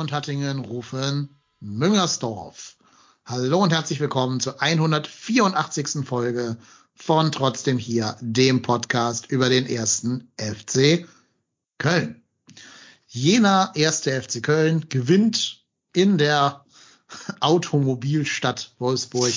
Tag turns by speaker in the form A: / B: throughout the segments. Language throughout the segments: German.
A: und
B: Hattingen rufen Müngersdorf. Hallo und herzlich willkommen zur 184. Folge von Trotzdem hier, dem Podcast über den ersten FC Köln. Jener erste FC Köln gewinnt in der Automobilstadt Wolfsburg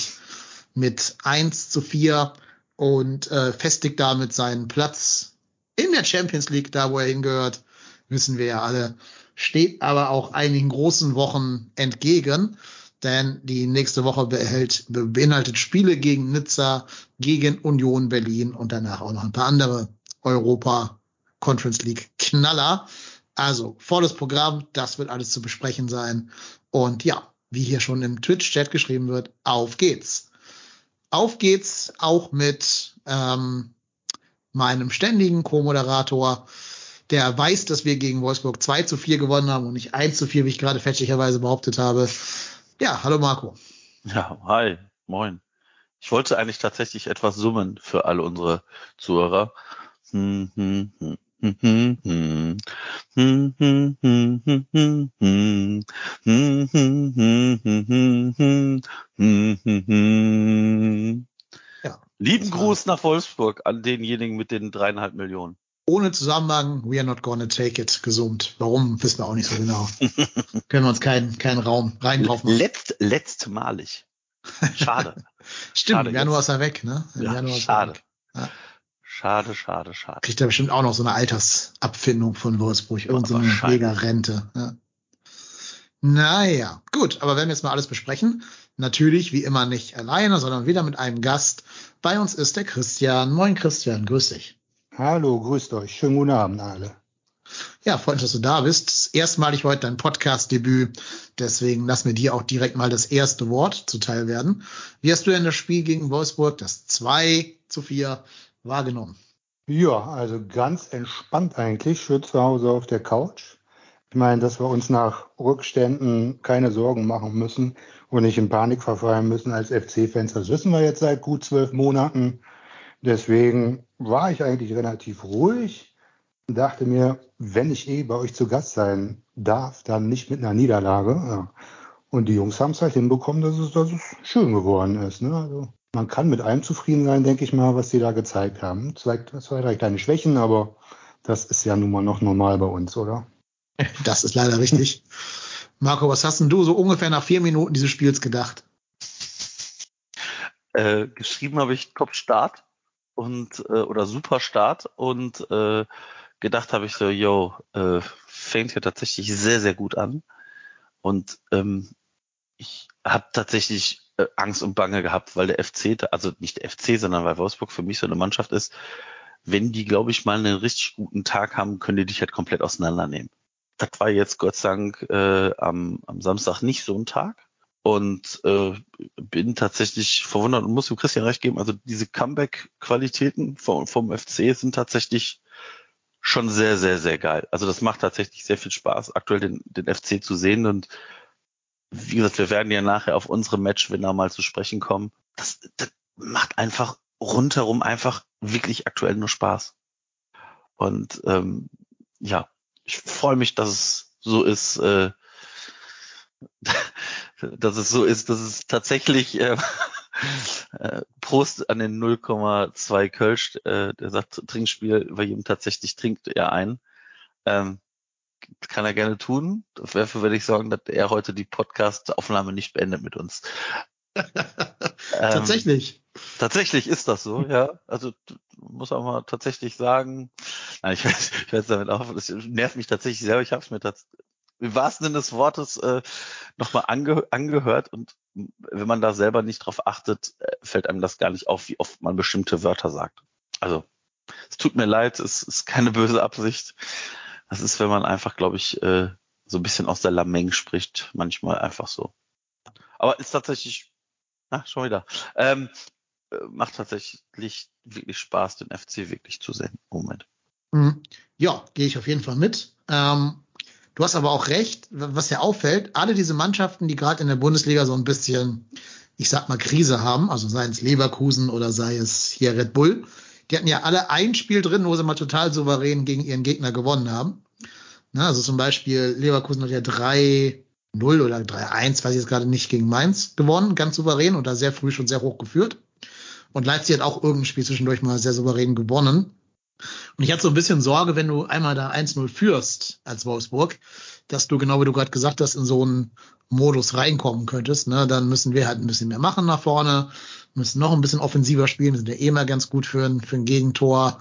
B: mit 1 zu 4 und äh, festigt damit seinen Platz in der Champions League, da wo er hingehört, wissen wir ja alle steht aber auch einigen großen Wochen entgegen, denn die nächste Woche behält, beinhaltet Spiele gegen Nizza, gegen Union Berlin und danach auch noch ein paar andere Europa Conference League Knaller. Also volles Programm, das wird alles zu besprechen sein. Und ja, wie hier schon im Twitch-Chat geschrieben wird, auf geht's. Auf geht's auch mit ähm, meinem ständigen Co-Moderator, der weiß, dass wir gegen Wolfsburg 2 zu 4 gewonnen haben und nicht 1 zu 4, wie ich gerade fälschlicherweise behauptet habe. Ja, hallo Marco.
C: Ja, hi, moin. Ich wollte eigentlich tatsächlich etwas summen für alle unsere Zuhörer. Hm, hm, hm, hm, hm, hm. Hm, hm, hm, hm, hm, hm. Hm, hm, hm, hm, hm, hm. Hm, hm, hm.
B: Ja,
C: Lieben Gruß nach Wolfsburg an denjenigen mit den dreieinhalb Millionen.
B: Ohne Zusammenhang, we are not gonna take it, gesummt. Warum, wissen wir auch nicht so genau. Können wir uns keinen keinen Raum rein drauf machen.
C: Letzt, letztmalig. Schade.
B: Stimmt,
C: schade,
B: im Januar
C: jetzt-
B: ist er weg, ne? Im
C: Ja,
B: Januar ist er
C: schade.
B: weg. Ja.
C: Schade, schade, schade.
B: Kriegt er bestimmt auch noch so eine Altersabfindung von Wolfsburg, irgend so eine
C: wahrscheinlich.
B: mega Rente. Ja. Naja, gut, aber wenn wir jetzt mal alles besprechen, natürlich wie immer nicht alleine, sondern wieder mit einem Gast. Bei uns ist der Christian. Moin Christian, grüß dich.
D: Hallo, grüßt euch. Schönen guten Abend alle.
B: Ja, freut mich, dass du da bist. Erstmalig heute dein Podcast-Debüt. Deswegen lass mir dir auch direkt mal das erste Wort zuteil werden. Wie hast du denn das Spiel gegen Wolfsburg, das 2 zu 4, wahrgenommen?
D: Ja, also ganz entspannt eigentlich. Schön zu Hause auf der Couch. Ich meine, dass wir uns nach Rückständen keine Sorgen machen müssen und nicht in Panik verfallen müssen als FC-Fans. Das wissen wir jetzt seit gut zwölf Monaten. Deswegen war ich eigentlich relativ ruhig und dachte mir, wenn ich eh bei euch zu Gast sein darf, dann nicht mit einer Niederlage. Ja. Und die Jungs haben es halt hinbekommen, dass es, dass es schön geworden ist. Ne? Also man kann mit allem zufrieden sein, denke ich mal, was die da gezeigt haben. Zwei, zwei drei kleine Schwächen, aber das ist ja nun mal noch normal bei uns, oder?
B: Das ist leider richtig. Marco, was hast denn du so ungefähr nach vier Minuten dieses Spiels gedacht?
C: Äh, geschrieben habe ich Top Start und äh, oder Super Start und äh, gedacht habe ich so, yo, äh, fängt ja tatsächlich sehr, sehr gut an. Und ähm, ich habe tatsächlich äh, Angst und Bange gehabt, weil der FC, also nicht der FC, sondern weil Wolfsburg für mich so eine Mannschaft ist, wenn die, glaube ich, mal einen richtig guten Tag haben, können die dich halt komplett auseinandernehmen. Das war jetzt Gott sei Dank äh, am, am Samstag nicht so ein Tag und äh, bin tatsächlich verwundert und muss dem Christian recht geben. Also diese Comeback-Qualitäten vom, vom FC sind tatsächlich schon sehr, sehr, sehr geil. Also das macht tatsächlich sehr viel Spaß, aktuell den, den FC zu sehen. Und wie gesagt, wir werden ja nachher auf unsere Matchwinner mal zu sprechen kommen. Das, das macht einfach rundherum einfach wirklich aktuell nur Spaß. Und ähm, ja, ich freue mich, dass es so ist, äh, dass es so ist, dass es tatsächlich äh, äh, Prost an den 0,2 Kölsch, äh, der sagt Trinkspiel, bei jedem tatsächlich trinkt er ein. Ähm, kann er gerne tun. Dafür werde ich sorgen, dass er heute die Podcast-Aufnahme nicht beendet mit uns. Ähm,
B: Tatsächlich.
C: Tatsächlich ist das so, ja. Also muss auch mal tatsächlich sagen, nein, ich weiß, ich weiß damit auf, das nervt mich tatsächlich selber. Ich habe es mir tatsächlich im wahrsten Sinne des Wortes äh, nochmal ange angehört und wenn man da selber nicht drauf achtet, äh, fällt einem das gar nicht auf, wie oft man bestimmte Wörter sagt. Also es tut mir leid, es ist keine böse Absicht. Das ist, wenn man einfach, glaube ich, äh, so ein bisschen aus der Lameng spricht, manchmal einfach so. Aber ist tatsächlich, na, schon wieder, ähm, äh, macht tatsächlich wirklich Spaß, den FC wirklich zu sehen. Moment.
B: Mhm. Ja, gehe ich auf jeden Fall mit. Ähm, du hast aber auch recht, was ja auffällt, alle diese Mannschaften, die gerade in der Bundesliga so ein bisschen, ich sag mal, Krise haben, also sei es Leverkusen oder sei es hier Red Bull, die hatten ja alle ein Spiel drin, wo sie mal total souverän gegen ihren Gegner gewonnen haben. Na, also zum Beispiel Leverkusen hat ja 3-0 oder 3-1, weiß ich jetzt gerade nicht, gegen Mainz gewonnen, ganz souverän und da sehr früh schon sehr hoch geführt. Und Leipzig hat auch irgendein Spiel zwischendurch mal sehr souverän gewonnen. Und ich hatte so ein bisschen Sorge, wenn du einmal da 1-0 führst als Wolfsburg, dass du genau wie du gerade gesagt hast, in so einen Modus reinkommen könntest. Ne? Dann müssen wir halt ein bisschen mehr machen nach vorne, müssen noch ein bisschen offensiver spielen, sind ja eh mal ganz gut für ein, für ein Gegentor.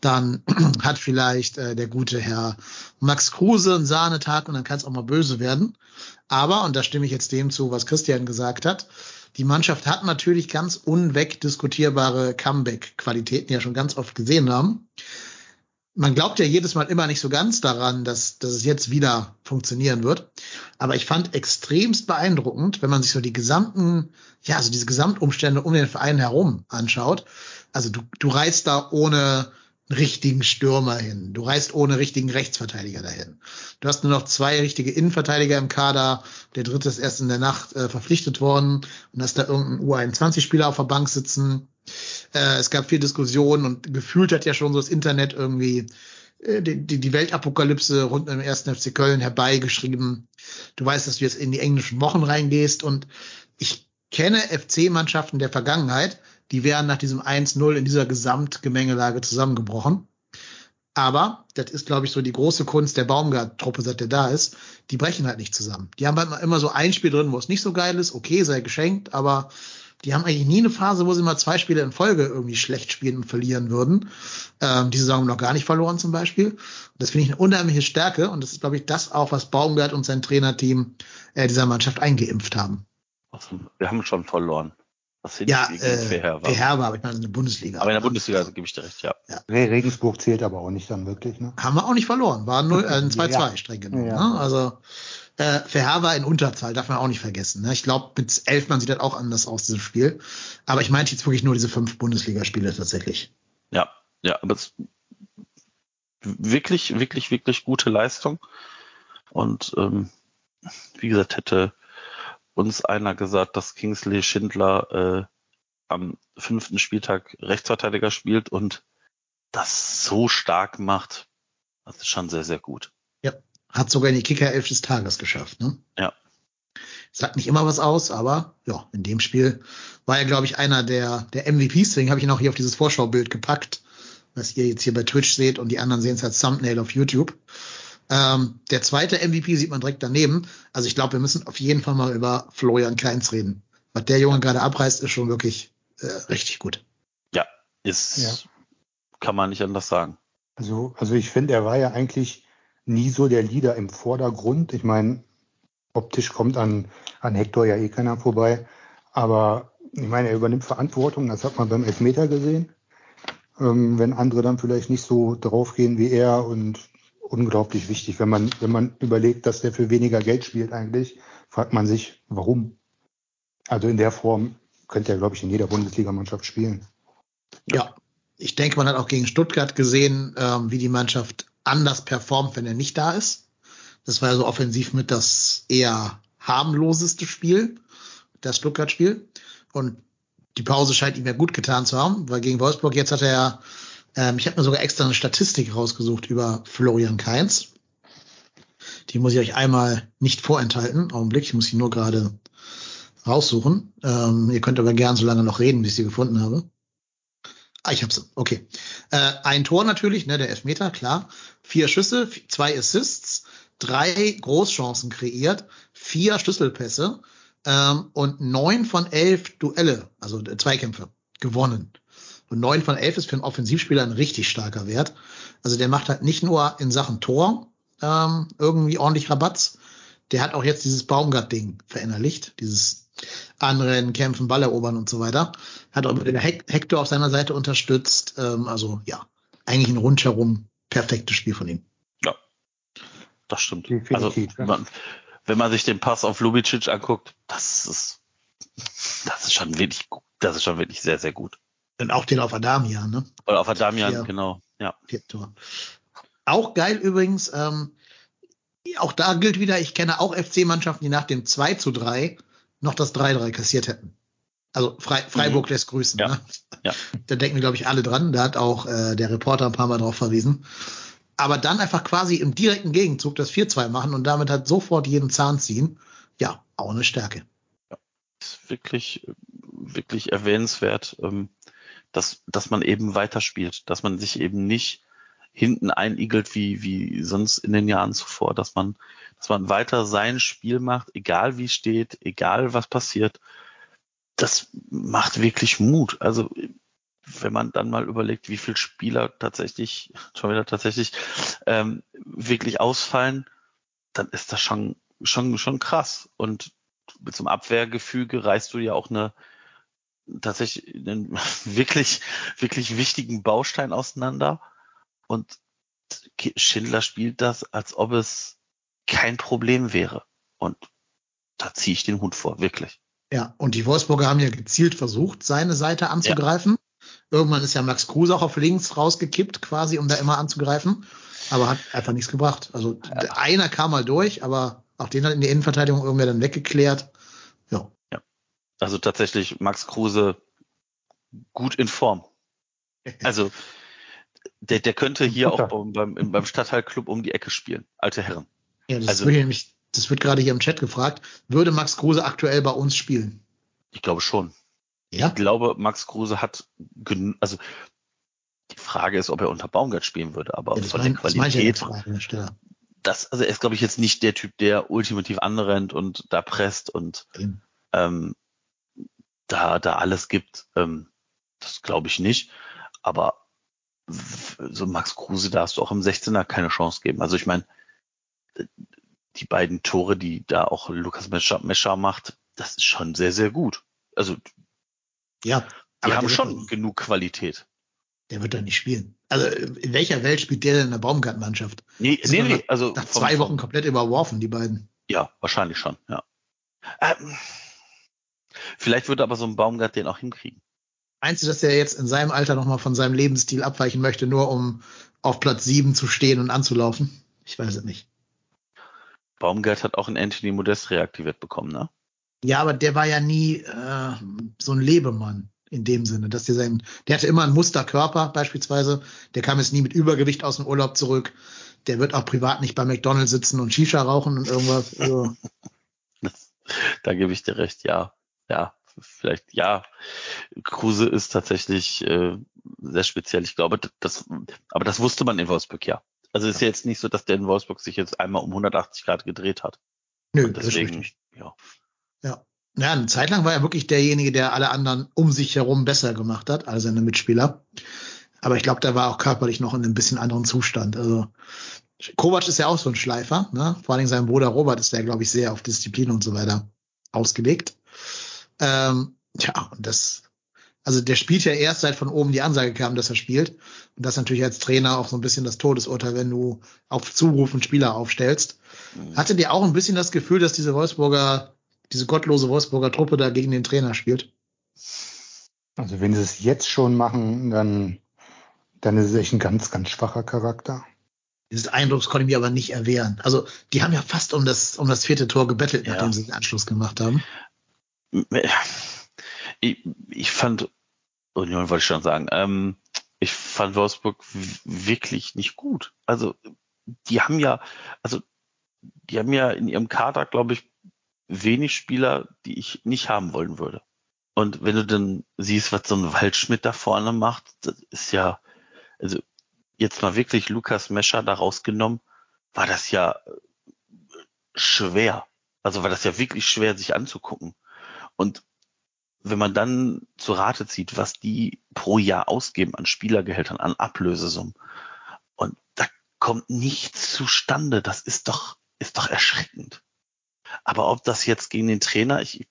B: Dann hat vielleicht äh, der gute Herr Max Kruse einen Sahnetag und dann kann es auch mal böse werden. Aber, und da stimme ich jetzt dem zu, was Christian gesagt hat, die Mannschaft hat natürlich ganz unwegdiskutierbare Comeback-Qualitäten, ja schon ganz oft gesehen haben. Man glaubt ja jedes Mal immer nicht so ganz daran, dass, dass es jetzt wieder funktionieren wird. Aber ich fand extremst beeindruckend, wenn man sich so die gesamten, ja, also diese Gesamtumstände um den Verein herum anschaut. Also du, du reist da ohne richtigen Stürmer hin. Du reist ohne richtigen Rechtsverteidiger dahin. Du hast nur noch zwei richtige Innenverteidiger im Kader. Der dritte ist erst in der Nacht äh, verpflichtet worden und hast da irgendein U21-Spieler auf der Bank sitzen. Äh, es gab viel Diskussionen und gefühlt hat ja schon so das Internet irgendwie äh, die, die Weltapokalypse rund um den ersten FC Köln herbeigeschrieben. Du weißt, dass du jetzt in die englischen Wochen reingehst und ich kenne FC-Mannschaften der Vergangenheit, die wären nach diesem 1-0 in dieser Gesamtgemengelage zusammengebrochen. Aber das ist, glaube ich, so die große Kunst der Baumgart-Truppe, seit der da ist. Die brechen halt nicht zusammen. Die haben halt immer so ein Spiel drin, wo es nicht so geil ist. Okay, sei geschenkt, aber die haben eigentlich nie eine Phase, wo sie mal zwei Spiele in Folge irgendwie schlecht spielen und verlieren würden. Ähm, diese Saison noch gar nicht verloren zum Beispiel. Das finde ich eine unheimliche Stärke und das ist, glaube ich, das auch, was Baumgart und sein Trainerteam äh, dieser Mannschaft eingeimpft haben.
C: Wir haben schon verloren.
B: Was ja, äh, Verherber. Verherber, aber ich meine in der Bundesliga.
C: Aber in der Bundesliga also, gebe ich dir recht, ja. ja.
D: Regensburg zählt aber auch nicht dann wirklich, ne?
B: Haben wir auch nicht verloren. War nur äh, ein 2-2 ja. streng genommen. Ja. Ne? Also äh, Verherber in Unterzahl, darf man auch nicht vergessen. Ne? Ich glaube, mit elf man sieht das auch anders aus, dieses Spiel. Aber ich meinte jetzt wirklich nur diese fünf Bundesligaspiele tatsächlich.
C: Ja, ja, aber es wirklich, wirklich, wirklich gute Leistung. Und ähm, wie gesagt, hätte uns einer gesagt, dass Kingsley Schindler äh, am fünften Spieltag Rechtsverteidiger spielt und das so stark macht, das ist schon sehr, sehr gut.
B: Ja, hat sogar in die Kicker elf des Tages geschafft, ne?
C: Ja.
B: Sagt nicht immer was aus, aber ja, in dem Spiel war er, glaube ich, einer der, der MVPs, deswegen habe ich ihn auch hier auf dieses Vorschaubild gepackt, was ihr jetzt hier bei Twitch seht und die anderen sehen es als Thumbnail auf YouTube. Ähm, der zweite MVP sieht man direkt daneben. Also ich glaube, wir müssen auf jeden Fall mal über Florian Kleins reden. Was der Junge gerade abreißt, ist schon wirklich äh, richtig gut.
C: Ja, ist, ja. kann man nicht anders sagen.
D: Also, also ich finde, er war ja eigentlich nie so der Leader im Vordergrund. Ich meine, optisch kommt an, an Hector ja eh keiner vorbei. Aber ich meine, er übernimmt Verantwortung. Das hat man beim Elfmeter gesehen. Ähm, wenn andere dann vielleicht nicht so draufgehen wie er und unglaublich wichtig. Wenn man, wenn man überlegt, dass der für weniger Geld spielt eigentlich, fragt man sich, warum. Also in der Form könnte er, glaube ich, in jeder Bundesligamannschaft spielen.
B: Ja, ich denke, man hat auch gegen Stuttgart gesehen, ähm, wie die Mannschaft anders performt, wenn er nicht da ist. Das war ja so offensiv mit das eher harmloseste Spiel, das Stuttgart-Spiel. Und die Pause scheint ihm ja gut getan zu haben, weil gegen Wolfsburg jetzt hat er ja ähm, ich habe mir sogar extra eine Statistik rausgesucht über Florian Kainz. Die muss ich euch einmal nicht vorenthalten. Augenblick, ich muss sie nur gerade raussuchen. Ähm, ihr könnt aber gern so lange noch reden, bis ich sie gefunden habe. Ah, ich habe sie. Okay. Äh, ein Tor natürlich, ne, der Elfmeter, klar. Vier Schüsse, zwei Assists, drei Großchancen kreiert, vier Schlüsselpässe ähm, und neun von elf Duelle, also Zweikämpfe, gewonnen. Und neun von elf ist für einen Offensivspieler ein richtig starker Wert. Also der macht halt nicht nur in Sachen Tor ähm, irgendwie ordentlich Rabatz, der hat auch jetzt dieses Baumgart-Ding verinnerlicht, dieses Anrennen, Kämpfen, Ball erobern und so weiter. Hat auch den Hector auf seiner Seite unterstützt. Ähm, also ja, eigentlich ein rundherum perfektes Spiel von ihm.
C: Ja, das stimmt.
D: Definitiv,
C: also, man, wenn man sich den Pass auf Lubicic anguckt, das ist, das ist schon wirklich, das ist schon wirklich sehr, sehr gut.
B: Und auch den auf Adamian, ne?
C: Oder auf Adamian,
B: Ja.
C: genau, ja.
B: Tor. Auch geil übrigens, ähm, auch da gilt wieder, ich kenne auch FC-Mannschaften, die nach dem 2 zu 3 noch das 3-3 kassiert hätten. Also Frei, Freiburg lässt grüßen.
C: Mhm. Ja.
B: Ne?
C: Ja.
B: Da denken wir, glaube ich, alle dran. Da hat auch äh, der Reporter ein paar Mal drauf verwiesen. Aber dann einfach quasi im direkten Gegenzug das 4-2 machen und damit halt sofort jeden Zahn ziehen. Ja, auch eine Stärke.
C: ist wirklich, wirklich erwähnenswert, ähm, dass, dass man eben weiterspielt, dass man sich eben nicht hinten einigelt wie, wie sonst in den Jahren zuvor, dass man, dass man weiter sein Spiel macht, egal wie steht, egal was passiert. Das macht wirklich Mut. Also, wenn man dann mal überlegt, wie viele Spieler tatsächlich, schon wieder tatsächlich, ähm, wirklich ausfallen, dann ist das schon, schon, schon krass. Und einem Abwehrgefüge reißt du ja auch eine tatsächlich einen wirklich, wirklich wichtigen Baustein auseinander. Und Schindler spielt das, als ob es kein Problem wäre. Und da ziehe ich den Hut vor, wirklich.
B: Ja, und die Wolfsburger haben ja gezielt versucht, seine Seite anzugreifen. Irgendwann ist ja Max Kruse auch auf links rausgekippt, quasi, um da immer anzugreifen. Aber hat einfach nichts gebracht. Also
C: Ja.
B: einer kam mal durch, aber auch den hat in die Innenverteidigung irgendwer dann weggeklärt. Ja.
C: Also tatsächlich Max Kruse gut in Form. Also der, der könnte hier auch beim, beim, Stadtteilclub um die Ecke spielen. Alte Herren.
B: Ja, das
C: Also-
B: wird nämlich, das wird gerade hier im Chat gefragt. Würde Max Kruse aktuell bei uns spielen?
C: Ich glaube schon.
B: Ja.
C: Ich glaube, Max Kruse hat also die Frage ist, ob er unter Baumgart spielen würde, aber
B: ja das,
C: von der
B: mein, das ja
C: Qualität,
B: der Frage, der Stelle.
C: das, also er ist, glaube ich, jetzt nicht der Typ, der ultimativ anrennt und da presst und
B: Eben.
C: ähm, da, da alles gibt. Ähm, das glaube ich nicht. Aber so Max Kruse, da hast du auch im 16er keine Chance geben. Also ich meine, die beiden Tore, die da auch Lukas Mescher, macht, das ist schon sehr, sehr gut. Also
B: Ja.
C: die haben schon
B: Wird,
C: genug Qualität.
B: der wird da nicht spielen. Also in welcher Welt spielt der denn in der Baumgart-Mannschaft?
C: Nee,
B: Sind
C: nee,
B: wir
C: nee, also
B: Nach zwei Wochen komplett überworfen, die beiden.
C: Ja, wahrscheinlich schon, ja. Ähm, vielleicht würde aber so ein Baumgart den auch hinkriegen.
B: Meinst du, dass er jetzt in seinem Alter nochmal von seinem Lebensstil abweichen möchte, nur um auf Platz sieben zu stehen und anzulaufen? Ich weiß es nicht.
C: Baumgart hat auch einen Anthony Modest reaktiviert bekommen, ne?
B: Ja, aber der war ja nie äh, so ein Lebemann in dem Sinne, dass der sein, der hatte immer einen Musterkörper beispielsweise. Der kam jetzt nie mit Übergewicht aus dem Urlaub zurück. Der wird auch privat nicht bei McDonald's sitzen und Shisha rauchen und irgendwas. Also,
C: da gebe ich dir recht, ja. Ja, vielleicht, ja. Kruse ist tatsächlich äh, sehr speziell. Ich glaube, das, aber das wusste man in Wolfsburg ja. Also es ist jetzt nicht so, dass der in Wolfsburg sich jetzt einmal um 180 Grad gedreht hat.
B: nö,
C: Und
B: das ist
C: deswegen,
B: richtig.
C: ja.
B: Ja. Ja, eine Zeit lang war er wirklich derjenige, der alle anderen um sich herum besser gemacht hat, alle seine Mitspieler. Aber ich glaube, der war auch körperlich noch in einem bisschen anderen Zustand. Also Kovac ist ja auch so ein Schleifer, ne? Vor allem sein Bruder Robert ist ja, glaube ich, sehr auf Disziplin und so weiter ausgelegt. Ähm, ja, und das, also der spielt ja erst, seit von oben die Ansage kam, dass er spielt. Und das ist natürlich als Trainer auch so ein bisschen das Todesurteil, wenn du auf Zuruf einen Spieler aufstellst.
C: Mhm.
B: Hattet ihr auch ein bisschen das Gefühl, dass diese Wolfsburger, diese gottlose Wolfsburger Truppe da gegen den Trainer spielt?
D: Also wenn sie es jetzt schon machen, dann, dann ist es echt ein ganz, ganz schwacher Charakter.
B: Dieses Eindrucks konnte ich mir aber nicht erwehren. Also, die haben ja fast um das, um das vierte Tor gebettelt,
C: Ja.
B: nachdem sie den Anschluss gemacht haben.
C: Ich, ich fand, Union wollte ich schon sagen, ähm, ich fand Wolfsburg wirklich nicht gut. Also, die haben ja, also, die haben ja in ihrem Kader, glaube ich, wenig Spieler, die ich nicht haben wollen würde. Und wenn du dann siehst, was so ein Waldschmidt da vorne macht, das ist ja, also, jetzt mal wirklich Lukas Mescher da rausgenommen, war das ja schwer. Also war das ja wirklich schwer, sich anzugucken. Und wenn man dann zu Rate zieht, was die pro Jahr ausgeben an Spielergehältern, an Ablösesummen, und da kommt nichts zustande, das ist doch, ist doch erschreckend. Aber ob das jetzt gegen den Trainer, ich,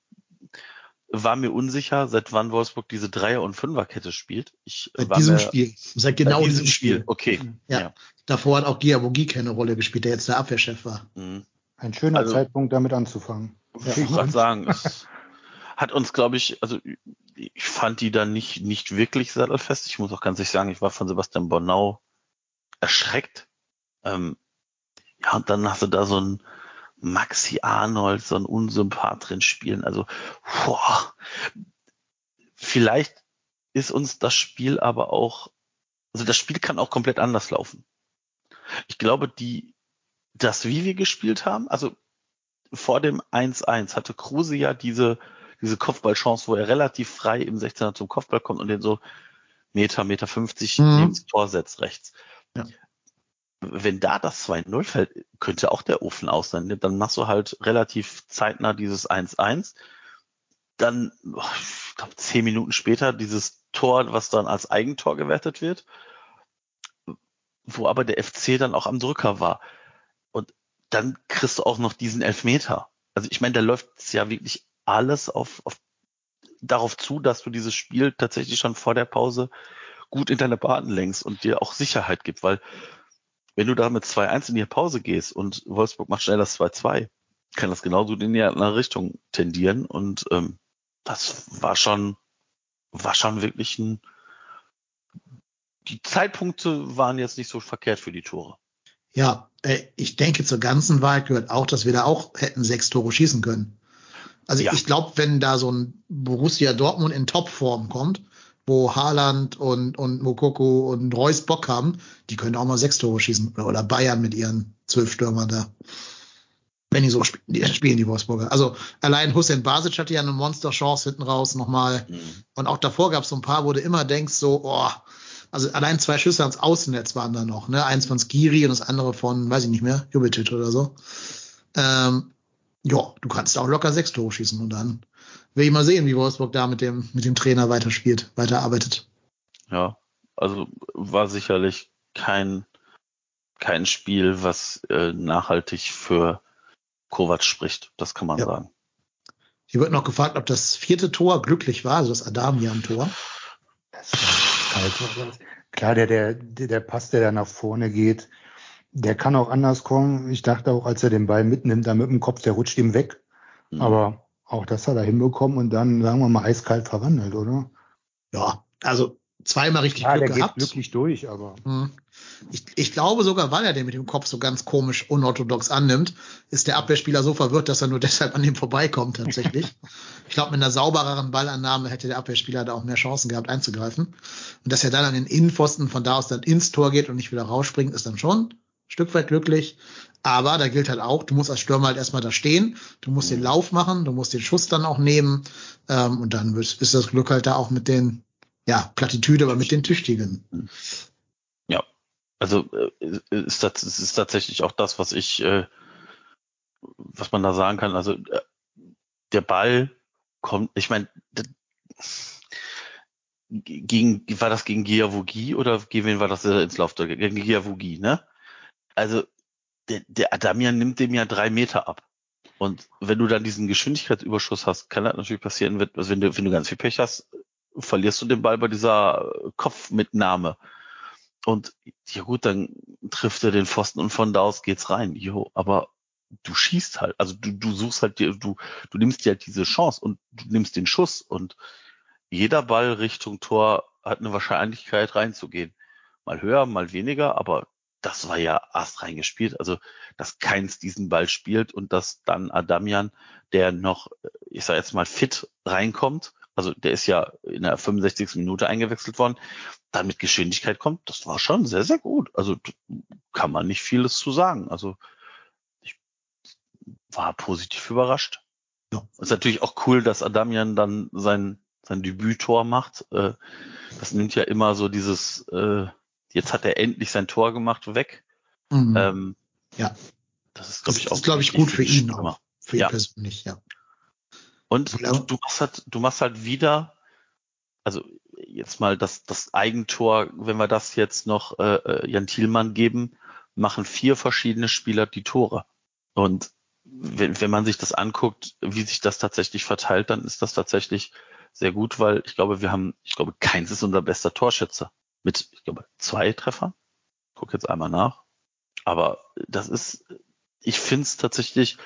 C: war mir unsicher, seit wann Wolfsburg diese Dreier- und Fünferkette spielt. Ich
B: Seit
C: war
B: diesem
C: mir,
B: Spiel. Seit genau
C: bei
B: diesem Spiel.
C: Okay.
B: Ja.
C: Ja.
B: Davor hat auch Giabogi keine Rolle gespielt, der jetzt der Abwehrchef war.
C: Mhm.
D: Ein schöner
C: Also-
D: Zeitpunkt, damit anzufangen.
C: Ich wollte gerade sagen, es hat uns, glaube ich, also ich fand die dann nicht, nicht wirklich sattelfest. Ich muss auch ganz ehrlich sagen, ich war von Sebastian Bornau erschreckt. Ähm, ja, und dann hast du da so ein Maxi Arnold, so ein Unsympath drin spielen. Also, boah, vielleicht ist uns das Spiel aber auch, also das Spiel kann auch komplett anders laufen. Ich glaube, die, das, wie wir gespielt haben, also vor dem 1-1 hatte Kruse ja diese, diese Kopfballchance, wo er relativ frei im 16er zum Kopfball kommt und den so Meter, Meter 50
B: Mhm.
C: neben Tor setzt rechts.
B: Ja.
C: Wenn da das 2-0 fällt, könnte auch der Ofen aus sein. Dann machst du halt relativ zeitnah dieses 1-1. Dann, ich glaube, zehn Minuten später dieses Tor, was dann als Eigentor gewertet wird, wo aber der FC dann auch am Drücker war. Und dann kriegst du auch noch diesen Elfmeter. Also ich meine, da läuft es ja wirklich alles auf, auf darauf zu, dass du dieses Spiel tatsächlich schon vor der Pause gut in deine Bahn lenkst und dir auch Sicherheit gibt, weil wenn du da mit 2-1 in die Pause gehst und Wolfsburg macht schnell das 2-2, kann das genauso in die andere Richtung tendieren und ähm, das war schon war schon wirklich ein die Zeitpunkte waren jetzt nicht so verkehrt für die Tore.
B: Ja, äh, ich denke, zur ganzen Wahrheit gehört auch, dass wir da auch hätten sechs Tore schießen können. Also
C: Ja.
B: ich glaube, wenn da so ein Borussia Dortmund in Topform kommt, wo Haaland und, und Mokoko und Reus Bock haben, die können auch mal sechs Tore schießen. Oder, Bayern mit ihren zwölf Stürmern da. Wenn die so spielen, die spielen, die Wolfsburger. Also allein Hussein Basic hatte ja eine Monsterchance hinten raus nochmal.
C: Mhm.
B: Und auch davor gab es so ein paar, wo du immer denkst, so, oh, also allein zwei Schüsse ans Außennetz waren da noch, ne? Eins von Skiri und das andere von, weiß ich nicht mehr, Jubicic oder so. Ähm, ja, du kannst auch locker sechs Tore schießen und dann will ich mal sehen, wie Wolfsburg da mit dem, mit dem Trainer weiterspielt, weiterarbeitet.
C: Ja, also war sicherlich kein, kein Spiel, was äh, nachhaltig für Kovac spricht. Das kann man
B: Ja.
C: sagen.
B: Hier wird noch gefragt, ob das vierte Tor glücklich war, also das Adamian-Tor.
D: Klar, der, der, der der Pass, der da nach vorne geht, der kann auch anders kommen. Ich dachte auch, als er den Ball mitnimmt, da mit dem Kopf, der rutscht ihm weg.
C: Mhm.
D: Aber auch das hat er hinbekommen und dann, sagen wir mal, eiskalt verwandelt, oder?
B: Ja, also zweimal richtig
D: Ja, der
B: Glück
D: geht
B: gehabt.
D: glücklich durch, aber
B: Hm. Ich, ich glaube sogar, weil er den mit dem Kopf so ganz komisch unorthodox annimmt, ist der Abwehrspieler so verwirrt, dass er nur deshalb an ihm vorbeikommt tatsächlich. ich glaube, mit einer saubereren Ballannahme hätte der Abwehrspieler da auch mehr Chancen gehabt einzugreifen. Und dass er dann an den Innenpfosten von da aus dann ins Tor geht und nicht wieder rausspringt, ist dann schon Stück weit glücklich. Aber da gilt halt auch, du musst als Stürmer halt erstmal da stehen, du musst den Lauf machen, du musst den Schuss dann auch nehmen ähm, und dann wird, ist das Glück halt da auch mit den, ja, Plattitüde, aber mit den Tüchtigen.
C: Also äh, ist das es ist tatsächlich auch das, was ich, äh, was man da sagen kann. Also äh, der Ball kommt, ich meine, gegen war das gegen Giavogi oder gegen wen war das ins Lauftor? Gegen Giavogi, ne? Also der, der Adamian nimmt dem ja drei Meter ab. Und wenn du dann diesen Geschwindigkeitsüberschuss hast, kann das natürlich passieren, wird- also wenn du, wenn du ganz viel Pech hast, verlierst du den Ball bei dieser Kopfmitnahme. Und ja gut, dann trifft er den Pfosten und von da aus geht's rein. Jo, aber du schießt halt, also du, du suchst halt dir, du, du nimmst dir halt diese Chance und du nimmst den Schuss und jeder Ball Richtung Tor hat eine Wahrscheinlichkeit reinzugehen. Mal höher, mal weniger, aber das war ja erst reingespielt. Also, dass keins diesen Ball spielt und dass dann Adamian, der noch, ich sag jetzt mal, fit reinkommt, also der ist ja in der 65. Minute eingewechselt worden, dann mit Geschwindigkeit kommt, das war schon sehr, sehr gut. Also kann man nicht vieles zu sagen. Also ich war positiv überrascht.
B: Ja.
C: Ist natürlich auch cool, dass Adamian dann sein, sein Debüttor macht. Äh, Das nimmt ja immer so dieses, äh, jetzt hat er endlich sein Tor gemacht, weg.
B: Mhm.
C: Ähm,
B: Ja.
C: Das ist, glaube ich,
B: ist,
C: auch
B: glaube ich,
C: wichtig
B: gut für ihn auch. Für
C: Ja.
B: ihn persönlich, ja.
C: Und du, du machst halt, du machst halt wieder, also jetzt mal das, das Eigentor, wenn wir das jetzt noch äh, äh, Jan Thielmann geben, machen vier verschiedene Spieler die Tore. Und wenn, wenn man sich das anguckt, wie sich das tatsächlich verteilt, dann ist das tatsächlich sehr gut, weil ich glaube, wir haben, ich glaube, keins ist unser bester Torschütze. Mit, ich glaube, zwei Treffern. Guck jetzt einmal nach. Aber das ist, ich finde es tatsächlich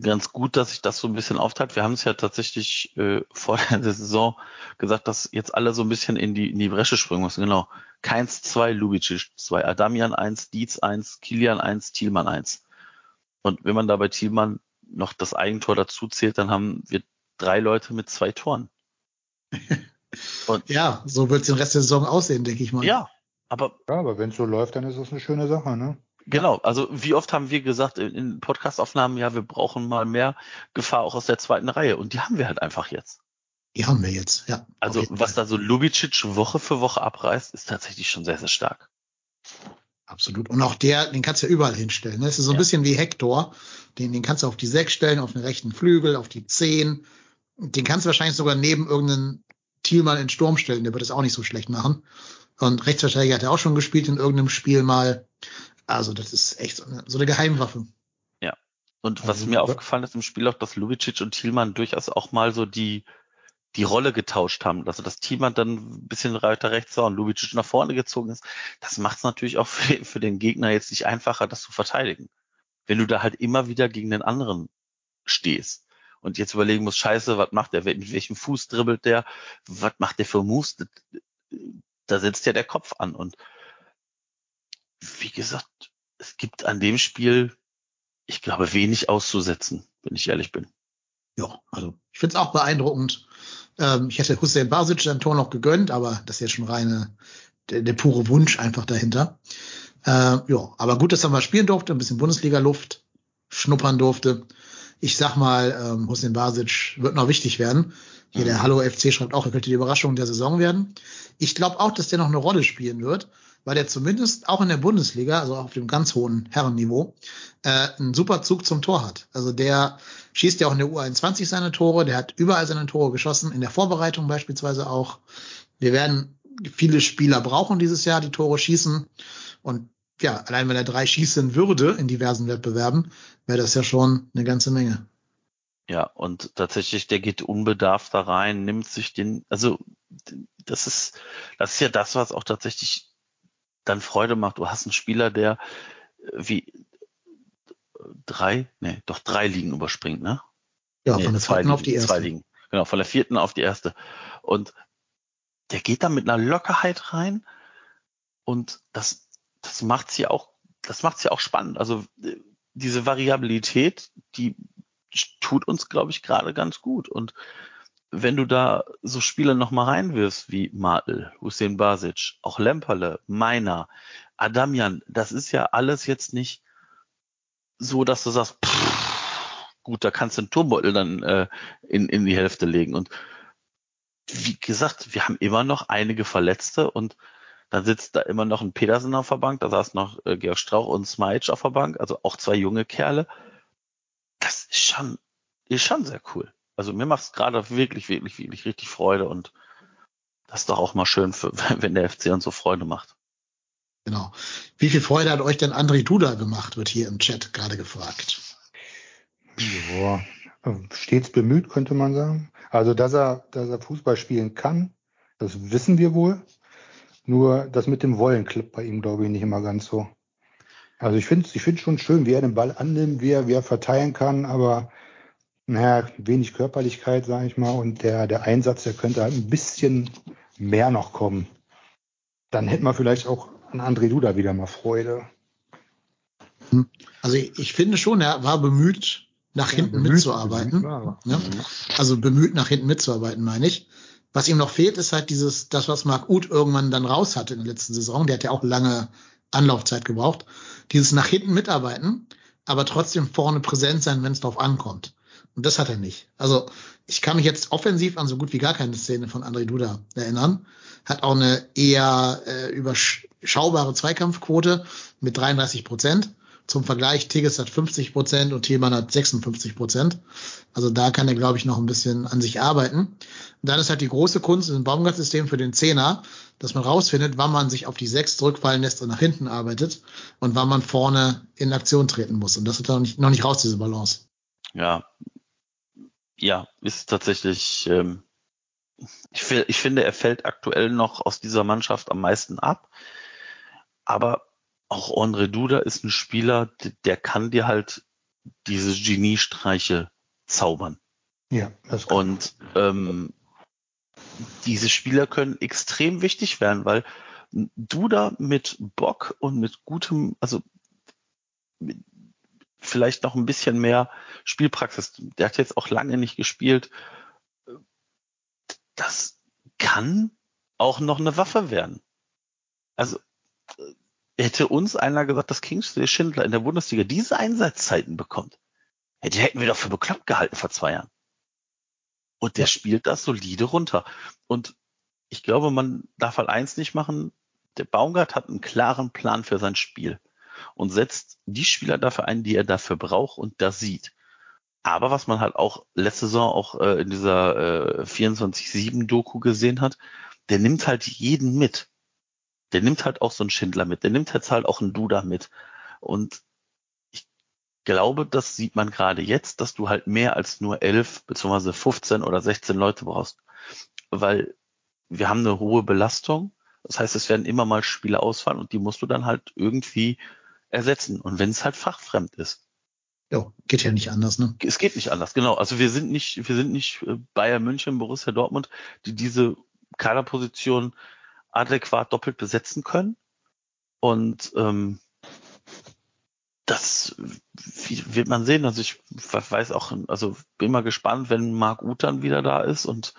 C: ganz gut, dass sich das so ein bisschen aufteilt. Wir haben es ja tatsächlich äh, vor der Saison gesagt, dass jetzt alle so ein bisschen in die, in die Bresche springen müssen. Genau. Keins zwei, Lubicic zwei, Adamian eins, Dietz eins, Kilian eins, Thielmann eins. Und wenn man da bei Thielmann noch das Eigentor dazu zählt, dann haben wir drei Leute mit zwei Toren.
B: Und ja, so wird es den Rest der Saison aussehen, denke ich mal.
C: Ja, aber.
D: Ja, aber wenn es so läuft, dann ist das eine schöne Sache, ne?
C: Genau, also wie oft haben wir gesagt in, Podcastaufnahmen, ja, wir brauchen mal mehr Gefahr auch aus der zweiten Reihe und die haben wir halt einfach jetzt.
B: Die haben wir jetzt, ja.
C: Also was da so Lubicic Woche für Woche abreißt, ist tatsächlich schon sehr, sehr stark.
B: Absolut. Und auch der, den kannst du ja überall hinstellen. Ne? Das ist so ein ja. bisschen wie Hector. Den, den kannst du auf die 6 stellen, auf den rechten Flügel, auf die 10. Den kannst du wahrscheinlich sogar neben irgendeinen Thielmann in Sturm stellen. Der wird es auch nicht so schlecht machen. Und Rechtsverteidiger hat er auch schon gespielt in irgendeinem Spiel mal. Also das ist echt so eine, so eine Geheimwaffe.
C: Ja. Und was also, mir aufgefallen ist im Spiel auch, dass Lubicic und Thielmann durchaus auch mal so die, die Rolle getauscht haben. Also dass Thielmann dann ein bisschen weiter rechts war und Lubicic nach vorne gezogen ist. Das macht es natürlich auch für, für den Gegner jetzt nicht einfacher, das zu verteidigen. Wenn du da halt immer wieder gegen den anderen stehst und jetzt überlegen musst, scheiße, was macht der, mit welchem Fuß dribbelt der, was macht der für Moves, da setzt ja der Kopf an und wie gesagt, es gibt an dem Spiel, ich glaube, wenig auszusetzen, wenn ich ehrlich bin.
B: Ja, also ich finde es auch beeindruckend. Ähm, ich hätte Hussein Basic ein Tor noch gegönnt, aber das ist ja schon reine, der, der pure Wunsch einfach dahinter. Äh, ja, aber gut, dass er mal spielen durfte, ein bisschen Bundesliga-Luft schnuppern durfte. Ich sag mal, ähm, Hussein Basic wird noch wichtig werden. Hier der mhm. Hallo FC schreibt auch, er könnte die Überraschung der Saison werden. Ich glaube auch, dass der noch eine Rolle spielen wird weil der zumindest auch in der Bundesliga, also auf dem ganz hohen Herrenniveau, äh, einen super Zug zum Tor hat. Also der schießt ja auch in der U21 seine Tore, der hat überall seine Tore geschossen, in der Vorbereitung beispielsweise auch. Wir werden viele Spieler brauchen dieses Jahr, die Tore schießen. Und ja, allein wenn er drei schießen würde in diversen Wettbewerben, wäre das ja schon eine ganze Menge.
C: Ja, und tatsächlich, der geht unbedarft da rein, nimmt sich den, also das ist, das ist ja das, was auch tatsächlich dann Freude macht. Du hast einen Spieler, der äh, wie drei, nee, doch drei Ligen überspringt, ne?
B: Ja, nee, von der vierten
C: Ligen,
B: auf die erste.
C: Zwei Ligen. Genau, von der vierten auf die erste. Und der geht da mit einer Lockerheit rein und das, das macht sie auch, das macht sie auch spannend. Also äh, diese Variabilität, die tut uns, glaube ich, gerade ganz gut. Und wenn du da so Spiele nochmal reinwirfst wie Martel, Hussein Basic, auch Lemperle, Meiner, Adamian, das ist ja alles jetzt nicht so, dass du sagst, pff, gut, da kannst du einen Turmbeutel dann äh, in, in die Hälfte legen. Und wie gesagt, wir haben immer noch einige Verletzte und dann sitzt da immer noch ein Pedersen auf der Bank, da saß noch äh, Georg Strauch und Smajic auf der Bank, also auch zwei junge Kerle. Das ist schon, ist schon sehr cool. Also mir macht es gerade wirklich, wirklich, wirklich richtig Freude und das ist doch auch mal schön, für, wenn der FC uns so Freude macht.
B: Genau. Wie viel Freude hat euch denn André Duda gemacht, wird hier im Chat gerade gefragt.
D: Ja, stets bemüht, könnte man sagen. Also, dass er, dass er Fußball spielen kann, das wissen wir wohl. Nur das mit dem Wollen klappt bei ihm, glaube ich, nicht immer ganz so. Also ich finde es ich finde schon schön, wie er den Ball annimmt, wie er, wie er verteilen kann, aber naja, wenig Körperlichkeit, sage ich mal, und der, der Einsatz, der könnte halt ein bisschen mehr noch kommen. Dann hätten wir vielleicht auch an André Duda wieder mal Freude.
B: Hm. Also ich, ich finde schon, er war bemüht, nach ja, hinten bemüht, mitzuarbeiten. Bemüht, ja. Also bemüht, nach hinten mitzuarbeiten, meine ich. Was ihm noch fehlt, ist halt dieses, das, was Marc Uth irgendwann dann raus hatte in der letzten Saison. Der hat ja auch lange Anlaufzeit gebraucht. Dieses nach hinten mitarbeiten, aber trotzdem vorne präsent sein, wenn es drauf ankommt. Und das hat er nicht. Also ich kann mich jetzt offensiv an so gut wie gar keine Szene von André Duda erinnern. Hat auch eine eher äh, überschaubare Zweikampfquote mit 33 Prozent. Zum Vergleich, Tigges hat 50 Prozent und Thielmann hat 56 Prozent. Also da kann er, glaube ich, noch ein bisschen an sich arbeiten. Und dann ist halt die große Kunst im Baumgart-System für den Zehner, dass man rausfindet, wann man sich auf die Sechs zurückfallen lässt und nach hinten arbeitet und wann man vorne in Aktion treten muss. Und das ist noch nicht, noch nicht raus, diese Balance.
C: Ja, ja, ist tatsächlich, ähm, ich, ich finde, er fällt aktuell noch aus dieser Mannschaft am meisten ab. Aber auch Andre Duda ist ein Spieler, der kann dir halt diese Geniestreiche zaubern.
D: Ja,
C: das kann. Und ähm, diese Spieler können extrem wichtig werden, weil Duda mit Bock und mit gutem, also mit vielleicht noch ein bisschen mehr Spielpraxis. Der hat jetzt auch lange nicht gespielt. Das kann auch noch eine Waffe werden. Also hätte uns einer gesagt, dass Kingsley Schindler in der Bundesliga diese Einsatzzeiten bekommt, hätte, hätten wir doch für bekloppt gehalten vor zwei Jahren. Und der ja. spielt das solide runter. Und ich glaube, man darf halt eins nicht machen. Der Baumgart hat einen klaren Plan für sein Spiel und setzt die Spieler dafür ein, die er dafür braucht und das sieht. Aber was man halt auch letzte Saison auch äh, in dieser äh, 24-7-Doku gesehen hat, der nimmt halt jeden mit. Der nimmt halt auch so einen Schindler mit. Der nimmt jetzt halt auch einen Duda mit. Und ich glaube, das sieht man gerade jetzt, dass du halt mehr als nur elf beziehungsweise 15 oder 16 Leute brauchst. Weil wir haben eine hohe Belastung. Das heißt, es werden immer mal Spiele ausfallen und die musst du dann halt irgendwie ersetzen. Und wenn es halt fachfremd ist.
B: Ja, geht ja nicht anders, ne?
C: Es geht nicht anders, genau. Also wir sind nicht, wir sind nicht äh, Bayern München, Borussia Dortmund, die diese Kaderposition adäquat doppelt besetzen können. Und ähm, das wird man sehen. Also ich weiß auch, also bin mal gespannt, wenn Marc Uth dann wieder da ist und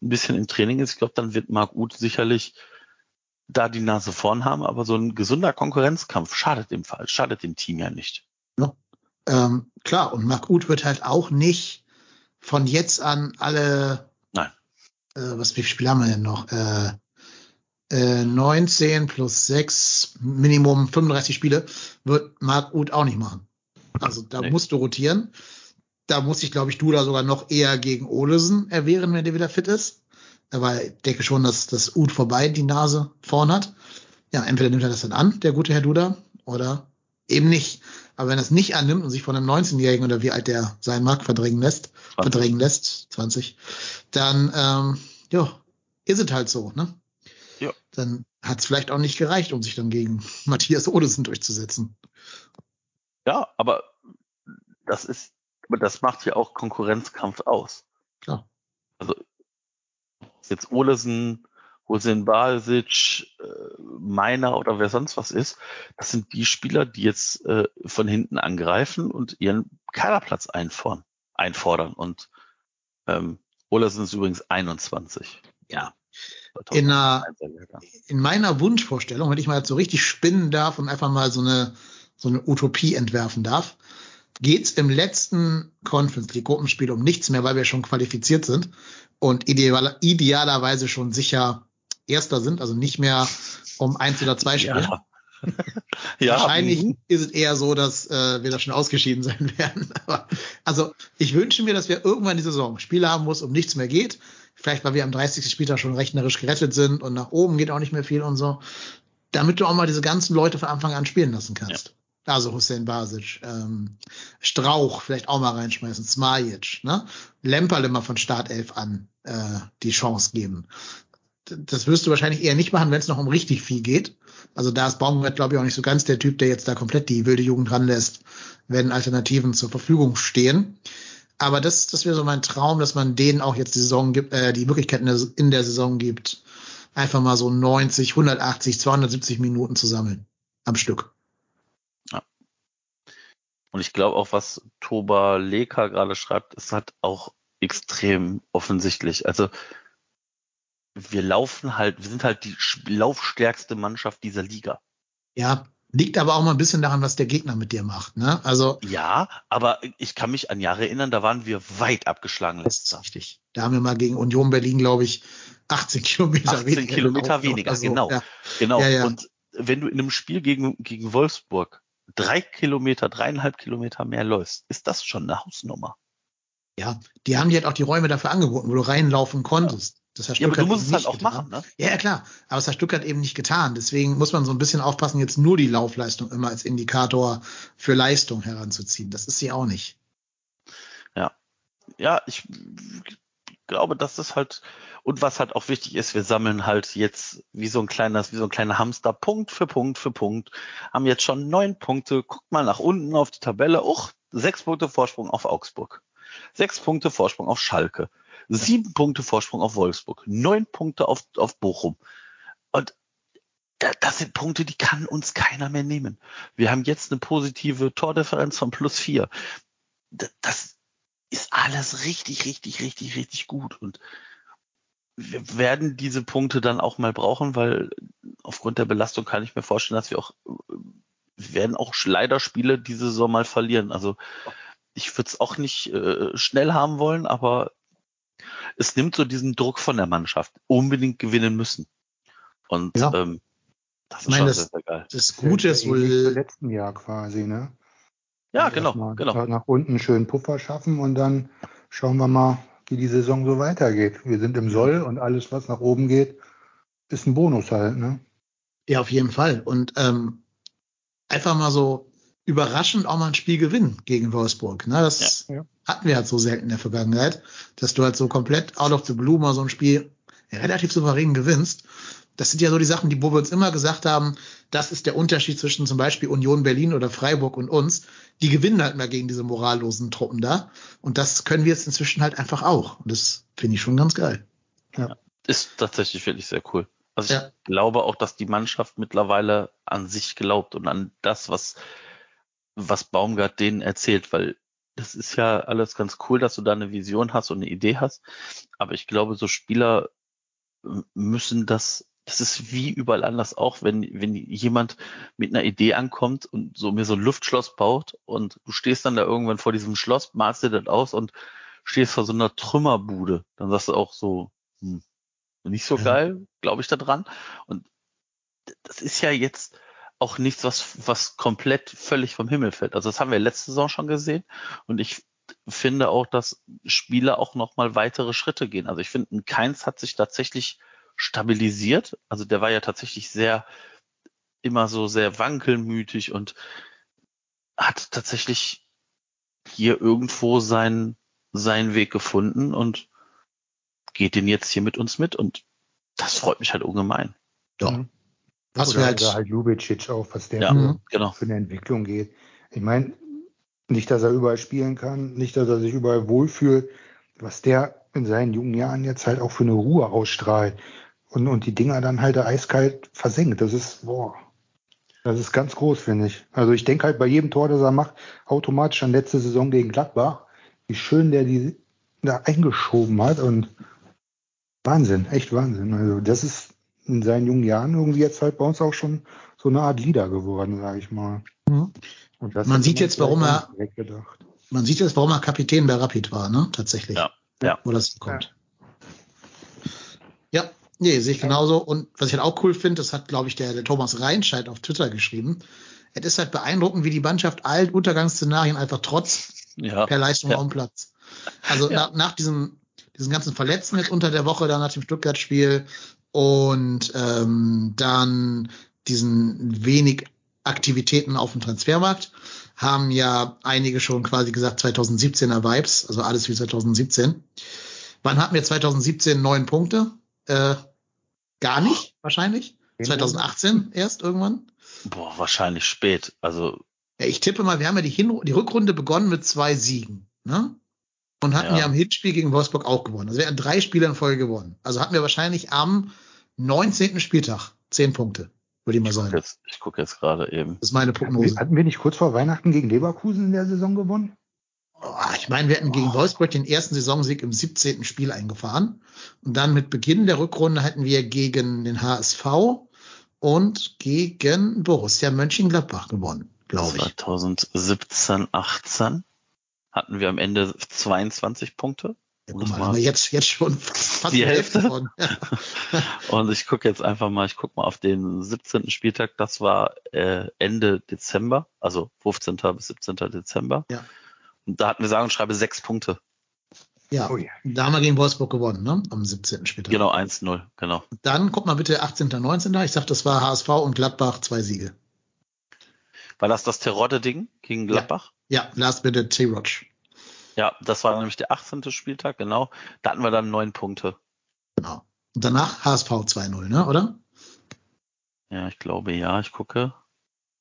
C: ein bisschen im Training ist. Ich glaube, dann wird Marc Uth sicherlich da die Nase vorn haben, aber so ein gesunder Konkurrenzkampf schadet dem Fall, schadet dem Team ja nicht.
B: Ja, ähm, klar, und Marc Uth wird halt auch nicht von jetzt an alle,
C: Nein.
B: Äh, was, wie viel Spiele haben wir denn noch? Äh, äh, 19 plus 6, Minimum 35 Spiele, wird Marc Uth auch nicht machen. Also da nee. musst du rotieren. Da muss ich, glaube ich, du da sogar noch eher gegen Olesen erwehren, wenn der wieder fit ist. Aber ich denke schon, dass das Ud vorbei die Nase vorn hat. Ja, entweder nimmt er das dann an, der gute Herr Duda, oder eben nicht. Aber wenn er es nicht annimmt und sich von einem 19-Jährigen oder wie alt der sein mag verdrängen lässt, 20. verdrängen lässt, 20, dann ähm, ja, ist es halt so, ne? Dann hat es vielleicht auch nicht gereicht, um sich dann gegen Matthias Odesen durchzusetzen.
C: Ja, aber das ist, das macht ja auch Konkurrenzkampf aus.
B: Klar.
C: Also jetzt Olesen, Hossein Basic, äh, Meiner oder wer sonst was ist, das sind die Spieler, die jetzt äh, von hinten angreifen und ihren Kaderplatz einfordern. einfordern. Und ähm, Olesen ist übrigens 21.
B: Ja. In, einer, in meiner Wunschvorstellung, wenn ich mal so richtig spinnen darf und einfach mal so eine, so eine Utopie entwerfen darf, geht's im letzten Conference League Gruppenspiel um nichts mehr, weil wir schon qualifiziert sind und ideal, idealerweise schon sicher Erster sind, also nicht mehr um eins oder zwei Spiele. Ja. ja. Wahrscheinlich mhm. ist es eher so, dass äh, wir da schon ausgeschieden sein werden. Aber, also ich wünsche mir, dass wir irgendwann die Saison Spiele haben, wo es um nichts mehr geht. Vielleicht, weil wir am 30. Spieltag schon rechnerisch gerettet sind und nach oben geht auch nicht mehr viel und so. Damit du auch mal diese ganzen Leute von Anfang an spielen lassen kannst. Ja. Also Hussein Basic, ähm, Strauch vielleicht auch mal reinschmeißen, Smajic, ne? Lemperle mal von Startelf an äh, die Chance geben. Das wirst du wahrscheinlich eher nicht machen, wenn es noch um richtig viel geht. Also da ist Baumgart, glaube ich, auch nicht so ganz der Typ, der jetzt da komplett die wilde Jugend ranlässt, wenn Alternativen zur Verfügung stehen. Aber das, das wäre so mein Traum, dass man denen auch jetzt die Saison gibt, äh, die Möglichkeit in der, Saison gibt, einfach mal so 90, 180, 270 Minuten zu sammeln am Stück.
C: Und ich glaube auch, was Toba Leka gerade schreibt, ist halt auch extrem offensichtlich. Also wir laufen halt, wir sind halt die laufstärkste Mannschaft dieser Liga.
B: Ja, liegt aber auch mal ein bisschen daran, was der Gegner mit dir macht, ne? Also
C: ja, aber ich kann mich an Jahre erinnern, da waren wir weit abgeschlagen.
B: Das ist richtig. Da haben wir mal gegen Union Berlin, glaube ich, 18 Kilometer
C: 18 weniger. Kilometer weniger, so. genau, ja. genau. Ja, ja. Und wenn du in einem Spiel gegen gegen Wolfsburg drei Kilometer, dreieinhalb Kilometer mehr läufst, ist das schon eine Hausnummer.
B: Ja, die haben dir halt auch die Räume dafür angeboten, wo du reinlaufen konntest. Das hat
C: Ja, aber du musst es halt auch
B: getan.
C: machen, ne?
B: Ja, ja, klar. Aber das hat Stuttgart eben nicht getan. Deswegen muss man so ein bisschen aufpassen, jetzt nur die Laufleistung immer als Indikator für Leistung heranzuziehen. Das ist sie auch nicht.
C: Ja, ich glaube, das ist halt, und was halt auch wichtig ist, wir sammeln halt jetzt wie so ein kleines, wie so ein kleiner Hamster Punkt für Punkt für Punkt, haben jetzt schon neun Punkte, guckt mal nach unten auf die Tabelle, uch, sechs Punkte Vorsprung auf Augsburg, sechs Punkte Vorsprung auf Schalke, sieben Punkte Vorsprung auf Wolfsburg, neun Punkte auf, auf Bochum. Und da- das sind Punkte, die kann uns keiner mehr nehmen. Wir haben jetzt eine positive Tordifferenz von plus vier. Das ist alles richtig, richtig, richtig, richtig gut. Und wir werden diese Punkte dann auch mal brauchen, weil aufgrund der Belastung kann ich mir vorstellen, dass wir auch, wir werden auch leider Spiele diese Saison mal verlieren. Also ich würde es auch nicht äh, schnell haben wollen, aber es nimmt so diesen Druck von der Mannschaft. Unbedingt gewinnen müssen. Und
B: Ja.
C: ähm, das ist
B: Ich meine,
C: schon
B: das-
C: sehr, sehr geil.
B: Das Gute ist wohl,
D: letzten Jahr quasi, ne?
C: Ja, genau,
D: Erstmal
C: genau.
D: Nach unten einen schönen Puffer schaffen und dann schauen wir mal, wie die Saison so weitergeht. Wir sind im Soll und alles, was nach oben geht, ist ein Bonus halt, ne?
B: ja, auf jeden Fall. Und ähm, einfach mal so überraschend auch mal ein Spiel gewinnen gegen Wolfsburg. Ne? Das
D: Ja, ja.
B: Hatten wir halt so selten in der Vergangenheit, dass du halt so komplett out of the blue mal so ein Spiel relativ souverän gewinnst. Das sind ja so die Sachen, die wo wir uns immer gesagt haben, das ist der Unterschied zwischen zum Beispiel Union Berlin oder Freiburg und uns. Die gewinnen halt mal gegen diese morallosen Truppen da. Und das können wir jetzt inzwischen halt einfach auch. Und das finde ich schon ganz geil.
C: Ist tatsächlich wirklich sehr cool. Also ich
B: Ja.
C: glaube auch, dass die Mannschaft mittlerweile an sich glaubt und an das, was, was Baumgart denen erzählt, weil das ist ja alles ganz cool, dass du da eine Vision hast und eine Idee hast. Aber ich glaube, so Spieler müssen das, das ist wie überall anders auch, wenn, wenn jemand mit einer Idee ankommt und so mir so ein Luftschloss baut und du stehst dann da irgendwann vor diesem Schloss, malst dir das aus und stehst vor so einer Trümmerbude, dann sagst du auch so, hm, nicht so
B: Ja.
C: geil, glaube ich da dran. Und das ist ja jetzt auch nichts, was, was komplett völlig vom Himmel fällt. Also das haben wir letzte Saison schon gesehen. Und ich finde auch, dass Spieler auch noch mal weitere Schritte gehen. Also ich finde, ein Keins hat sich tatsächlich stabilisiert. Also der war ja tatsächlich sehr, immer so sehr wankelmütig und hat tatsächlich hier irgendwo seinen, seinen Weg gefunden und geht den jetzt hier mit uns mit. Und das freut mich halt ungemein.
B: Ja.
D: Mhm.
B: Was
D: oder,
B: wir halt,
D: oder halt Lubicic auch, was der
C: Ja.
B: Mhm.
C: Genau.
D: für eine Entwicklung geht. Ich meine, nicht, dass er überall spielen kann, nicht, dass er sich überall wohlfühlt, was der in seinen jungen Jahren jetzt halt auch für eine Ruhe ausstrahlt und, und die Dinger dann halt eiskalt versenkt. Das ist, boah, das ist ganz groß, finde ich. Also ich denke halt bei jedem Tor, das er macht, automatisch an letzte Saison gegen Gladbach, wie schön der die da eingeschoben hat und Wahnsinn, echt Wahnsinn. Also das ist in seinen jungen Jahren irgendwie jetzt halt bei uns auch schon so eine Art Leader geworden, sage ich mal.
B: Mhm.
D: Und das
B: Man sieht jetzt, warum er- man sieht jetzt, warum er Kapitän bei Rapid war, ne? Tatsächlich.
C: Ja. Ja.
B: Wo das kommt. Ja, nee, sehe ich genauso. Und was ich halt auch cool finde, das hat, glaube ich, der, der Thomas Reinscheid auf Twitter geschrieben. Es ist halt beeindruckend, wie die Mannschaft allen Untergangsszenarien einfach trotz
C: Ja.
B: per Leistung
C: Ja.
B: auf dem Platz. Also
C: Ja.
B: nach, nach diesem, diesen ganzen Verletzten jetzt unter der Woche, dann nach dem Stuttgart-Spiel und ähm, dann diesen wenig Aktivitäten auf dem Transfermarkt, haben ja einige schon quasi gesagt 2017er Vibes, also alles wie 2017. Wann hatten wir 2017 neun Punkte? Äh, gar nicht, wahrscheinlich. 2018 erst irgendwann.
C: Boah, wahrscheinlich spät. Also,
B: Ja, ich tippe mal, wir haben ja die, Hin die Rückrunde begonnen mit zwei Siegen. Ne? Und hatten
C: Ja.
B: ja. im Hinspiel gegen Wolfsburg auch gewonnen. Also wir hatten drei Spiele in Folge gewonnen. Also hatten wir wahrscheinlich am 19. Spieltag zehn Punkte, würde ich mal
C: ich gucke
B: sagen.
C: jetzt, ich guck jetzt gerade eben.
B: Das ist meine
D: Hatten wir,
B: Prognose.
D: hatten wir nicht kurz vor Weihnachten gegen Leverkusen in der Saison gewonnen?
B: Oh, ich meine, wir hatten gegen Wolfsburg den ersten Saisonsieg im 17. Spiel eingefahren. Und dann mit Beginn der Rückrunde hatten wir gegen den HSV und gegen Borussia Mönchengladbach gewonnen, glaube ich.
C: 2017, 18 hatten wir am Ende 22 Punkte.
B: Ja, guck mal,
C: mal-
B: aber jetzt, jetzt schon fast
C: Die Hälfte?
B: davon. Ja.
C: Und ich gucke jetzt einfach mal, ich gucke mal auf den 17. Spieltag, das war äh, Ende Dezember, also 15. bis 17. Dezember.
B: Ja.
C: Und da hatten wir sagen und schreibe sechs Punkte.
B: ja,
D: Oh
B: da haben wir gegen Wolfsburg gewonnen, ne? Am 17. Spieltag.
C: Genau, 1-0, genau.
B: Dann guck mal bitte 18. 19. Ich sag, das war HSV und Gladbach, zwei Siege.
C: War das das Terodde-Ding gegen Gladbach?
B: Ja, last bitte T-Roch.
C: Ja. das war nämlich der 18. Spieltag, genau. Da hatten wir dann neun Punkte.
B: Genau. Und danach HSV 2-0, ne, oder?
C: Ja, ich glaube, ja, ich gucke.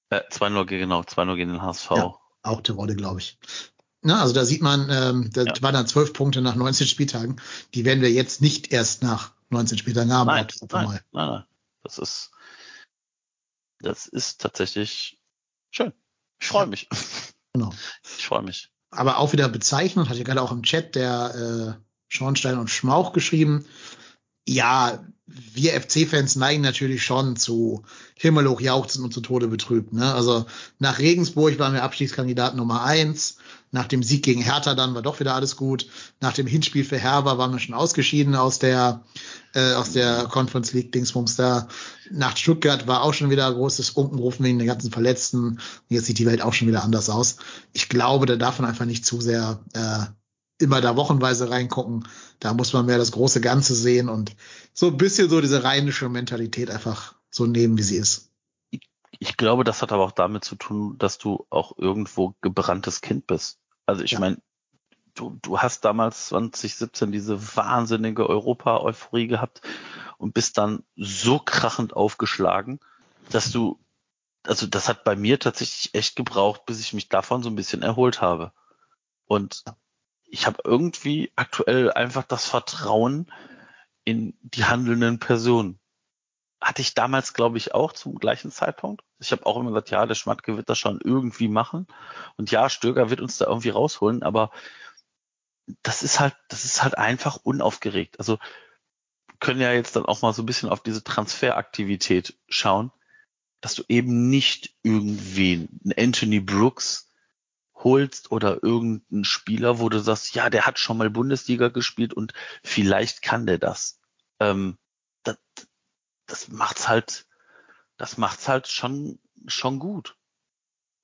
C: Äh, 2-0, genau, 2-0 gegen den HSV.
B: Ja. Auch Terodde, glaube ich. Na, also da sieht man, ähm, da
C: Ja.
B: waren dann zwölf Punkte nach 19 Spieltagen. Die werden wir jetzt nicht erst nach 19 Spieltagen haben.
C: Nein, nein, nein, nein. Das ist, das ist tatsächlich schön. Ich freue mich.
B: Genau.
C: Ich freue mich.
B: aber auch wieder bezeichnend, hat ja gerade auch im Chat der äh, Schornstein und Schmauch geschrieben. Ja, wir FC-Fans neigen natürlich schon zu himmelhoch jauchzen und zu Tode betrübt. Ne? Also nach Regensburg waren wir Abstiegskandidat Nummer eins. Nach dem Sieg gegen Hertha dann war doch wieder alles gut. Nach dem Hinspiel für Herber waren wir schon ausgeschieden aus der äh, aus der Conference League Dingsbums da. Nach Stuttgart war auch schon wieder großes Unkenrufen wegen den ganzen Verletzten. Jetzt sieht die Welt auch schon wieder anders aus. Ich glaube, da darf man einfach nicht zu sehr äh, immer da wochenweise reingucken. Da muss man mehr das große Ganze sehen und so ein bisschen so diese rheinische Mentalität einfach so nehmen, wie sie ist.
C: Ich glaube, das hat aber auch damit zu tun, dass du auch irgendwo gebranntes Kind bist. Also ich
B: Ja.
C: meine, du, du hast damals 2017 diese wahnsinnige Europa-Euphorie gehabt und bist dann so krachend aufgeschlagen, dass du, also das hat bei mir tatsächlich echt gebraucht, bis ich mich davon so ein bisschen erholt habe. Und ich habe irgendwie aktuell einfach das Vertrauen in die handelnden Personen. Hatte ich damals, glaube ich, auch zum gleichen Zeitpunkt. Ich habe auch immer gesagt, ja, der Schmatke wird das schon irgendwie machen. Und ja, Stöger wird uns da irgendwie rausholen, aber das ist halt, das ist halt einfach unaufgeregt. Also können ja jetzt dann auch mal so ein bisschen auf diese Transferaktivität schauen, dass du eben nicht irgendwen, einen Anthony Brooks holst oder irgendeinen Spieler, wo du sagst, ja, der hat schon mal Bundesliga gespielt und vielleicht kann der das. Ähm, das, das macht's halt, das macht's halt schon, schon gut.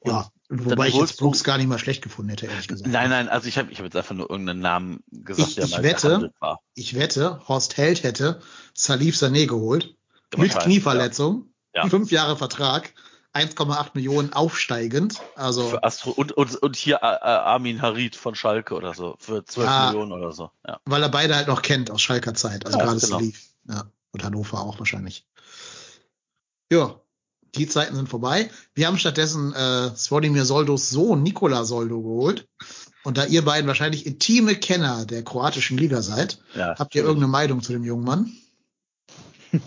B: Ja,
C: Und
B: wobei
C: dann
B: ich jetzt Brooks gar nicht mal schlecht gefunden hätte, ehrlich gesagt.
C: Nein, nein, also ich habe ich hab jetzt einfach nur irgendeinen Namen gesagt,
B: Ich-
C: der
B: ich
C: mal
B: wette,
C: war.
B: Ich wette, Horst Held hätte Salif Sané geholt. Mit Knieverletzung.
C: Ja.
B: Fünf Jahre Vertrag. 1,8 Millionen aufsteigend. Also
C: Für Astro und, und, und hier äh, äh, Armin Harid von Schalke oder so, für 12
B: Ja.
C: Millionen oder so. Ja.
B: weil er beide halt noch kennt aus Schalker Zeit. Also
C: Ja,
B: gerade
C: genau.
B: Salif. Ja. Und Hannover auch wahrscheinlich. Ja, die Zeiten sind vorbei. Wir haben stattdessen äh, Svodimir Soldos Sohn Nikola Soldo geholt. Und da ihr beiden wahrscheinlich intime Kenner der kroatischen Liga seid,
C: Ja,
B: habt ihr irgendeine Meinung zu dem jungen Mann?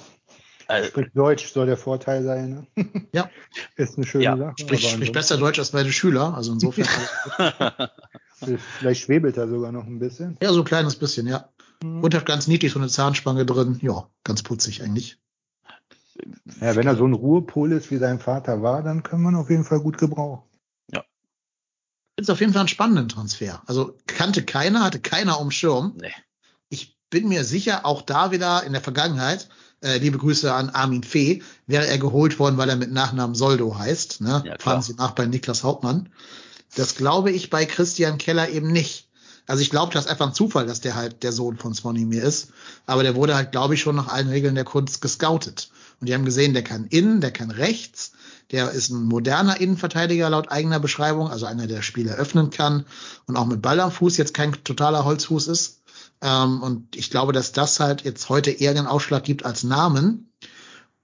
C: äh,
D: Spricht Deutsch soll der Vorteil sein. Ne?
B: Ja.
D: Ist eine schöne
C: Ja,
D: Sache.
B: Sprich, sprich besser Deutsch als meine Schüler. Also insofern.
D: Vielleicht schwebelt er sogar noch ein bisschen.
B: ja, so ein kleines bisschen, ja. Und hat ganz niedlich so eine Zahnspange drin. Ja, ganz putzig eigentlich.
D: Ja, wenn er so ein Ruhepol ist, wie sein Vater war, dann kann man auf jeden Fall gut gebrauchen.
B: Ist auf jeden Fall ein spannender Transfer. Also kannte keiner, hatte keiner um Schirm.
C: Nee.
B: Ich bin mir sicher, auch da wieder in der Vergangenheit, äh, liebe Grüße an Armin Fee, wäre er geholt worden, weil er mit Nachnamen Soldo heißt. Ne?
C: Ja.
B: Fragen Sie nach bei Niklas Hauptmann. Das glaube ich bei Christian Keller eben nicht. Also ich glaube, das ist einfach ein Zufall, dass der halt der Sohn von Svonimir ist. Aber der wurde halt, glaube ich, schon nach allen Regeln der Kunst gescoutet. Und die haben gesehen, der kann innen, der kann rechts, der ist ein moderner Innenverteidiger laut eigener Beschreibung, also einer, der Spiele öffnen kann und auch mit Ball am Fuß jetzt kein totaler Holzfuß ist. Ähm, und ich glaube, dass das halt jetzt heute eher den Ausschlag gibt als Namen.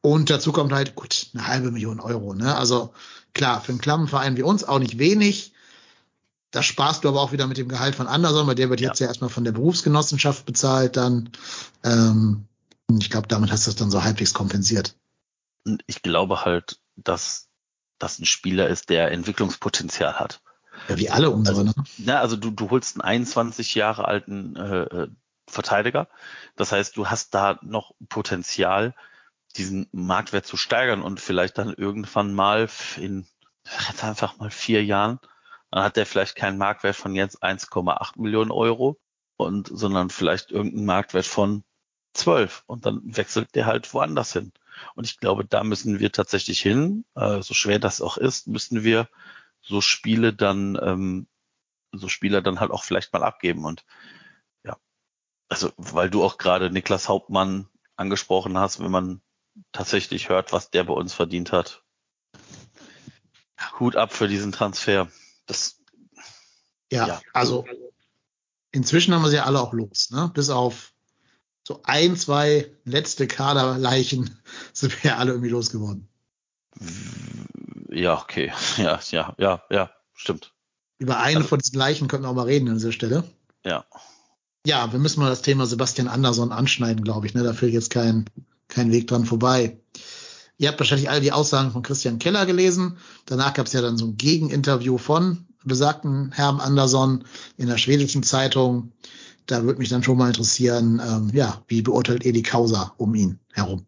B: Und dazu kommt halt, gut, eine halbe Million Euro. Ne? Also klar, für einen Klammenverein wie uns auch nicht wenig. Das sparst du aber auch wieder mit dem Gehalt von Anderson, weil der wird
C: Ja.
B: jetzt ja erstmal von der Berufsgenossenschaft bezahlt dann. Ähm, und ich glaube, damit hast du das dann so halbwegs kompensiert.
C: Und ich glaube halt, dass das ein Spieler ist, der Entwicklungspotenzial hat.
B: Ja, wie alle unsere, ne?
C: Na, also du, du holst einen 21 Jahre alten äh, äh, Verteidiger. Das heißt, du hast da noch Potenzial, diesen Marktwert zu steigern und vielleicht dann irgendwann mal in jetzt einfach mal vier Jahren, dann hat der vielleicht keinen Marktwert von jetzt 1,8 Millionen Euro, und, sondern vielleicht irgendeinen Marktwert von 12 und dann wechselt der halt woanders hin. Und ich glaube, da müssen wir tatsächlich hin, äh, so schwer das auch ist, müssen wir so Spiele dann, ähm, so Spieler dann halt auch vielleicht mal abgeben. Und ja, also weil du auch gerade Niklas Hauptmann angesprochen hast, wenn man tatsächlich hört, was der bei uns verdient hat. Hut ab für diesen Transfer. Das,
B: ja, ja. also inzwischen haben wir sie alle auch los, ne? Bis auf so ein, zwei letzte Kaderleichen sind wir ja alle irgendwie losgeworden.
C: Ja, okay. Ja, ja, ja, ja, stimmt.
B: Über eine also, von diesen Leichen könnten wir auch mal reden an dieser Stelle.
C: Ja.
B: Ja, wir müssen mal das Thema Sebastian Andersson anschneiden, glaube ich. Ne? Da führt jetzt kein, kein Weg dran vorbei. Ihr habt wahrscheinlich alle die Aussagen von Christian Keller gelesen. Danach gab es ja dann so ein Gegeninterview von besagten Herrn Andersson in der schwedischen Zeitung. Da würde mich dann schon mal interessieren, ähm, ja, wie beurteilt ihr die Causa um ihn herum?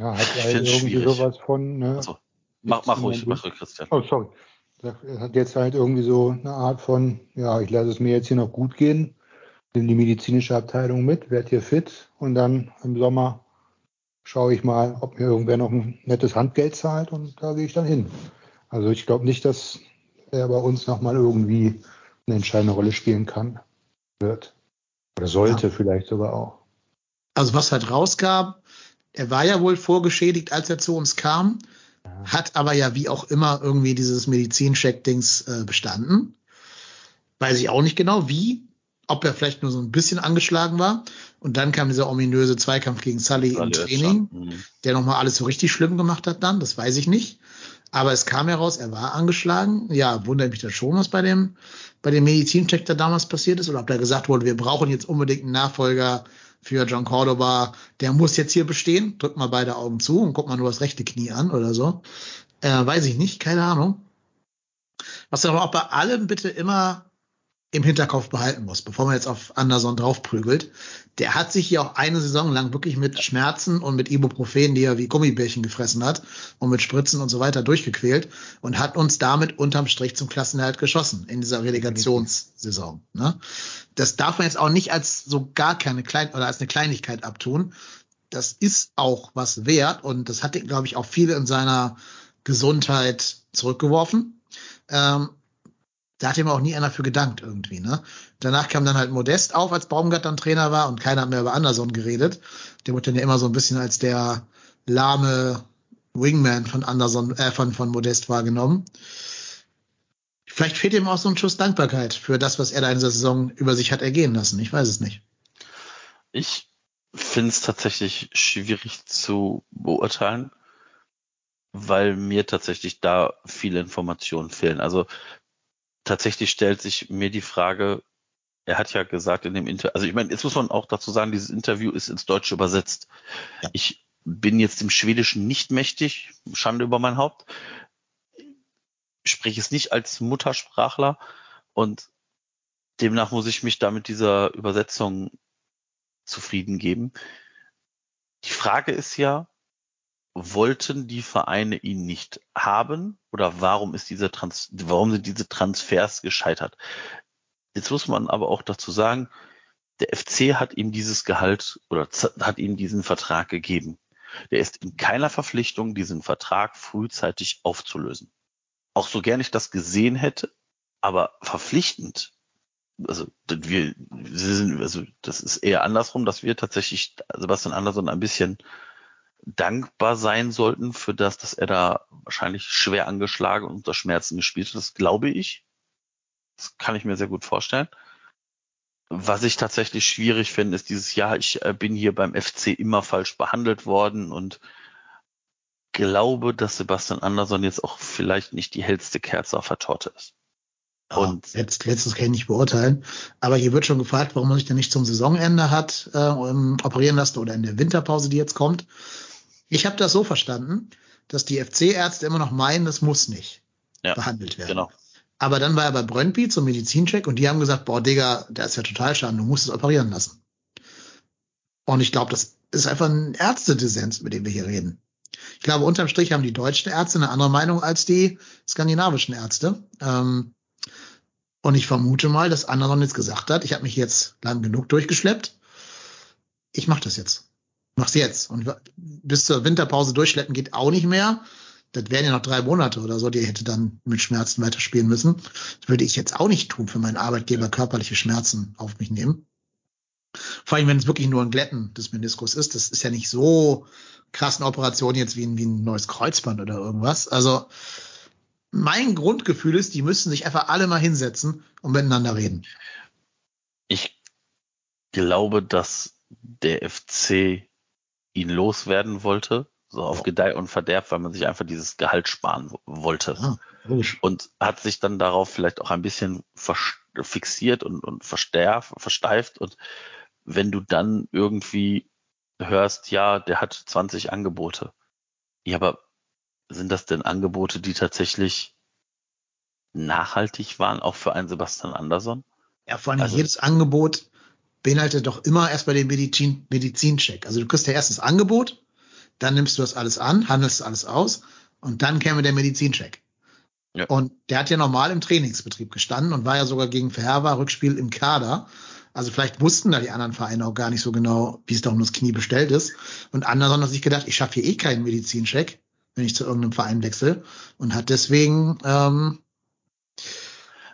D: Ja, hat er irgendwie schwierig. sowas von. Ne?
C: Also, mach, mach ruhig, mach ruhig, Christian.
D: Oh, sorry. Er hat jetzt halt irgendwie so eine Art von, ja, ich lasse es mir jetzt hier noch gut gehen, nehme die medizinische Abteilung mit, werde hier fit und dann im Sommer schaue ich mal, ob mir irgendwer noch ein nettes Handgeld zahlt und da gehe ich dann hin. Also ich glaube nicht, dass er bei uns nochmal irgendwie eine entscheidende Rolle spielen kann, wird. Oder sollte ja. vielleicht sogar auch.
B: Also was halt rauskam, er war ja wohl vorgeschädigt, als er zu uns kam hat aber ja wie auch immer irgendwie dieses Medizincheck-Dings äh, bestanden. Weiß ich auch nicht genau wie, ob er vielleicht nur so ein bisschen angeschlagen war. Und dann kam dieser ominöse Zweikampf gegen Sully im Training, mhm. der nochmal alles so richtig schlimm gemacht hat dann, das weiß ich nicht. Aber es kam heraus, er war angeschlagen. Ja, wundert mich das schon, was bei dem, bei dem Medizincheck da damals passiert ist. Oder ob da gesagt wurde, wir brauchen jetzt unbedingt einen Nachfolger für John Cordoba, der muss jetzt hier bestehen. Drückt mal beide Augen zu und guckt mal nur das rechte Knie an oder so. Äh, weiß ich nicht, keine Ahnung. Was aber auch bei allem bitte immer im Hinterkopf behalten muss, bevor man jetzt auf Anderson draufprügelt. Der hat sich hier auch eine Saison lang wirklich mit Schmerzen und mit Ibuprofen, die er wie Gummibärchen gefressen hat und mit Spritzen und so weiter durchgequält und hat uns damit unterm Strich zum Klassenerhalt geschossen in dieser Relegationssaison. Ne? Das darf man jetzt auch nicht als so gar keine Klein oder als eine Kleinigkeit abtun. Das ist auch was wert und das hat, glaube ich, auch viele in seiner Gesundheit zurückgeworfen. Ähm, da hat ihm auch nie einer für gedankt irgendwie, ne? Danach kam dann halt Modest auf, als Baumgart dann Trainer war und keiner hat mehr über Anderson geredet. Der wurde dann ja immer so ein bisschen als der lahme Wingman von Anderson, äh, von, von Modest wahrgenommen. Vielleicht fehlt ihm auch so ein Schuss Dankbarkeit für das, was er da in dieser Saison über sich hat ergehen lassen. Ich weiß es nicht.
C: Ich finde es tatsächlich schwierig zu beurteilen, weil mir tatsächlich da viele Informationen fehlen. Also tatsächlich stellt sich mir die Frage, er hat ja gesagt in dem Interview, also ich meine, jetzt muss man auch dazu sagen, dieses Interview ist ins Deutsche übersetzt. Ja. Ich bin jetzt im Schwedischen nicht mächtig, Schande über mein Haupt, spreche es nicht als Muttersprachler und demnach muss ich mich da mit dieser Übersetzung zufrieden geben. Die Frage ist ja, wollten die Vereine ihn nicht haben oder warum ist dieser Trans warum sind diese Transfers gescheitert? Jetzt muss man aber auch dazu sagen, der FC hat ihm dieses Gehalt oder hat ihm diesen Vertrag gegeben. Der ist in keiner Verpflichtung, diesen Vertrag frühzeitig aufzulösen. Auch so gern ich das gesehen hätte, aber verpflichtend. Also wir, sind, also das ist eher andersrum, dass wir tatsächlich Sebastian Andersson ein bisschen dankbar sein sollten für das, dass er da wahrscheinlich schwer angeschlagen und unter Schmerzen gespielt hat. Das glaube ich. Das kann ich mir sehr gut vorstellen. Was ich tatsächlich schwierig finde, ist dieses Jahr, ich äh, bin hier beim FC immer falsch behandelt worden und glaube, dass Sebastian Andersson jetzt auch vielleicht nicht die hellste Kerze auf der Torte ist.
B: Und ja, letztes kann ich nicht beurteilen. Aber hier wird schon gefragt, warum man sich denn nicht zum Saisonende hat äh, operieren lassen oder in der Winterpause, die jetzt kommt. Ich habe das so verstanden, dass die FC-Ärzte immer noch meinen, das muss nicht ja, behandelt werden. Genau. Aber dann war er bei Brøndby zum Medizincheck und die haben gesagt, boah, Digga, der ist ja total schaden, du musst es operieren lassen. Und ich glaube, das ist einfach ein Ärztedissens, mit dem wir hier reden. Ich glaube, unterm Strich haben die deutschen Ärzte eine andere Meinung als die skandinavischen Ärzte. Ähm, Und ich vermute mal, dass Anderson jetzt gesagt hat, ich habe mich jetzt lang genug durchgeschleppt. Ich mache das jetzt. Mach's jetzt. Und bis zur Winterpause durchschleppen geht auch nicht mehr. Das wären ja noch drei Monate oder so, die hätte dann mit Schmerzen weiterspielen müssen. Das würde ich jetzt auch nicht tun, für meinen Arbeitgeber körperliche Schmerzen auf mich nehmen. Vor allem, wenn es wirklich nur ein Glätten des Meniskus ist. Das ist ja nicht so krass eine Operation jetzt wie ein, wie ein neues Kreuzband oder irgendwas. Also mein Grundgefühl ist, die müssen sich einfach alle mal hinsetzen und miteinander reden.
C: Ich glaube, dass der FC ihn loswerden wollte, so auf Gedeih und Verderb, weil man sich einfach dieses Gehalt sparen wollte.
B: Ja, logisch.
C: Und hat sich dann darauf vielleicht auch ein bisschen fixiert und, und verstärft, versteift. Und wenn du dann irgendwie hörst, ja, der hat 20 Angebote. Ja, aber sind das denn Angebote, die tatsächlich nachhaltig waren, auch für einen Sebastian Andersson?
B: Ja, vor allem also, jedes Angebot beinhaltet doch immer erstmal den Medizin, Medizincheck. Also du kriegst ja erst das Angebot, dann nimmst du das alles an, handelst alles aus und dann käme der Medizincheck. Ja. Und der hat ja normal im Trainingsbetrieb gestanden und war ja sogar gegen Verherber Rückspiel im Kader. Also vielleicht wussten da die anderen Vereine auch gar nicht so genau, wie es da um das Knie bestellt ist. Und Anderson hat sich gedacht, ich schaffe hier eh keinen Medizincheck, wenn ich zu irgendeinem Verein wechsle. Und hat deswegen, ähm,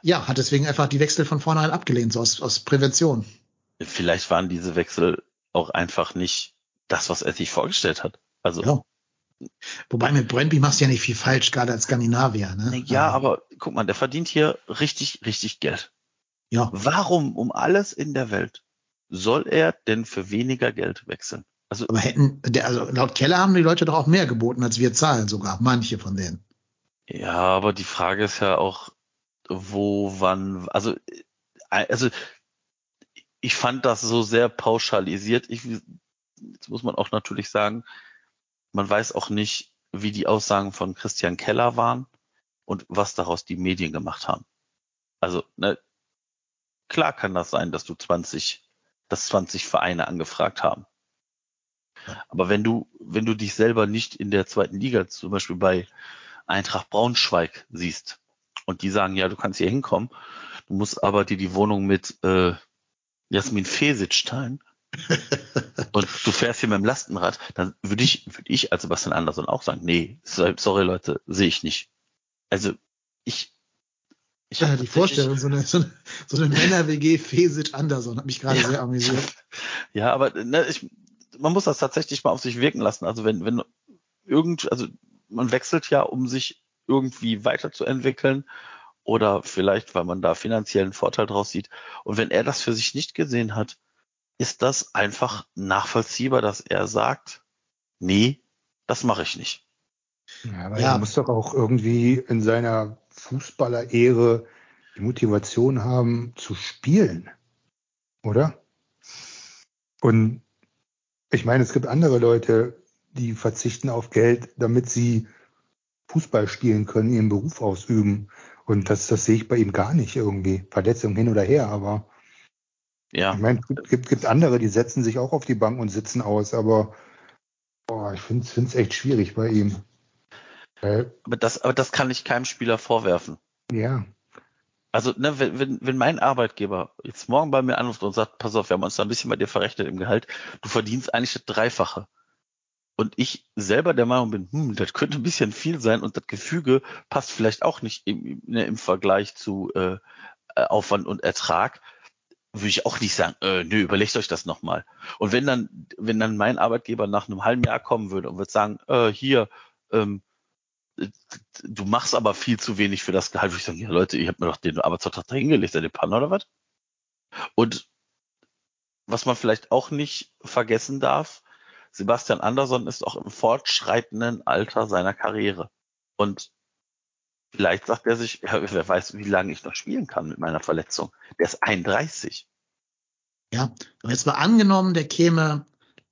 B: ja, hat deswegen einfach die Wechsel von vornherein abgelehnt, so aus, aus Prävention.
C: Vielleicht waren diese Wechsel auch einfach nicht das, was er sich vorgestellt hat. Also. Ja.
B: Wobei mit Brentby machst du ja nicht viel falsch, gerade als Skandinavier. Ne?
C: Ja, aber guck mal, der verdient hier richtig, richtig Geld. Ja. Warum um alles in der Welt soll er denn für weniger Geld wechseln?
B: Also, aber hätten, der, also laut Keller haben die Leute doch auch mehr geboten, als wir zahlen sogar, manche von denen.
C: Ja, aber die Frage ist ja auch, wo, wann, also, also ich fand das so sehr pauschalisiert. Ich, jetzt muss man auch natürlich sagen, man weiß auch nicht, wie die Aussagen von Christian Keller waren und was daraus die Medien gemacht haben. Also, ne, klar kann das sein, dass du 20, dass 20 Vereine angefragt haben. Aber wenn du, wenn du dich selber nicht in der zweiten Liga, zum Beispiel bei Eintracht Braunschweig siehst, und die sagen, ja, du kannst hier hinkommen, du musst aber dir die Wohnung mit äh, Jasmin Fesic teilen und du fährst hier mit dem Lastenrad, dann würde ich, würde ich als Sebastian Andersson auch sagen, nee, sorry Leute, sehe ich nicht. Also ich,
B: ich ja, die Vorstellung, so eine, so eine, so eine Männer-WG Fesic Anderson hat mich gerade ja. sehr amüsiert.
C: Ja, aber ne, ich, man muss das tatsächlich mal auf sich wirken lassen. Also wenn, wenn irgend, also man wechselt ja, um sich irgendwie weiterzuentwickeln oder vielleicht, weil man da finanziellen Vorteil draus sieht. Und wenn er das für sich nicht gesehen hat, ist das einfach nachvollziehbar, dass er sagt, nee, das mache ich nicht.
D: Ja, aber ja. er muss doch auch irgendwie in seiner Fußballer-Ehre die Motivation haben zu spielen, oder? Und ich meine, es gibt andere Leute, die verzichten auf Geld, damit sie Fußball spielen können, ihren Beruf ausüben. Und das, das sehe ich bei ihm gar nicht irgendwie. Verletzung hin oder her, aber ja. ich meine, es gibt, gibt andere, die setzen sich auch auf die Bank und sitzen aus, aber boah, ich finde es echt schwierig bei ihm.
C: Äh, aber, das, aber das kann ich keinem Spieler vorwerfen.
D: Ja.
C: Also, ne, wenn, wenn, wenn mein Arbeitgeber jetzt morgen bei mir anruft und sagt, pass auf, wir haben uns da ein bisschen bei dir verrechnet im Gehalt, du verdienst eigentlich das Dreifache und ich selber der Meinung bin, hm, das könnte ein bisschen viel sein und das Gefüge passt vielleicht auch nicht im, ne, im Vergleich zu äh, Aufwand und Ertrag, würde ich auch nicht sagen, äh, nö, überlegt euch das nochmal. Und wenn dann, wenn dann mein Arbeitgeber nach einem halben Jahr kommen würde und würde sagen, äh, hier, ähm, du machst aber viel zu wenig für das Gehalt, würde ich sagen, ja Leute, ihr habt mir doch den Arbeitsvertrag da hingelegt, seid ihr Panne oder was? Und was man vielleicht auch nicht vergessen darf, Sebastian Andersson ist auch im fortschreitenden Alter seiner Karriere. Und vielleicht sagt er sich, ja, wer weiß, wie lange ich noch spielen kann mit meiner Verletzung. Der ist 31.
B: Ja, und jetzt mal angenommen, der käme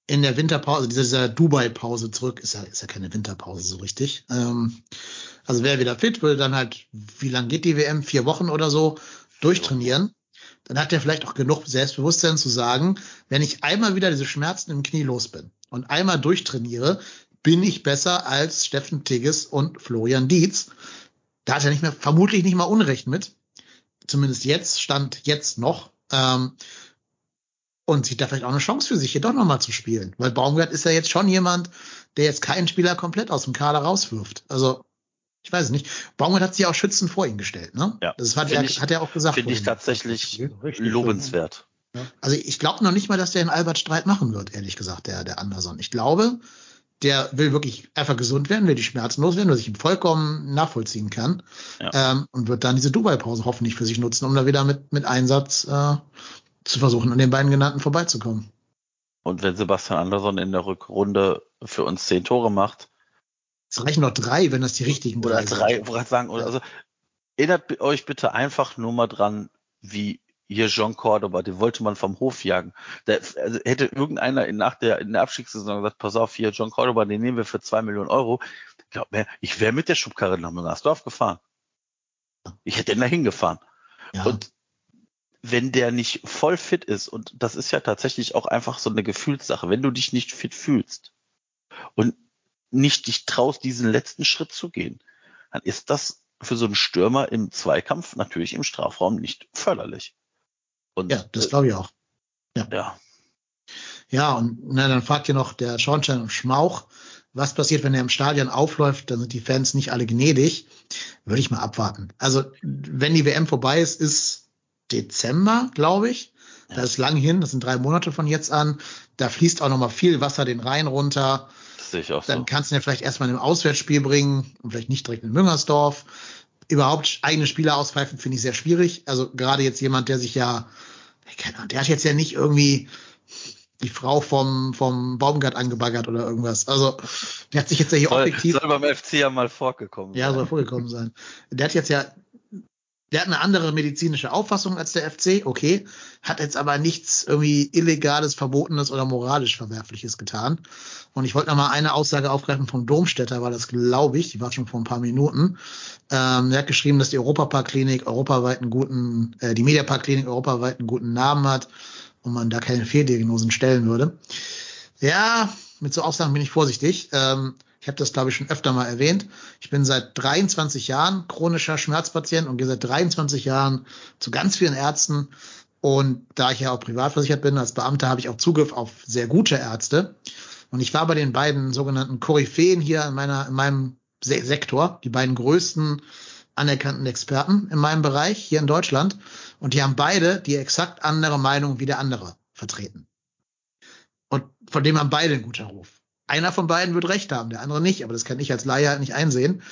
B: in der Winterpause, dieser Dubai-Pause zurück, ist ja, ist ja keine Winterpause so richtig. Ähm, also wäre wieder fit, würde dann halt, wie lange geht die WM? Vier Wochen oder so, durchtrainieren dann hat er vielleicht auch genug Selbstbewusstsein zu sagen, wenn ich einmal wieder diese Schmerzen im Knie los bin und einmal durchtrainiere, bin ich besser als Steffen Tigges und Florian Dietz. Da hat er nicht mehr, vermutlich nicht mal Unrecht mit. zumindest jetzt, stand jetzt noch. Ähm, und sieht da vielleicht auch eine Chance für sich, hier doch nochmal zu spielen. Weil Baumgart ist ja jetzt schon jemand, der jetzt keinen Spieler komplett aus dem Kader rauswirft. Also, ich weiß es nicht. Baumgart hat sich auch Schützen vor ihn gestellt, ne?
C: Ja.
B: Das hat, er,
C: ich,
B: hat er auch gesagt.
C: Finde ich tatsächlich
D: Richtig
B: Also ich glaube noch nicht mal, dass der einen Albert-Streit machen wird, ehrlich gesagt, der, der Anderson. Ich glaube, der will wirklich einfach gesund werden, will die Schmerzen loswerden, was ich ihm vollkommen nachvollziehen kann.
C: Ja.
B: Ähm, und wird dann diese Dubai-Pause hoffentlich für sich nutzen, um da wieder mit, mit Einsatz äh, zu versuchen, an den beiden genannten vorbeizukommen.
C: Und wenn Sebastian Andersson in der Rückrunde für uns zehn Tore macht,
B: Es reichen noch drei, wenn das die richtigen
C: oder
B: sind.
C: drei, wollte ich sagen, oder
B: Ja.
C: also erinnert euch bitte einfach nur mal dran, wie hier Jean Cordoba, den wollte man vom Hof jagen. Der, also hätte irgendeiner in, nach der, in der Abstiegssaison gesagt, pass auf, hier John Cordoba, den nehmen wir für zwei Millionen Euro. Glaub mir, ich wäre mit der Schubkarre nach Müngersdorf gefahren. Ich hätte ihn da hingefahren.
B: Ja.
C: Und wenn der nicht voll fit ist, und das ist ja tatsächlich auch einfach so eine Gefühlssache, wenn du dich nicht fit fühlst und nicht dich traust, diesen letzten Schritt zu gehen, dann ist das für so einen Stürmer im Zweikampf natürlich im Strafraum nicht förderlich. Und
B: ja, das
C: äh,
B: glaube ich auch.
C: ja,
B: Ja, und na, dann fragt hier noch der Schornstein und Schmauch, was passiert, wenn er im Stadion aufläuft, dann sind die Fans nicht alle gnädig. Würde ich mal abwarten. Also, wenn die WM vorbei ist, ist Dezember, glaube ich. Da ist lang hin, das sind drei Monate von jetzt an. Da fließt auch noch mal viel Wasser den Rhein runter.
C: das sehe ich auch
B: Dann
C: so.
B: kannst du ihn ja vielleicht erstmal in einem Auswärtsspiel bringen und vielleicht nicht direkt in Müngersdorf. Überhaupt eigene Spieler auspfeifen finde ich sehr schwierig. Also gerade jetzt jemand, der sich ja, keine Ahnung, der hat jetzt ja nicht irgendwie die Frau vom, vom Baumgart angebaggert oder irgendwas. Also der hat sich jetzt ja hier
C: Soll,
B: objektiv,
C: soll beim FC ja mal vorgekommen
B: ja,
C: sein.
B: soll vorgekommen sein. Der hat jetzt ja, der hat eine andere medizinische Auffassung als der FC, okay, hat jetzt aber nichts irgendwie Illegales, Verbotenes oder moralisch Verwerfliches getan. Und ich wollte noch mal eine Aussage aufgreifen vom Domstädter, war das glaube ich, die war schon vor ein paar Minuten. Ähm, er hat geschrieben, dass die Europapark-Klinik europaweit einen guten, äh, die Mediapark-Klinik europaweit einen guten Namen hat und man da keine Fehldiagnosen stellen würde. Ja, mit so Aussagen bin ich vorsichtig. Ähm, ich habe das, glaube ich, schon öfter mal erwähnt. Ich bin seit 23 Jahren chronischer Schmerzpatient und gehe seit 23 Jahren zu ganz vielen Ärzten. Und da ich ja auch privat versichert bin, als Beamter habe ich auch Zugriff auf sehr gute Ärzte. Und ich war bei den beiden sogenannten Koryphäen hier in, meiner, in meinem Se Sektor, die beiden größten anerkannten Experten in meinem Bereich hier in Deutschland. Und die haben beide die exakt andere Meinung wie der andere vertreten. Und von dem haben beide einen guten Ruf. Einer von beiden wird recht haben, der andere nicht, aber das kann ich als Laie halt nicht einsehen.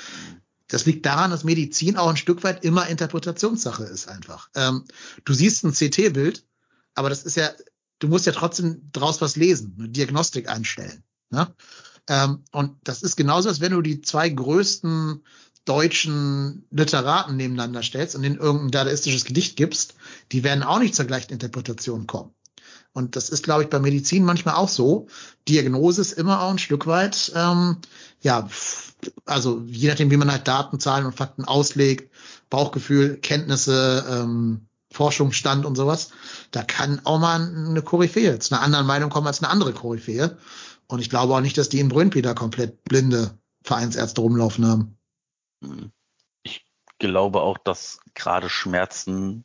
B: Das liegt daran, dass Medizin auch ein Stück weit immer Interpretationssache ist einfach. Ähm, du siehst ein CT-Bild, aber das ist ja, du musst ja trotzdem draus was lesen, eine Diagnostik anstellen. Ne? Ähm, und das ist genauso, als wenn du die zwei größten deutschen Literaten nebeneinander stellst und denen irgendein dadaistisches Gedicht gibst, die werden auch nicht zur gleichen Interpretation kommen. Und das ist, glaube ich, bei Medizin manchmal auch so. Diagnose ist immer auch ein Stück weit, ähm, ja, also je nachdem, wie man halt Daten, Zahlen und Fakten auslegt, Bauchgefühl, Kenntnisse, ähm, Forschungsstand und sowas, da kann auch mal eine Koryphäe zu einer anderen Meinung kommen als eine andere Koryphäe. Und ich glaube auch nicht, dass die in da komplett blinde Vereinsärzte rumlaufen haben.
C: Ich glaube auch, dass gerade Schmerzen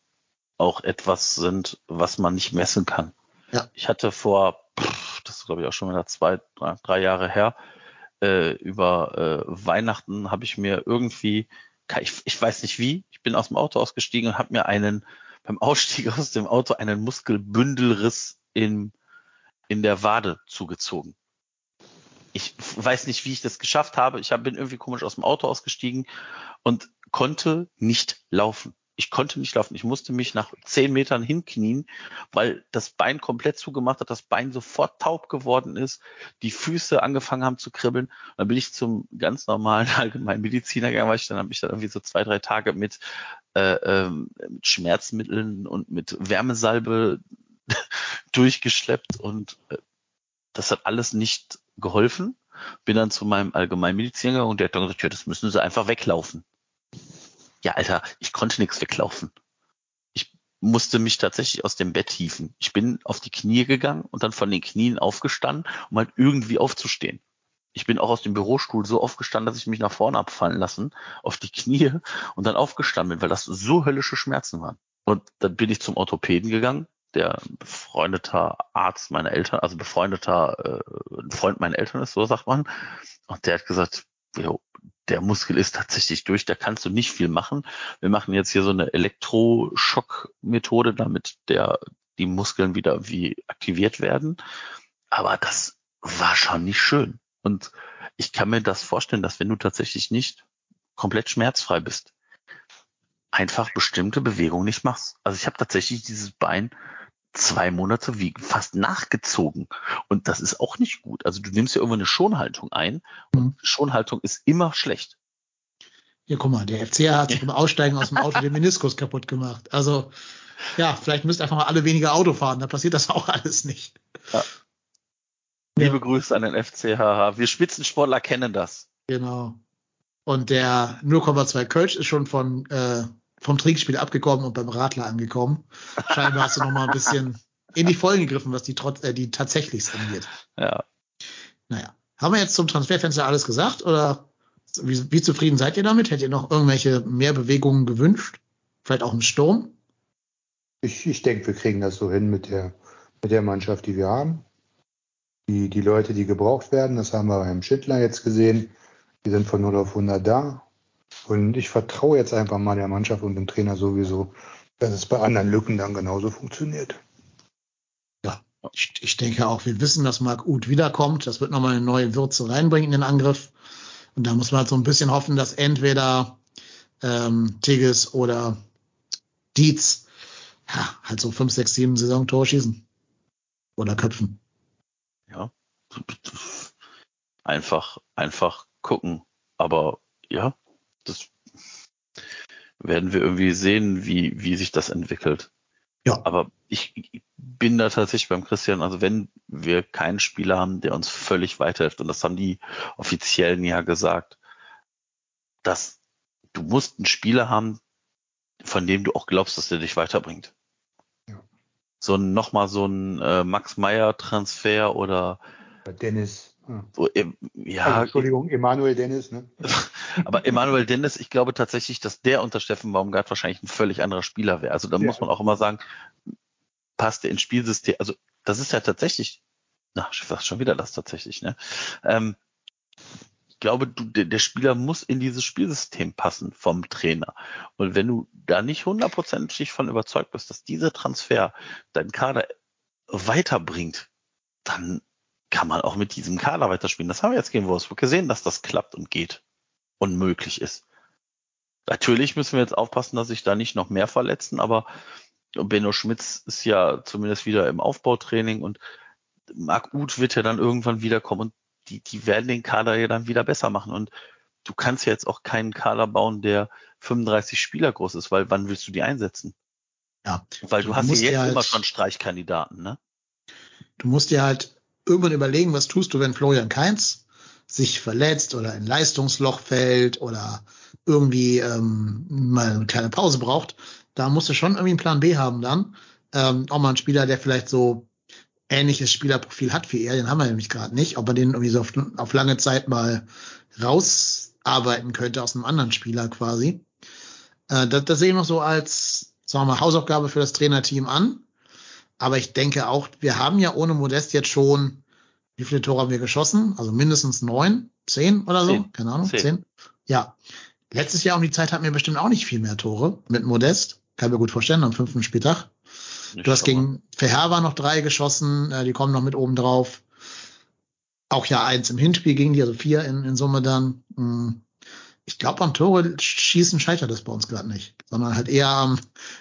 C: auch etwas sind, was man nicht messen kann.
B: Ja.
C: Ich hatte vor, das ist glaube ich auch schon wieder zwei, drei, drei Jahre her, äh, über äh, Weihnachten habe ich mir irgendwie, ich, ich weiß nicht wie, ich bin aus dem Auto ausgestiegen und habe mir einen beim Ausstieg aus dem Auto einen Muskelbündelriss in, in der Wade zugezogen. Ich weiß nicht, wie ich das geschafft habe. Ich hab, bin irgendwie komisch aus dem Auto ausgestiegen und konnte nicht laufen. Ich konnte nicht laufen. Ich musste mich nach zehn Metern hinknien, weil das Bein komplett zugemacht hat, das Bein sofort taub geworden ist, die Füße angefangen haben zu kribbeln. dann bin ich zum ganz normalen allgemeinen Mediziner gegangen, weil ich dann habe ich dann irgendwie so zwei, drei Tage mit, äh, ähm, mit Schmerzmitteln und mit Wärmesalbe durchgeschleppt und äh, das hat alles nicht geholfen. Bin dann zu meinem Allgemeinmediziner gegangen und der hat dann gesagt, ja, das müssen Sie einfach weglaufen. Ja, Alter, ich konnte nichts weglaufen. Ich musste mich tatsächlich aus dem Bett hieven. Ich bin auf die Knie gegangen und dann von den Knien aufgestanden, um halt irgendwie aufzustehen. ich bin auch aus dem Bürostuhl so aufgestanden, dass ich mich nach vorne abfallen lassen, auf die Knie und dann aufgestanden bin, weil das so höllische Schmerzen waren. Und dann bin ich zum Orthopäden gegangen, der befreundeter Arzt meiner Eltern, also befreundeter äh, Freund meiner Eltern ist, so sagt man. Und der hat gesagt, jo, der Muskel ist tatsächlich durch, da kannst du nicht viel machen. Wir machen jetzt hier so eine Elektroschock-Methode, damit der die Muskeln wieder wie aktiviert werden. Aber das war schon nicht schön. Und ich kann mir das vorstellen, dass wenn du tatsächlich nicht komplett schmerzfrei bist, einfach bestimmte Bewegungen nicht machst. Also ich habe tatsächlich dieses Bein zwei Monate wie fast nachgezogen. Und das ist auch nicht gut. Also du nimmst ja irgendwann eine Schonhaltung ein. Und mhm. Schonhaltung ist immer schlecht.
B: Ja, guck mal, der FCA hat sich beim Aussteigen aus dem Auto den Meniskus kaputt gemacht. Also, ja, vielleicht müsst einfach mal alle weniger Auto fahren, da passiert das auch alles nicht. Ja.
C: Liebe Grüße an den FCHH. Wir Spitzensportler kennen das.
B: Genau. Und der 0,2 Coach ist schon von äh, vom Trinkspiel abgekommen und beim Radler angekommen. Scheinbar hast du noch mal ein bisschen in die Folgen gegriffen, was die, trotz, äh, die tatsächlich angeht.
C: Ja.
B: Naja. Haben wir jetzt zum Transferfenster alles gesagt oder wie, wie zufrieden seid ihr damit? Hättet ihr noch irgendwelche mehr Bewegungen gewünscht? Vielleicht auch im Sturm?
D: Ich, ich denke, wir kriegen das so hin mit der, mit der Mannschaft, die wir haben. Die, die Leute, die gebraucht werden, das haben wir beim Schindler jetzt gesehen, die sind von 0 auf 100 da. Und ich vertraue jetzt einfach mal der Mannschaft und dem Trainer sowieso, dass es bei anderen Lücken dann genauso funktioniert.
B: Ja, ich, ich denke auch, wir wissen, dass Marc Uth wiederkommt. Das wird nochmal eine neue Würze reinbringen in den Angriff. Und da muss man halt so ein bisschen hoffen, dass entweder ähm, Tigges oder Dietz ja, halt so fünf, sechs, sieben Saisontore schießen. Oder köpfen.
C: Ja. Einfach, einfach gucken. Aber ja, das werden wir irgendwie sehen, wie, wie sich das entwickelt. Ja. Aber ich bin da tatsächlich beim Christian, also wenn wir keinen Spieler haben, der uns völlig weiterhilft, und das haben die Offiziellen ja gesagt, dass du musst einen Spieler haben, von dem du auch glaubst, dass der dich weiterbringt. Ja. So ein, nochmal so ein äh, Max Meyer Transfer oder
D: Dennis.
C: So, ja, also,
D: Entschuldigung, Emanuel Dennis, ne?
C: Aber Emanuel Dennis, ich glaube tatsächlich, dass der unter Steffen Baumgart wahrscheinlich ein völlig anderer Spieler wäre. Also da ja. muss man auch immer sagen, passt der ins Spielsystem. Also das ist ja tatsächlich, na, ich sag schon wieder das tatsächlich, ne? Ähm, ich glaube, du, der, der Spieler muss in dieses Spielsystem passen vom Trainer. Und wenn du da nicht hundertprozentig von überzeugt bist, dass dieser Transfer deinen Kader weiterbringt, dann kann man auch mit diesem Kader weiterspielen. Das haben wir jetzt gegen Wolfsburg gesehen, dass das klappt und geht und möglich ist. Natürlich müssen wir jetzt aufpassen, dass sich da nicht noch mehr verletzen, aber Benno Schmitz ist ja zumindest wieder im Aufbautraining und Marc Uth wird ja dann irgendwann wiederkommen und die, die werden den Kader ja dann wieder besser machen und du kannst ja jetzt auch keinen Kader bauen, der 35 Spieler groß ist, weil wann willst du die einsetzen? Ja. Weil du, du hast ja jetzt halt, immer schon Streichkandidaten, ne?
B: Du musst dir halt irgendwann überlegen, was tust du, wenn Florian Keins sich verletzt oder in Leistungsloch fällt oder irgendwie ähm, mal eine kleine Pause braucht. Da musst du schon irgendwie einen Plan B haben dann. Ähm, auch mal ein Spieler, der vielleicht so ähnliches Spielerprofil hat wie er, den haben wir nämlich gerade nicht, ob er den irgendwie so auf, auf lange Zeit mal rausarbeiten könnte aus einem anderen Spieler quasi. Äh, das, das sehe ich noch so als, sagen wir mal, Hausaufgabe für das Trainerteam an. Aber ich denke auch, wir haben ja ohne Modest jetzt schon, wie viele Tore haben wir geschossen? Also mindestens neun, zehn oder so? Zehn. Keine Ahnung, zehn. zehn. Ja. Letztes Jahr um die Zeit hatten wir bestimmt auch nicht viel mehr Tore mit Modest. Kann mir gut vorstellen, am fünften Spieltag. Nicht du hast gegen Verherber noch drei geschossen, äh, die kommen noch mit oben drauf. Auch ja eins im Hinspiel gegen die, also vier in, in Summe dann. Ich glaube, am Tore schießen scheitert das bei uns gerade nicht, sondern halt eher am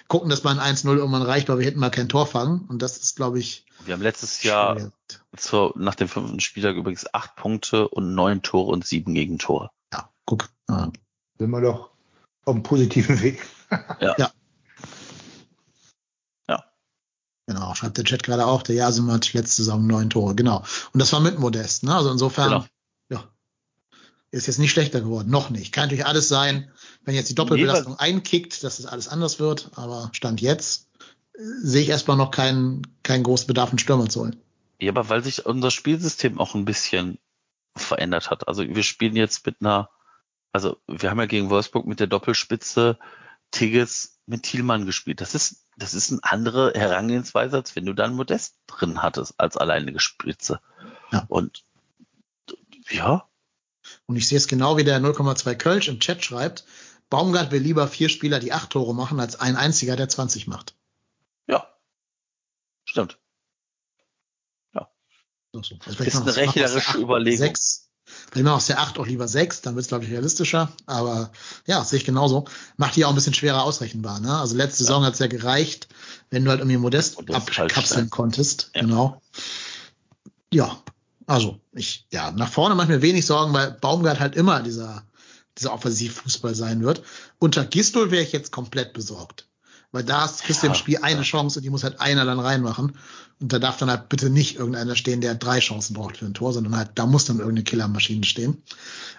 B: gucken, dass man 1-0 irgendwann reicht, weil wir hätten mal kein Tor fangen. Und das ist, glaube ich.
C: Wir haben letztes Jahr zur, nach dem fünften Spieltag übrigens acht Punkte und neun Tore und sieben Gegentore.
B: Ja, guck. Ja.
D: Sind wir doch auf einem positiven Weg.
B: ja. ja. Ja. Genau, schreibt der Chat gerade auch, der Jasim hat letzte Saison neun Tore, genau. Und das war mit Modest, ne? Also insofern. Genau ist jetzt nicht schlechter geworden. Noch nicht. Kann natürlich alles sein, wenn jetzt die Doppelbelastung nee, einkickt, dass es das alles anders wird. Aber Stand jetzt äh, sehe ich erstmal noch keinen, keinen großen Bedarf, einen Stürmer zu holen.
C: Ja, aber weil sich unser Spielsystem auch ein bisschen verändert hat. Also wir spielen jetzt mit einer, also wir haben ja gegen Wolfsburg mit der Doppelspitze Tigges mit Thielmann gespielt. Das ist, das ist eine andere Herangehensweise, als wenn du dann Modest drin hattest als alleinige Spitze.
B: Ja.
C: Und ja,
B: Und ich sehe es genau wie der 0,2 Kölsch im Chat schreibt. Baumgart will lieber vier Spieler, die acht Tore machen, als ein einziger, der 20 macht.
C: ja. Stimmt.
B: So, so. Also
C: Ist eine rechnerische Überlegung.
B: Sechs. Vielleicht mal aus der acht auch lieber sechs, dann wird es, glaube ich, realistischer. Aber ja, sehe ich genauso. Macht die auch ein bisschen schwerer ausrechenbar. Ne? Also letzte Saison hat's ja gereicht, wenn du halt irgendwie Modest
C: Modest halt
B: abkapseln
C: stark.
B: konntest.
C: Ja.
B: Genau. Ja, also ich, ja, nach vorne mache ich mir wenig Sorgen, weil Baumgart halt immer dieser, dieser Offensivfußball sein wird. Unter Gistol wäre ich jetzt komplett besorgt. Weil da ist- kriegst du
C: Ja,
B: im Spiel eine. Chance und die muss halt einer dann reinmachen. Und da darf dann halt bitte nicht irgendeiner stehen, der drei Chancen braucht für ein Tor, sondern halt, da muss dann irgendeine Killermaschine stehen.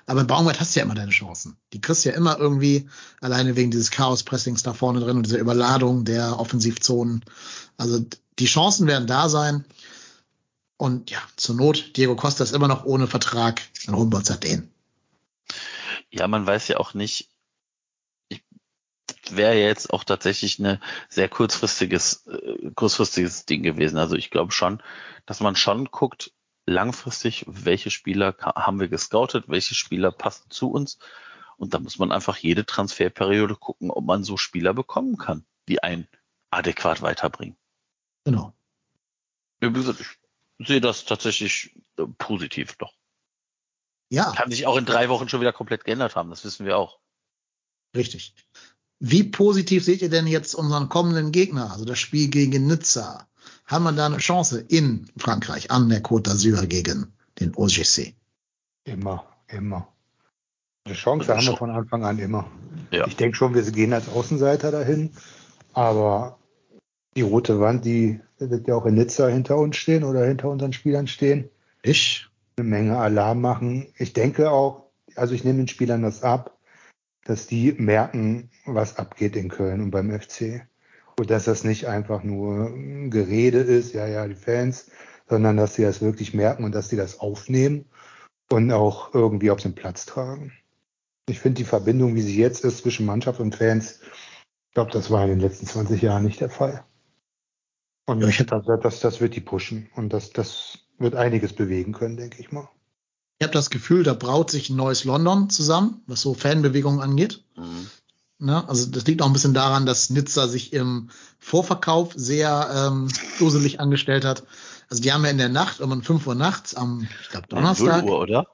B: Aber Baumgart hast du ja immer deine Chancen. Die kriegst du ja immer irgendwie, alleine wegen dieses Chaos-Pressings da vorne drin und dieser Überladung der Offensivzonen. Also die Chancen werden da sein. Und ja, zur Not, Diego Costa ist immer noch ohne Vertrag, dann holen wir uns halt den.
C: Ja, man weiß ja auch nicht, ich, wäre jetzt auch tatsächlich eine sehr kurzfristiges, äh, kurzfristiges Ding gewesen. Also ich glaube schon, dass man schon guckt, langfristig, welche Spieler haben wir gescoutet, welche Spieler passen zu uns. Und da muss man einfach jede Transferperiode gucken, ob man so Spieler bekommen kann, die einen adäquat weiterbringen.
B: Genau.
C: Wie gesagt, Ich sehe das tatsächlich äh, positiv doch.
B: Ja,
C: Kann sich auch in drei Wochen schon wieder komplett geändert haben, das wissen wir auch.
B: richtig. Wie positiv seht ihr denn jetzt unseren kommenden Gegner, also das Spiel gegen Nizza? Haben wir da eine Chance in Frankreich an der Côte d'Azur gegen den OGC?
D: Immer, immer. Eine Chance haben wir von Anfang an immer.
C: Ja.
D: Ich denke schon, wir gehen als Außenseiter dahin, aber die rote Wand, die wird ja auch in Nizza hinter uns stehen oder hinter unseren Spielern stehen.
B: Ich?
D: Eine Menge Alarm machen. Ich denke auch, also ich nehme den Spielern das ab, dass die merken, was abgeht in Köln und beim FC. Und dass das nicht einfach nur ein Gerede ist, ja, ja, die Fans, sondern dass sie das wirklich merken und dass sie das aufnehmen und auch irgendwie auf den Platz tragen. Ich finde die Verbindung, wie sie jetzt ist zwischen Mannschaft und Fans, ich glaube, das war in den letzten 20 Jahren nicht der Fall. Und
B: Ja, ich
D: das, das, das wird die pushen und das, das wird einiges bewegen können, denke ich mal.
B: Ich habe das Gefühl, da braut sich ein neues London zusammen, was so Fanbewegungen angeht.
C: Mhm.
B: Ne? Also das liegt auch ein bisschen daran, dass Nizza sich im Vorverkauf sehr ähm, duselig angestellt hat. Also die haben ja in der Nacht, um 5 Uhr nachts am, ich glaube, Donnerstag,
C: 0 Uhr, oder?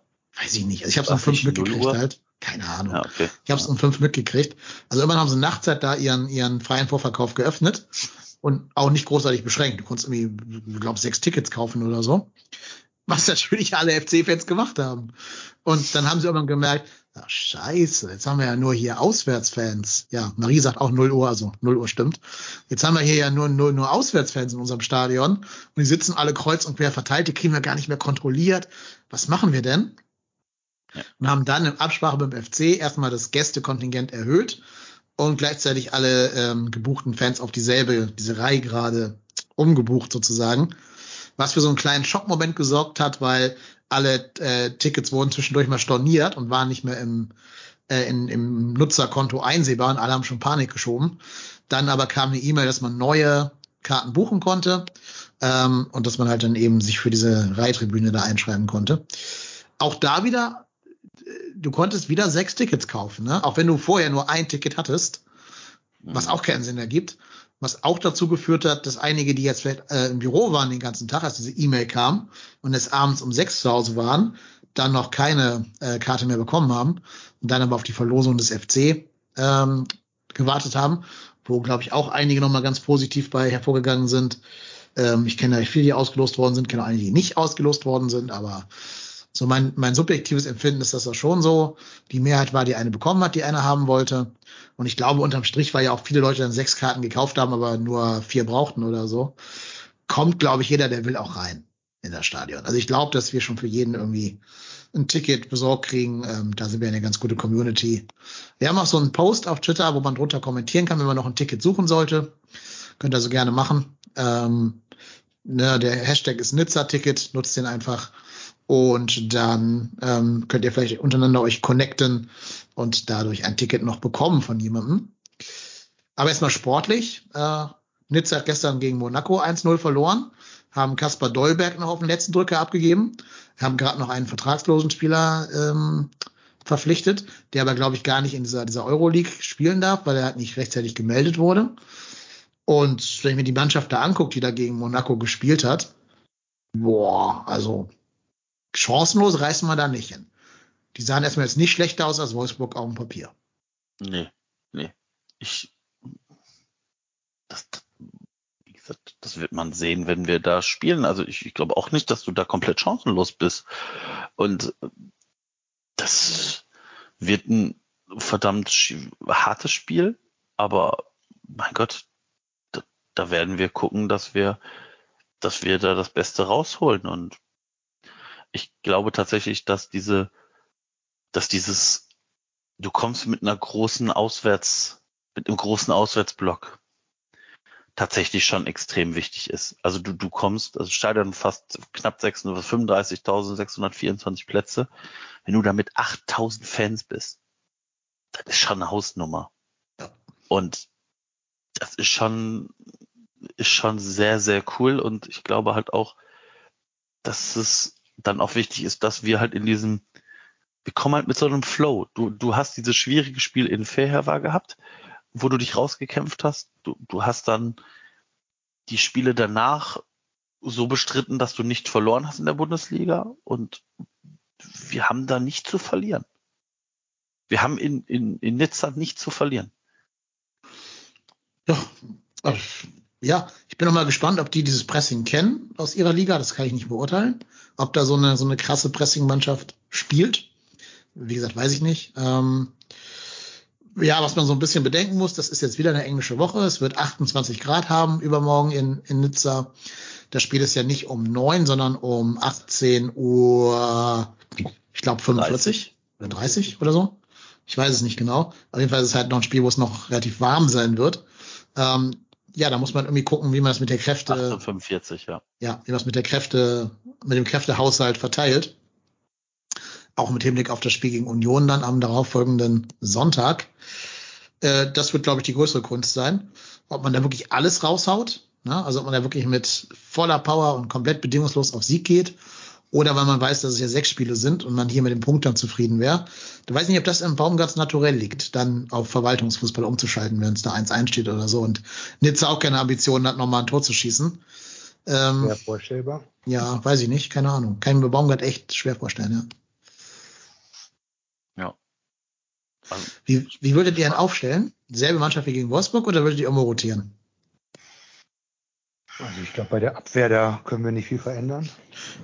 B: weiß ich nicht, also ich habe es um
C: War's
B: 5
C: nicht 0
B: mitgekriegt halt. Keine Ahnung.
C: Ja, okay.
B: Ich habe es um 5 mitgekriegt. Also irgendwann haben sie Nachtzeit da ihren, ihren freien Vorverkauf geöffnet und auch nicht großartig beschränkt. Du konntest irgendwie, ich glaube, sechs Tickets kaufen oder so. Was natürlich alle FC-Fans gemacht haben. Und dann haben sie irgendwann gemerkt, ach scheiße, jetzt haben wir ja nur hier Auswärtsfans. Ja, Marie sagt auch 0 Uhr, also 0 Uhr stimmt. Jetzt haben wir hier ja nur, nur, nur Auswärtsfans in unserem Stadion. Und die sitzen alle kreuz und quer verteilt, die kriegen wir gar nicht mehr kontrolliert. Was machen wir denn? Und haben dann in Absprache mit dem FC erstmal das Gästekontingent erhöht und gleichzeitig alle ähm, gebuchten Fans auf dieselbe, diese Reihe gerade umgebucht sozusagen. Was für so einen kleinen Schockmoment gesorgt hat, weil alle äh, Tickets wurden zwischendurch mal storniert und waren nicht mehr im, äh, in, im Nutzerkonto einsehbar und alle haben schon Panik geschoben. Dann aber kam eine E-Mail, dass man neue Karten buchen konnte ähm, und dass man halt dann eben sich für diese Reihtribüne da einschreiben konnte. Auch da wieder, du konntest wieder sechs Tickets kaufen, ne? auch wenn du vorher nur ein Ticket hattest, was auch keinen Sinn ergibt. Was auch dazu geführt hat, dass einige, die jetzt vielleicht äh, im Büro waren den ganzen Tag, als diese E-Mail kam und es abends um sechs zu Hause waren, dann noch keine äh, Karte mehr bekommen haben und dann aber auf die Verlosung des FC ähm, gewartet haben, wo, glaube ich, auch einige nochmal ganz positiv bei hervorgegangen sind. Ähm, ich kenne ja viele, die ausgelost worden sind, kenne auch einige, die nicht ausgelost worden sind, aber so mein, mein subjektives Empfinden ist das ja schon so. Die Mehrheit war, die eine bekommen hat, die eine haben wollte. Und ich glaube, unterm Strich, weil ja auch viele Leute dann sechs Karten gekauft haben, aber nur vier brauchten oder so, kommt, glaube ich, jeder, der will auch rein in das Stadion. Also ich glaube, dass wir schon für jeden irgendwie ein Ticket besorgt kriegen. Ähm, da sind wir eine ganz gute Community. Wir haben auch so einen Post auf Twitter, wo man drunter kommentieren kann, wenn man noch ein Ticket suchen sollte. Könnt ihr so gerne machen. Ähm, ne, der Hashtag ist Nizza-Ticket, nutzt den einfach. Und dann ähm, könnt ihr vielleicht untereinander euch connecten und dadurch ein Ticket noch bekommen von jemandem. Aber erstmal sportlich. Äh, Nizza hat gestern gegen Monaco 1-0 verloren, haben Kaspar Dolberg noch auf den letzten Drücker abgegeben, haben gerade noch einen vertragslosen Spieler ähm, verpflichtet, der aber, glaube ich, gar nicht in dieser, dieser Euroleague spielen darf, weil er halt nicht rechtzeitig gemeldet wurde. Und wenn ich mir die Mannschaft da angucke, die da gegen Monaco gespielt hat, boah, also chancenlos reißen wir da nicht hin. Die sahen erstmal jetzt nicht schlechter aus als Wolfsburg auf dem Papier.
C: Nee, nee. Ich, das, wie gesagt, das wird man sehen, wenn wir da spielen. Also ich, ich glaube auch nicht, dass du da komplett chancenlos bist. Und das wird ein verdammt hartes Spiel, aber mein Gott, da, da werden wir gucken, dass wir, dass wir da das Beste rausholen. Und ich glaube tatsächlich, dass diese, dass dieses, du kommst mit einer großen Auswärts, mit einem großen Auswärtsblock tatsächlich schon extrem wichtig ist. Also du, du kommst, also Stadion fast knapp 35.624 Plätze. Wenn du da mit 8.000 Fans bist, das ist schon eine Hausnummer.
B: Ja.
C: Und das ist schon, ist schon sehr, sehr cool. Und ich glaube halt auch, dass es dann auch wichtig ist, dass wir halt in diesem, wir kommen halt mit so einem Flow. Du, du hast dieses schwierige Spiel in Fairhair gehabt, wo du dich rausgekämpft hast. Du, du hast dann die Spiele danach so bestritten, dass du nicht verloren hast in der Bundesliga und wir haben da nicht zu verlieren. Wir haben in, in, in Nizza nicht zu verlieren.
B: Ja, ja, ich bin noch mal gespannt, ob die dieses Pressing kennen aus ihrer Liga. Das kann ich nicht beurteilen. Ob da so eine, so eine krasse Pressing-Mannschaft spielt. Wie gesagt, weiß ich nicht. Ähm, ja, was man so ein bisschen bedenken muss, das ist jetzt wieder eine englische Woche. Es wird 28 Grad haben übermorgen in, in Nizza. Das Spiel ist ja nicht um neun, sondern um 18 Uhr, ich glaube 45 30. oder 30 oder so. Ich weiß es nicht genau. Auf jeden Fall ist es halt noch ein Spiel, wo es noch relativ warm sein wird. Ähm, ja, da muss man irgendwie gucken, wie man das mit der Kräfte.
C: 1845, ja.
B: Ja, wie man das mit der Kräfte, mit dem Kräftehaushalt verteilt. Auch mit Hinblick auf das Spiel gegen Union dann am darauffolgenden Sonntag. Äh, das wird, glaube ich, die größere Kunst sein. Ob man da wirklich alles raushaut, ne? also ob man da wirklich mit voller Power und komplett bedingungslos auf Sieg geht oder weil man weiß, dass es ja sechs Spiele sind und man hier mit dem Punkt dann zufrieden wäre. Du weißt nicht, ob das im Baumgarts naturell liegt, dann auf Verwaltungsfußball umzuschalten, wenn es da 1-1 steht oder so. Und Nizza auch keine Ambitionen hat, nochmal ein Tor zu schießen.
D: Ähm, ja, vorstellbar.
B: Ja, weiß ich nicht, keine Ahnung. Kann ich mir Baumgart echt schwer vorstellen,
C: ja. Ja.
B: Also, wie, wie würdet ihr ihn aufstellen? Selbe Mannschaft wie gegen Wolfsburg oder würdet ihr immer rotieren?
D: Also ich glaube, bei der Abwehr, da können wir nicht viel verändern.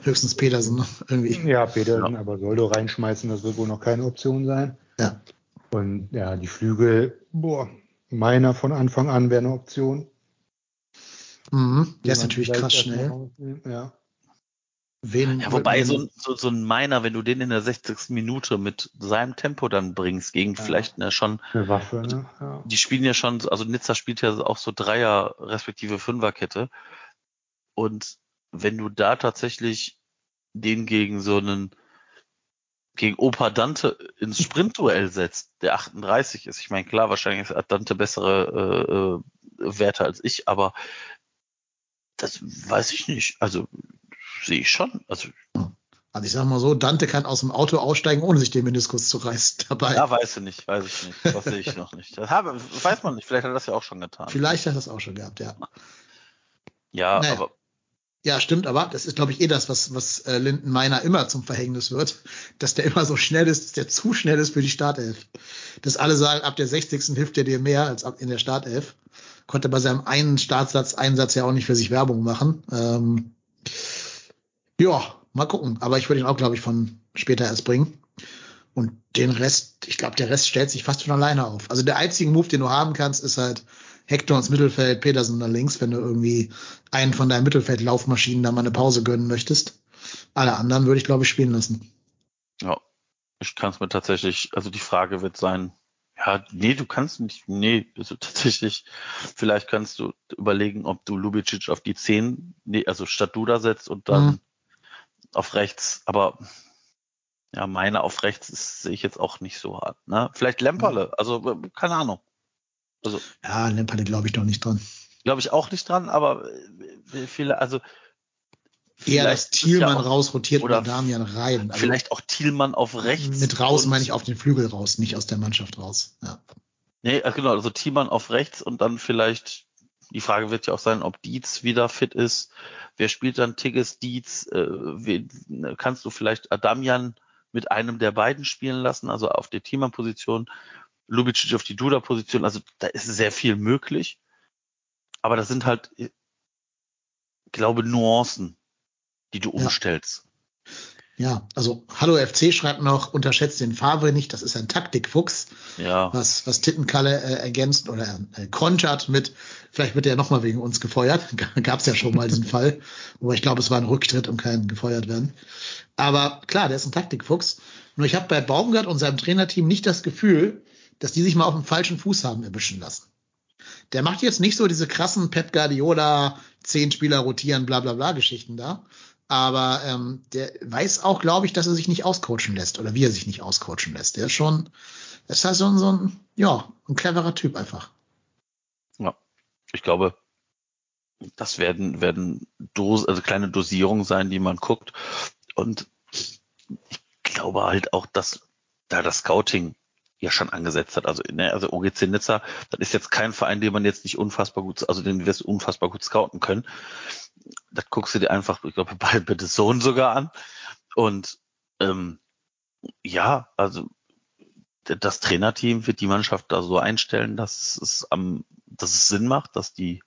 B: Höchstens Petersen irgendwie.
D: Ja, Petersen, ja. aber Soldo reinschmeißen, das wird wohl noch keine Option sein.
B: Ja.
D: Und ja, die Flügel, boah, meiner von Anfang an wäre eine Option.
B: Mhm. Der ist natürlich krass schnell.
D: Ja.
C: Wen, ja, wobei so, so, so ein Miner, wenn du den in der 60. Minute mit seinem Tempo dann bringst, gegen ja. vielleicht eine schon.
D: Eine Waffe, ne?
C: Ja. Die spielen ja schon, also Nizza spielt ja auch so Dreier respektive Fünferkette. Und wenn du da tatsächlich den gegen so einen, gegen Opa Dante ins Sprintduell setzt, der 38 ist. Ich meine, klar, wahrscheinlich hat Dante bessere äh, äh, Werte als ich, aber das weiß ich nicht. Also sehe ich schon. Also,
B: also ich sag mal so, Dante kann aus dem Auto aussteigen, ohne sich den Meniskus zu reißen dabei.
C: Ja, weiß ich nicht, weiß ich nicht. Das sehe ich noch nicht. Das habe, weiß man nicht. Vielleicht hat er das ja auch schon getan.
B: Vielleicht hat er das auch schon gehabt, ja.
C: Ja, naja. aber.
B: Ja, stimmt, aber das ist, glaube ich, eh das, was, was äh, Linden Meiner immer zum Verhängnis wird, dass der immer so schnell ist, dass der zu schnell ist für die Startelf. Dass alle sagen, ab der 60. hilft er dir mehr als ab in der Startelf. Konnte bei seinem einen Startsatz, Einsatz ja auch nicht für sich Werbung machen. Ähm, ja, mal gucken. Aber ich würde ihn auch, glaube ich, von später erst bringen. Und den Rest, ich glaube, der Rest stellt sich fast von alleine auf. Also der einzige Move, den du haben kannst, ist halt Hector ins Mittelfeld, Petersen da links, wenn du irgendwie einen von deinen Mittelfeldlaufmaschinen da mal eine Pause gönnen möchtest. Alle anderen würde ich, glaube ich, spielen lassen.
C: Ja, ich kann es mir tatsächlich, also die Frage wird sein, ja, nee, du kannst nicht, nee, also tatsächlich, vielleicht kannst du überlegen, ob du Lubicic auf die 10, nee, also statt Duda setzt und dann mhm auf rechts, aber ja, meine auf rechts ist, sehe ich jetzt auch nicht so hart. Ne? Vielleicht Lemperle, also äh, keine Ahnung. Also
B: Ja, Lemperle glaube ich doch nicht dran.
C: glaube ich auch nicht dran, aber äh, viele, also
B: Eher, dass Thielmann
C: ja auch-
B: rausrotiert
C: oder
B: Damian rein. Also
C: vielleicht auch Thielmann auf rechts.
B: mit raus meine ich auf den Flügel raus, nicht aus der Mannschaft raus. Ja.
C: Nee, äh, genau, also Thielmann auf rechts und dann vielleicht, die Frage wird ja auch sein, ob Dietz wieder fit ist. Wer spielt dann Tigges, Dietz? Äh, wen, kannst du vielleicht Adamian mit einem der beiden spielen lassen, also auf der Thielmann-Position, Lubicic auf die Duda-Position, also da ist sehr viel möglich. Aber das sind halt, ich glaube, Nuancen, die du
B: Ja.
C: umstellst.
B: Ja, also Hallo FC schreibt noch, unterschätzt den Favre nicht, das ist ein Taktikfuchs.
C: Ja,
B: was, was Tittenkalle äh, ergänzt oder äh, kontert mit, vielleicht wird er nochmal wegen uns gefeuert. Gab es ja schon mal diesen Fall. Wobei ich glaube, es war ein Rücktritt und kein gefeuert werden. Aber klar, der ist ein Taktikfuchs. Nur ich habe bei Baumgart und seinem Trainerteam nicht das Gefühl, dass die sich mal auf dem falschen Fuß haben erwischen lassen. Der macht jetzt nicht so diese krassen Pep Guardiola, zehn Spieler rotieren, bla bla bla Geschichten da. Aber ähm, der weiß auch, glaube ich, dass er sich nicht auscoachen lässt oder wie er sich nicht auscoachen lässt. Der ist schon, das ist halt so ein, so ein, ja, ein cleverer Typ einfach.
C: ich glaube, das werden, werden Dos, also kleine Dosierungen sein, die man guckt. Und ich glaube halt auch, dass da das Scouting ja schon angesetzt hat. Also, ne, also OGC Nizza, das ist jetzt kein Verein, den man jetzt nicht unfassbar gut, also den wirst du unfassbar gut scouten können. Das guckst du dir einfach, ich glaube, bei, bei The Zone sogar an. Und ähm, ja, also das Trainerteam wird die Mannschaft da so einstellen, dass es am, dass es Sinn macht, dass die,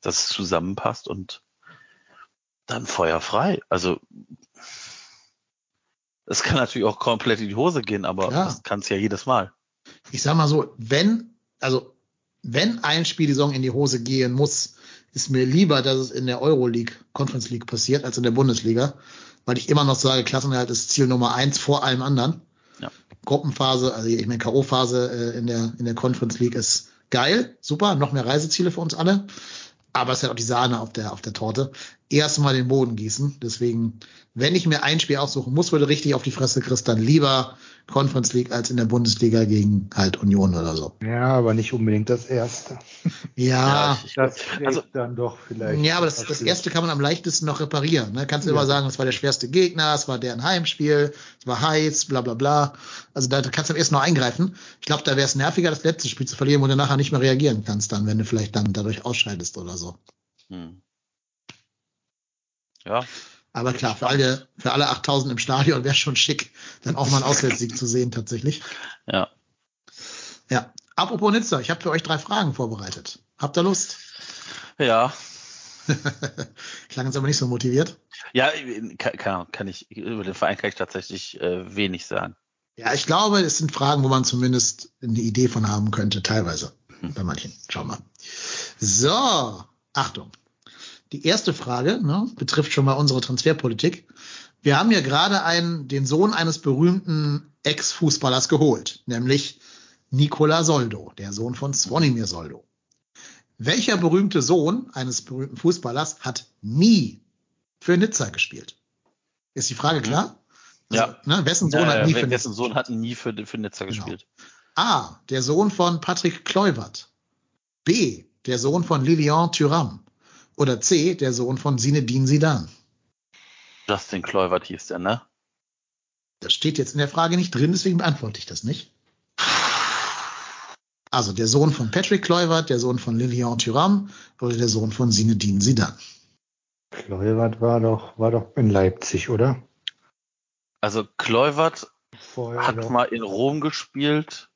C: dass es zusammenpasst und dann feuerfrei. Also es kann natürlich auch komplett in die Hose gehen, aber
B: Klar.
C: das kann es ja jedes Mal.
B: Ich sag mal so, wenn, also, wenn ein Spiel die Saison in die Hose gehen muss, ist mir lieber, dass es in der Euroleague, Conference League passiert, als in der Bundesliga, weil ich immer noch sage, Klassenerhalt ist Ziel Nummer eins vor allem anderen.
C: Ja.
B: Gruppenphase, also ich meine K.O.-Phase äh, in der, in der Conference League ist geil, super, noch mehr Reiseziele für uns alle. Aber es ist halt auch die Sahne auf der, auf der Torte. Erstmal den Boden gießen. Deswegen, wenn ich mir ein Spiel aussuchen muss, würde richtig auf die Fresse kriegst, dann lieber Conference League als in der Bundesliga gegen halt Union oder so.
D: Ja, aber nicht unbedingt das erste.
B: Ja,
C: ich,
D: Das
C: Also-
D: dann doch vielleicht.
B: ja, aber das, das erste kann man am leichtesten noch reparieren. Ne? Kannst du immer
D: Ja.
B: sagen, es war der schwerste Gegner, es war deren Heimspiel, es war heiß, bla bla bla. Also da kannst du am ersten noch eingreifen. Ich glaube, da wäre es nerviger, das letzte Spiel zu verlieren, wo du nachher nicht mehr reagieren kannst, dann, wenn du vielleicht dann dadurch ausscheidest oder so.
C: hm. Ja,
B: Aber klar, für alle, für alle 8000 im Stadion wäre schon schick, dann auch mal einen Auswärtssieg zu sehen, tatsächlich.
C: ja.
B: Ja. Apropos Nizza, ich habe für euch drei Fragen vorbereitet. Habt ihr Lust?
C: Ja,
B: Klang jetzt aber nicht so motiviert.
C: ja, kann, kann, ich, über den Verein kann ich tatsächlich äh, wenig sagen.
B: Ja, ich glaube, es sind Fragen, wo man zumindest eine Idee von haben könnte, teilweise. Bei manchen. Schau mal. So, Achtung. Die erste Frage ne, betrifft schon mal unsere Transferpolitik. Wir haben ja gerade einen, den Sohn eines berühmten Ex-Fußballers geholt, nämlich Nikola Soldo, der Sohn von Svonimir Soldo. Welcher berühmte Sohn eines berühmten Fußballers hat nie für Nizza gespielt? Ist die Frage klar? Also,
C: Ja.
B: Ne, wessen Sohn
C: Ja,
B: hat nie für Nizza
C: Sohn hat nie für, für Nizza
B: Genau.
C: gespielt.
B: A. Der Sohn von Patrick Kluivert. B. Der Sohn von Lilian Thuram. Oder C. Der Sohn von Zinedine Zidane.
C: Justin Kluivert hieß der, ne?
B: Das steht jetzt in der Frage nicht drin, deswegen beantworte ich das nicht. Also der Sohn von Patrick Kluivert, der Sohn von Lilian Thuram oder der Sohn von Zinedine Zidane.
D: Kluivert war doch, war doch in Leipzig, oder?
C: Also Kluivert
D: Vorher
C: hat
D: noch.
C: mal in Rom gespielt,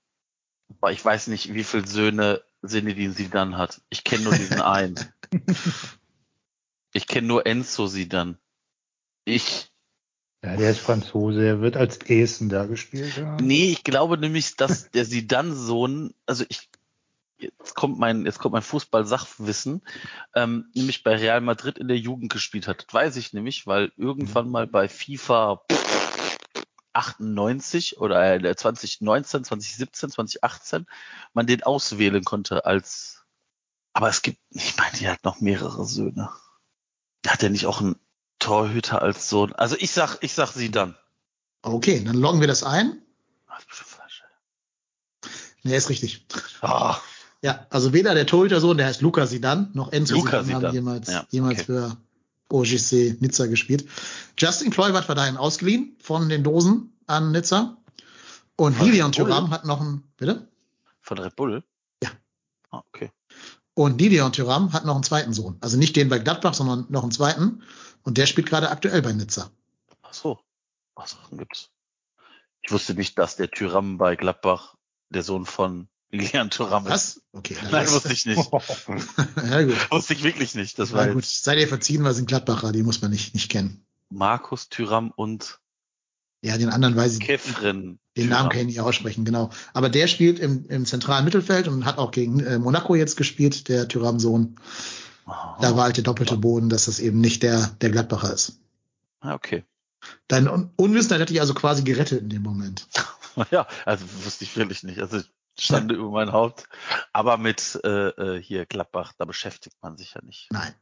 C: aber ich weiß nicht, wie viele Söhne Zinedine Zidane hat. Ich kenne nur diesen einen. Ich kenne nur Enzo Zidane. Ich,
D: Ja, der ist Franzose, er wird als Essen da gespielt haben.
C: nee, ich glaube nämlich, dass der Zidane-Sohn, also ich, jetzt kommt mein, jetzt kommt mein Fußball-Sachwissen, ähm, nämlich bei Real Madrid in der Jugend gespielt hat. Das weiß ich nämlich, weil irgendwann mal bei FIFA 98 oder äh, 2019, 2017, 2018 man den auswählen konnte als, aber es gibt, ich meine, die hat noch mehrere Söhne. Hat er nicht auch einen, Torhüter als Sohn. Also ich sag, ich sag sie dann.
B: Okay, dann loggen wir das ein.
C: Bestimmt falsch.
B: Nee, ist richtig.
C: Ah,
B: Ja, also weder der Torhütersohn, der heißt Luca Sidan, noch Enzo
C: Luca
B: Sidan haben jemals,
C: Ja,
B: jemals
C: okay.
B: für OGC Nizza gespielt. Justin Kluivert war dahin ausgeliehen von den Dosen an Nizza. Und
C: Von
B: Lilian? Thuram hat noch einen, bitte?
C: von Red Bull? Okay.
B: Und Lilian Thuram hat noch einen zweiten Sohn. Also nicht den bei Gladbach, sondern noch einen zweiten. Und der spielt gerade aktuell bei Nizza.
C: Ach so. Was Sachen gibt's? Ich wusste nicht, dass der Tyram bei Gladbach der Sohn von Lilian Thuram ist.
B: Was? Okay. dann
C: Nein,
B: ist-
C: wusste ich nicht.
B: ja, gut.
C: Wusste ich wirklich nicht. Das
B: Na
C: war
B: gut.
C: jetzt
B: Seid ihr verziehen, weil sind Gladbacher, die muss man nicht, nicht kennen.
C: Markus Tyram und
B: Ja, den anderen weiß ich
C: Kefren.
B: Den Namen kann ich nicht aussprechen, genau. Aber der spielt im, im zentralen Mittelfeld und hat auch gegen äh, Monaco jetzt gespielt, der Tyram-Sohn.
C: Oh,
B: Da war halt der doppelte Boden, dass das eben nicht der, der Gladbacher ist.
C: ah, okay.
B: Dein Un Unwissenheit hat dich also quasi gerettet in dem Moment.
C: Ja, also wusste ich wirklich nicht. Also stande über mein Haupt. Aber mit äh, äh, hier Gladbach, da beschäftigt man sich ja nicht.
B: Nein.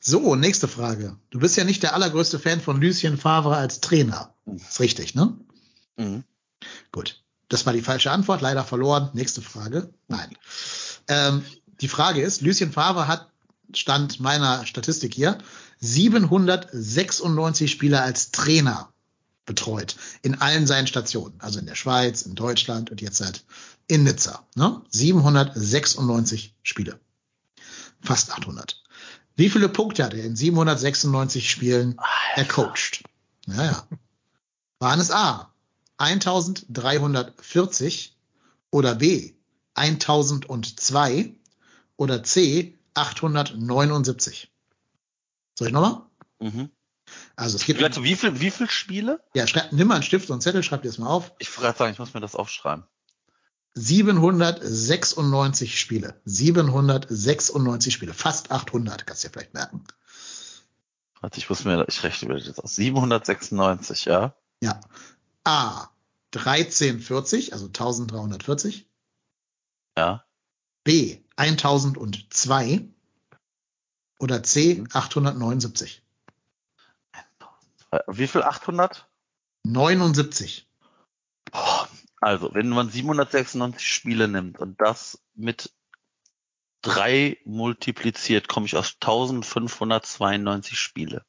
B: So, nächste Frage. Du bist ja nicht der allergrößte Fan von Lucien Favre als Trainer. Ist richtig, ne?
C: Mhm.
B: Gut. Das war die falsche Antwort, leider verloren. Nächste Frage. Nein. Ähm, die Frage ist, Lucien Favre hat, stand meiner Statistik hier, 796 Spieler als Trainer betreut. In allen seinen Stationen. Also in der Schweiz, in Deutschland und jetzt halt in Nizza. Ne? 796 Spiele. Fast 800. Wie viele Punkte hat er in 796 Spielen ercoacht? Naja. Waren es A, 1340 oder B, 1002 oder C, 879? Soll ich nochmal?
C: Mhm.
B: Also es geht,
C: Vielleicht, wie viel, wie viel Spiele?
B: ja, schreib, nimm mal einen Stift und einen Zettel, schreib dir das mal auf.
C: Ich wollte sagen, ich muss mir das aufschreiben.
B: 796 Spiele. 796 Spiele. Fast 800, kannst du dir vielleicht merken.
C: Warte, ich muss mir, ich rechne mir das jetzt aus. 796, ja.
B: Ja. A, 1340, also 1340.
C: Ja.
B: B, 1002. Oder C, 879.
C: Wie viel? 800?
B: 79.
C: Also, wenn man 796 Spiele nimmt und das mit drei multipliziert, komme ich auf 1592 Spiele.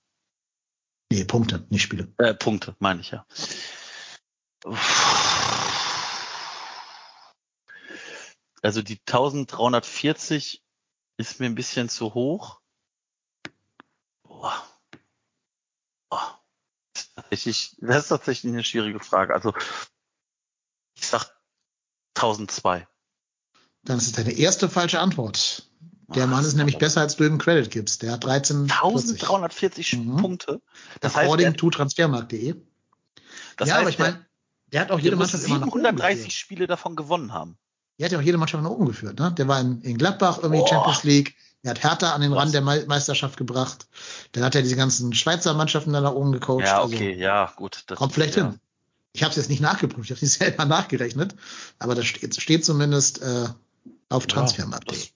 B: Nee, Punkte, nicht Spiele.
C: Äh, Punkte, meine ich ja. Also die 1340 ist mir ein bisschen zu hoch. Boah. Boah. Das ist tatsächlich, das ist tatsächlich eine schwierige Frage. Also ich sag 1002.
B: Dann ist es deine erste falsche Antwort. Der
C: Ach,
B: Mann ist nämlich besser, als du ihm Credit gibst. Der hat 13.
C: 1340
B: Mhm.
C: Punkte. Das heißt,
B: According to transfermarkt.de.
C: das
B: ja,
C: heißt,
B: aber ich meine, der hat auch jede Mannschaft immer nach oben
C: 730
B: geführt.
C: Spiele davon gewonnen haben.
B: Der hat ja auch jede Mannschaft nach oben geführt. Ne? Der war in, in Gladbach irgendwie
C: Boah.
B: Champions League. Er hat Hertha an den. Rand der Me Meisterschaft gebracht. Dann hat er diese ganzen Schweizer Mannschaften da nach oben gecoacht.
C: Ja,
B: Also,
C: okay, ja, gut. Das
B: Kommt vielleicht
C: ja.
B: hin. Ich habe es jetzt nicht nachgeprüft, ich habe es nicht selber nachgerechnet, aber das steht, steht zumindest äh, auf transfermarkt.de.
C: das-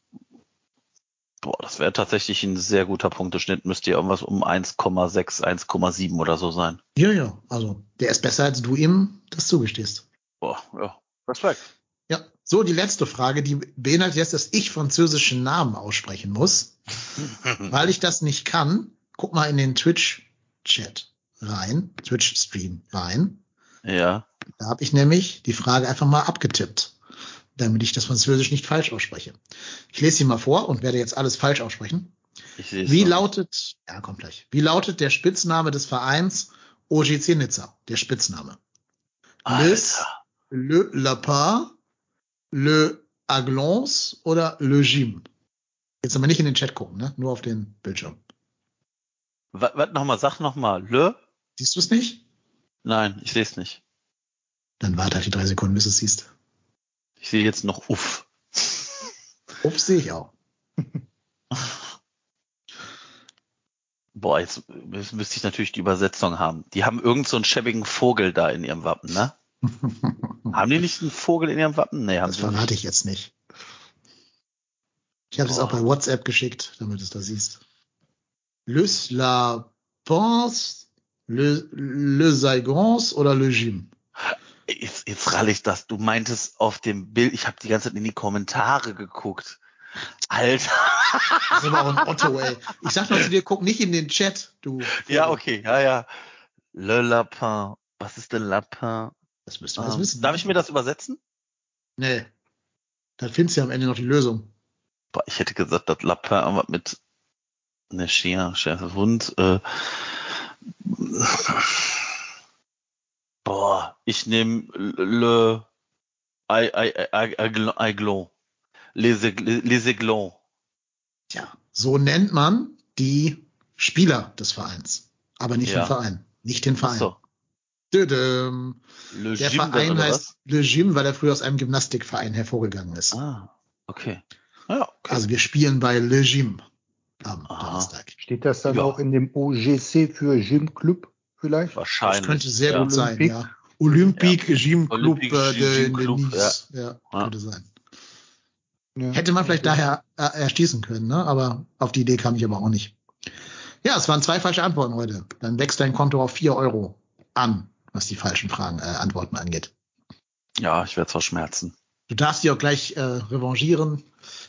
C: Boah, das wäre tatsächlich ein sehr guter Punkteschnitt. Müsste ja irgendwas um 1,6, 1,7 oder so sein.
B: Ja, ja, also der ist besser, als du ihm das zugestehst.
C: Boah, ja. Respekt.
B: Ja, so die letzte Frage, die beinhaltet jetzt, dass ich französischen Namen aussprechen muss. Weil ich das nicht kann, guck mal in den Twitch-Chat rein, Twitch-Stream rein.
C: Ja.
B: Da habe ich nämlich die Frage einfach mal abgetippt, damit ich das Französisch nicht falsch ausspreche. Ich lese sie mal vor und werde jetzt alles falsch aussprechen.
C: Ich sehe es
B: Wie
C: noch.
B: lautet, ja, kommt gleich. Wie lautet der Spitzname des Vereins OGC Nizza? Der Spitzname. Les. Le Lapin, Le Aglons oder Le Gym? Jetzt aber nicht in den Chat gucken, ne? Nur auf den Bildschirm.
C: Was, was nochmal? Sag nochmal. Le?
B: Siehst du es nicht?
C: Nein, ich sehe es nicht.
B: Dann warte halt die drei Sekunden, bis du es siehst.
C: Ich sehe jetzt noch Uff.
B: Ups, sehe ich auch.
C: Boah, jetzt mü- müsste ich natürlich die Übersetzung haben. Die haben irgend so einen schäbigen Vogel da in ihrem Wappen, ne? haben die nicht einen Vogel in ihrem Wappen? Nee, haben
B: Das
C: sie nicht.
B: verrate ich jetzt nicht. Ich habe es auch bei WhatsApp geschickt, damit du es da siehst. Le Lapin. pense, Le, Le Saigons oder Le Gym?
C: Jetzt, jetzt rall ich das. Du meintest auf dem Bild, ich habe die ganze Zeit in die Kommentare geguckt. Alter.
B: Das ist aber auch ein Otto, ey. Ich sag mal zu dir, guck nicht in den Chat, du.
C: Ja, okay, ja, ja. Le Lapin. Was ist denn Lapin?
B: Das müsst ihr alles
C: Ähm,
B: wissen.
C: darf ich mir das übersetzen?
B: Nee. Dann findest du ja am Ende noch die Lösung.
C: Boah, ich hätte gesagt, das Lapin aber mit ne Chien, Chien, Hund. Äh, boah, ich nehme le Ai- Ai- Ai- Aiglon. Les, Aigl- les Aiglons.
B: Tja, so nennt man die Spieler des Vereins. Aber nicht
C: Ja.
B: den Verein. Nicht den Verein.
C: so.
B: Düdüm.
C: Le
B: Der
C: Gym
B: Verein heißt Le Gym, weil er früher aus einem Gymnastikverein hervorgegangen ist.
C: Ah, okay. Ja, okay.
B: Also wir spielen bei Le Gym am
C: Aha.
B: Donnerstag.
D: Steht das dann
C: Ja.
D: auch in dem OGC für Gym Club vielleicht?
C: Wahrscheinlich.
B: Das könnte sehr
C: ja.
B: gut sein,
D: Olympique.
B: ja. Olympique Gym Club
C: Olympique
B: äh, de, de Nice. Ja.
C: Ja.
B: könnte sein.
D: Ja.
B: Hätte man vielleicht daher äh, erschließen können, ne? aber auf die Idee kam ich aber auch nicht. Ja, es waren zwei falsche Antworten heute. Dann wächst dein Konto auf vier Euro an, was die falschen Fragen, äh, Antworten angeht.
C: Ja, ich werde verschmerzen.
B: Du darfst dich auch gleich äh, revanchieren.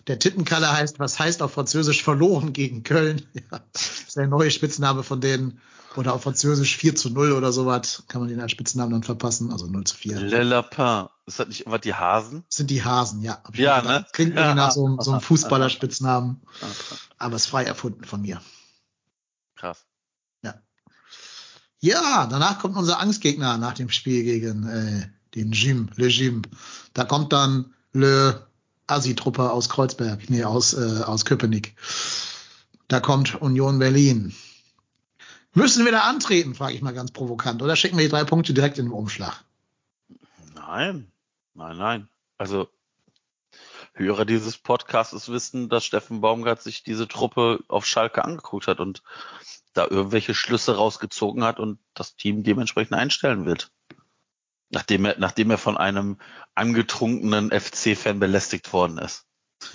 B: Der Tittenkalle heißt, was heißt auf Französisch verloren gegen Köln? Ja, das ist der neue Spitzname von denen. Oder auf Französisch 4 zu 0 oder sowas. Kann man den als Spitznamen dann verpassen. Also 0 zu 4.
C: Le Lapin. Ist das nicht immer die Hasen?
B: Das sind die Hasen, ja.
C: Ja, ne?
B: Klingt
C: Ja.
B: nach so, einem- so einem Fußballerspitznamen. Aber ist frei erfunden von mir.
C: Krass.
B: Ja, danach kommt unser Angstgegner nach dem Spiel gegen äh, den Gym, Le Gym. Da kommt dann Le Asi-Truppe aus Kreuzberg, nee, aus, äh, aus Köpenick. Da kommt Union Berlin. Müssen wir da antreten, frage ich mal ganz provokant. Oder schicken wir die drei Punkte direkt in den Umschlag?
C: Nein, nein, nein. Also Hörer dieses Podcasts wissen, dass Steffen Baumgart sich diese Truppe auf Schalke angeguckt hat und da irgendwelche Schlüsse rausgezogen hat und das Team dementsprechend einstellen wird. Nachdem er, nachdem er von einem angetrunkenen FC-Fan belästigt worden ist.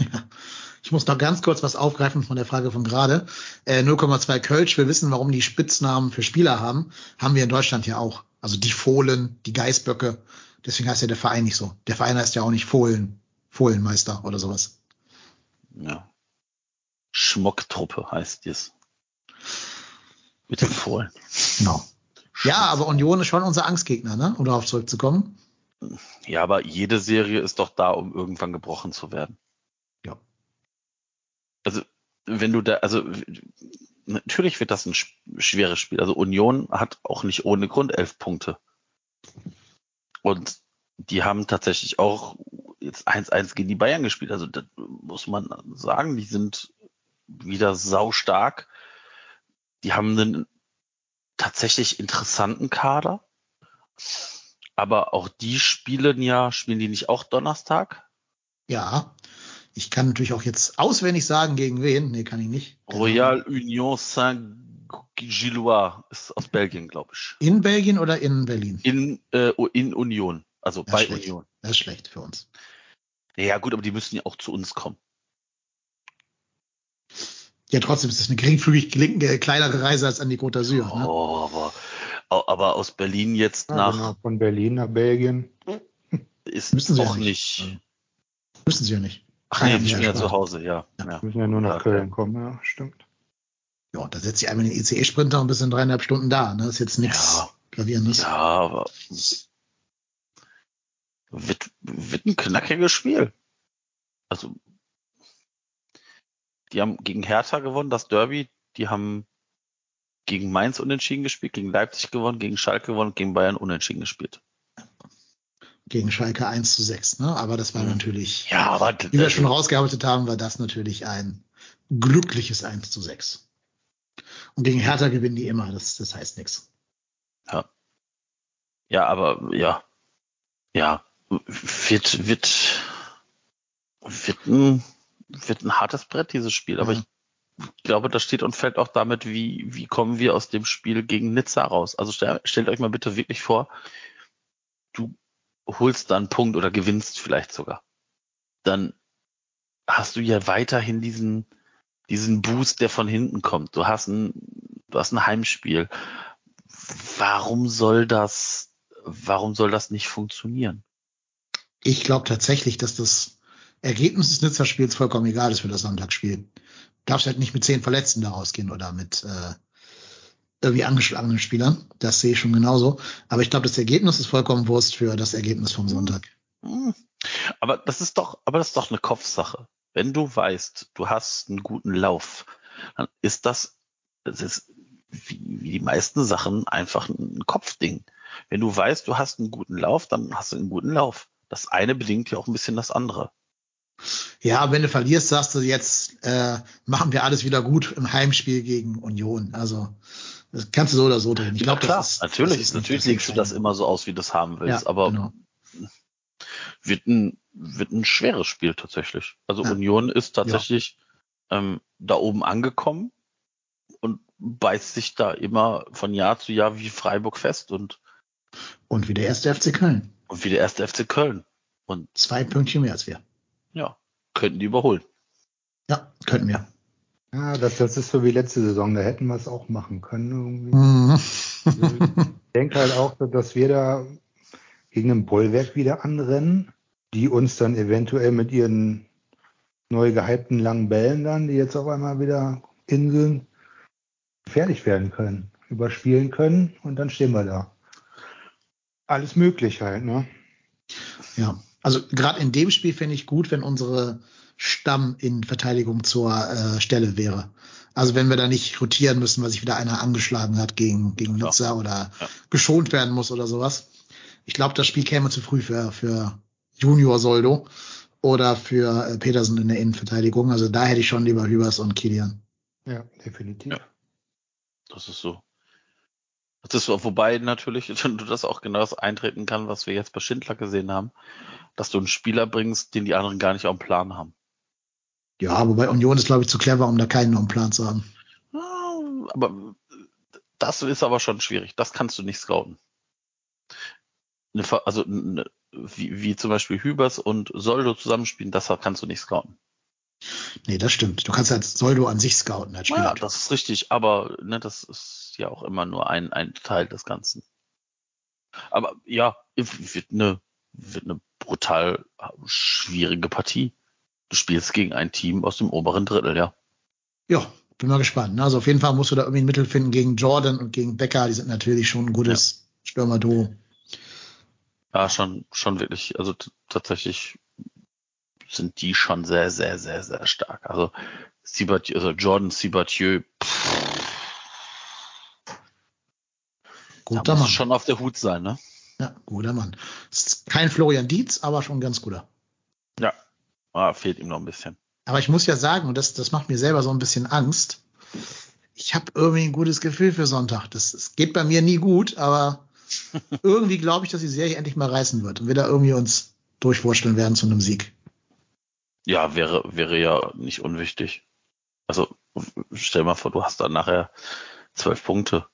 B: Ich muss noch ganz kurz was aufgreifen von der Frage von gerade. Äh, 0,2 Kölsch, wir wissen, warum die Spitznamen für Spieler haben. Haben wir in Deutschland ja auch. Also die Fohlen, die Geißböcke. Deswegen heißt ja der Verein nicht so. Der Verein heißt ja auch nicht Fohlen, Fohlenmeister oder sowas.
C: Ja. Schmocktruppe heißt es. Mit den Fohlen.
B: Genau. Ja, aber Union ist schon unser Angstgegner, ne? Um darauf zurückzukommen.
C: Ja, aber jede Serie ist doch da, um irgendwann gebrochen zu werden. Wenn du da, also, natürlich wird das ein sch- schweres Spiel. Also, Union hat auch nicht ohne Grund elf Punkte. Und die haben tatsächlich auch jetzt 1-1 gegen die Bayern gespielt. Also, das muss man sagen, die sind wieder saustark. Die haben einen tatsächlich interessanten Kader. Aber auch die spielen ja, spielen die nicht auch Donnerstag?
B: Ja. Ich kann natürlich auch jetzt auswendig sagen, gegen wen. Nee, kann ich nicht.
C: Royal Union Saint-Gillois ist aus Belgien, glaube ich.
B: In Belgien oder in Berlin?
C: In, äh, in Union, also
B: Das
C: bei
B: schlecht.
C: Union.
B: Das ist schlecht für uns.
C: Ja gut, aber die müssen ja auch zu uns kommen.
B: Ja, trotzdem ist es eine geringfügig äh, kleinere Reise als an die Côte d'Azur. Ne?
C: Oh, aber, aber aus Berlin jetzt
D: Ja,
C: nach
D: genau, von Berlin nach Belgien.
C: ist
B: Müssen sie
C: auch
B: ja
C: nicht.
B: nicht. Müssen sie ja nicht.
C: Ach nee,
B: ja
C: die
B: nicht
C: spielen ja zu Hause, ja.
B: Ja.
C: ja.
D: Müssen ja nur nach
C: Ja,
D: Köln kommen, ja, stimmt.
B: Ja, da setzt sie einmal den ICE-Sprinter und bist in dreieinhalb Stunden da. Ne? ist jetzt nichts
C: Ja.
B: Gravierendes.
C: Ja, aber wird, wird ein knackiges Spiel. Also, die haben gegen Hertha gewonnen, das Derby. Die haben gegen Mainz unentschieden gespielt, gegen Leipzig gewonnen, gegen Schalke gewonnen, gegen Bayern unentschieden gespielt.
B: Gegen Schalke 1 zu 6. Ne? Aber das war
C: Mhm.
B: natürlich,
C: Ja, aber
B: wie wir schon rausgearbeitet haben, war das natürlich ein glückliches 1 zu 6. Und gegen Hertha gewinnen die immer. Das, das heißt nichts.
C: ja, aber ja, ja, wird wird wird ein wird ein hartes Brett dieses Spiel. Aber
B: Ja.
C: ich glaube, das steht und fällt auch damit, wie wie kommen wir aus dem Spiel gegen Nizza raus. Also stell, stellt euch mal bitte wirklich vor, du holst da einen Punkt oder gewinnst vielleicht sogar. Dann hast du ja weiterhin diesen diesen Boost, der von hinten kommt. Du hast einen du hast ein Heimspiel. Warum soll das, warum soll das nicht funktionieren?
B: Ich glaube tatsächlich, dass das Ergebnis des Nizza-Spiels vollkommen egal ist für das Sonntagsspiel. Darfst halt nicht mit zehn Verletzten da rausgehen oder mit äh, irgendwie angeschlagenen Spielern. Das sehe ich schon genauso. Aber ich glaube, das Ergebnis ist vollkommen Wurst für das Ergebnis vom Sonntag.
C: Hm. Aber das ist doch, aber das ist doch eine Kopfsache. Wenn du weißt, du hast einen guten Lauf, dann ist das, das ist wie, wie die meisten Sachen einfach ein Kopfding. Wenn du weißt, du hast einen guten Lauf, dann hast du einen guten Lauf. Das eine bedingt ja auch ein bisschen das andere.
B: Ja, wenn du verlierst, sagst du jetzt, äh, machen wir alles wieder gut im Heimspiel gegen Union. Also das kannst du so oder so drehen. Ich glaube,
C: klar,
B: das ist,
C: natürlich,
B: das ist
C: natürlich legst du das immer so aus, wie du es haben willst,
B: Ja,
C: aber
B: genau.
C: wird ein, wird ein schweres Spiel tatsächlich. Also
B: Ja.
C: Union ist tatsächlich ähm, da oben angekommen und beißt sich da immer von Jahr zu Jahr wie Freiburg fest und,
B: Und wie der erste FC Köln.
C: und wie der erste FC Köln. Und
B: Zwei Pünktchen mehr als wir.
C: ja, könnten die überholen.
B: Ja, könnten wir.
D: Ja, das, das ist so wie letzte Saison, da hätten wir es auch machen können. Irgendwie.
B: Mhm.
D: Ich denke halt auch, dass wir da gegen ein Bollwerk wieder anrennen, die uns dann eventuell mit ihren neu gehypten langen Bällen dann, die jetzt auf einmal wieder inseln, fertig werden können, überspielen können und dann stehen wir da. Alles möglich halt, ne?
B: Ja, also gerade in dem Spiel fände ich gut, wenn unsere Stamm in Verteidigung zur äh, Stelle wäre. Also wenn wir da nicht rotieren müssen, weil sich wieder einer angeschlagen hat gegen, gegen
C: Ja.
B: Nizza oder
C: Ja.
B: geschont werden muss oder sowas. Ich glaube, das Spiel käme zu früh für, für Junior Soldo oder für äh, Petersen in der Innenverteidigung. Also da hätte ich schon lieber Hübers und Kilian.
D: Ja, definitiv.
C: Ja. Das ist so. Das ist so, wobei natürlich wenn du das auch genau das eintreten kann, was wir jetzt bei Schindler gesehen haben, dass du einen Spieler bringst, den die anderen gar nicht auf dem Plan haben.
B: Ja, wobei Union ist, glaube ich, zu clever, um da keinen dem Plan zu haben.
C: Aber das ist aber schon schwierig. Das kannst du nicht scouten. Also eine, wie, wie zum Beispiel Hübers und Soldo zusammenspielen, das kannst du nicht scouten.
B: Nee, das stimmt. Du kannst halt Soldo an sich scouten als Spieler.
C: Ja, das ist richtig, aber ne, das ist ja auch immer nur ein, ein Teil des Ganzen. Aber ja, wird eine, wird eine brutal schwierige Partie. Du spielst gegen ein Team aus dem oberen Drittel, ja.
B: Ja, bin mal gespannt. Also auf jeden Fall musst du da irgendwie ein Mittel finden gegen Jordan und gegen Becker. Die sind natürlich schon ein gutes Stürmer-Duo.
C: Ja, schon, schon wirklich, also tatsächlich sind die schon sehr, sehr, sehr, sehr stark. Also also Jordan Sibatieu, da
B: Guter Mann.
C: du schon auf der Hut sein, ne?
B: Ja, guter Mann. Ist kein Florian Dietz, aber schon ein ganz guter.
C: Ah, fehlt ihm noch ein bisschen.
B: Aber ich muss ja sagen, und das, das macht mir selber so ein bisschen Angst. Ich habe irgendwie ein gutes Gefühl für Sonntag. Das, das geht bei mir nie gut, aber irgendwie glaube ich, dass die Serie endlich mal reißen wird und wir da irgendwie uns durchwurschteln werden zu einem Sieg.
C: Ja, wäre, wäre ja nicht unwichtig. Also stell mal vor, du hast dann nachher zwölf Punkte.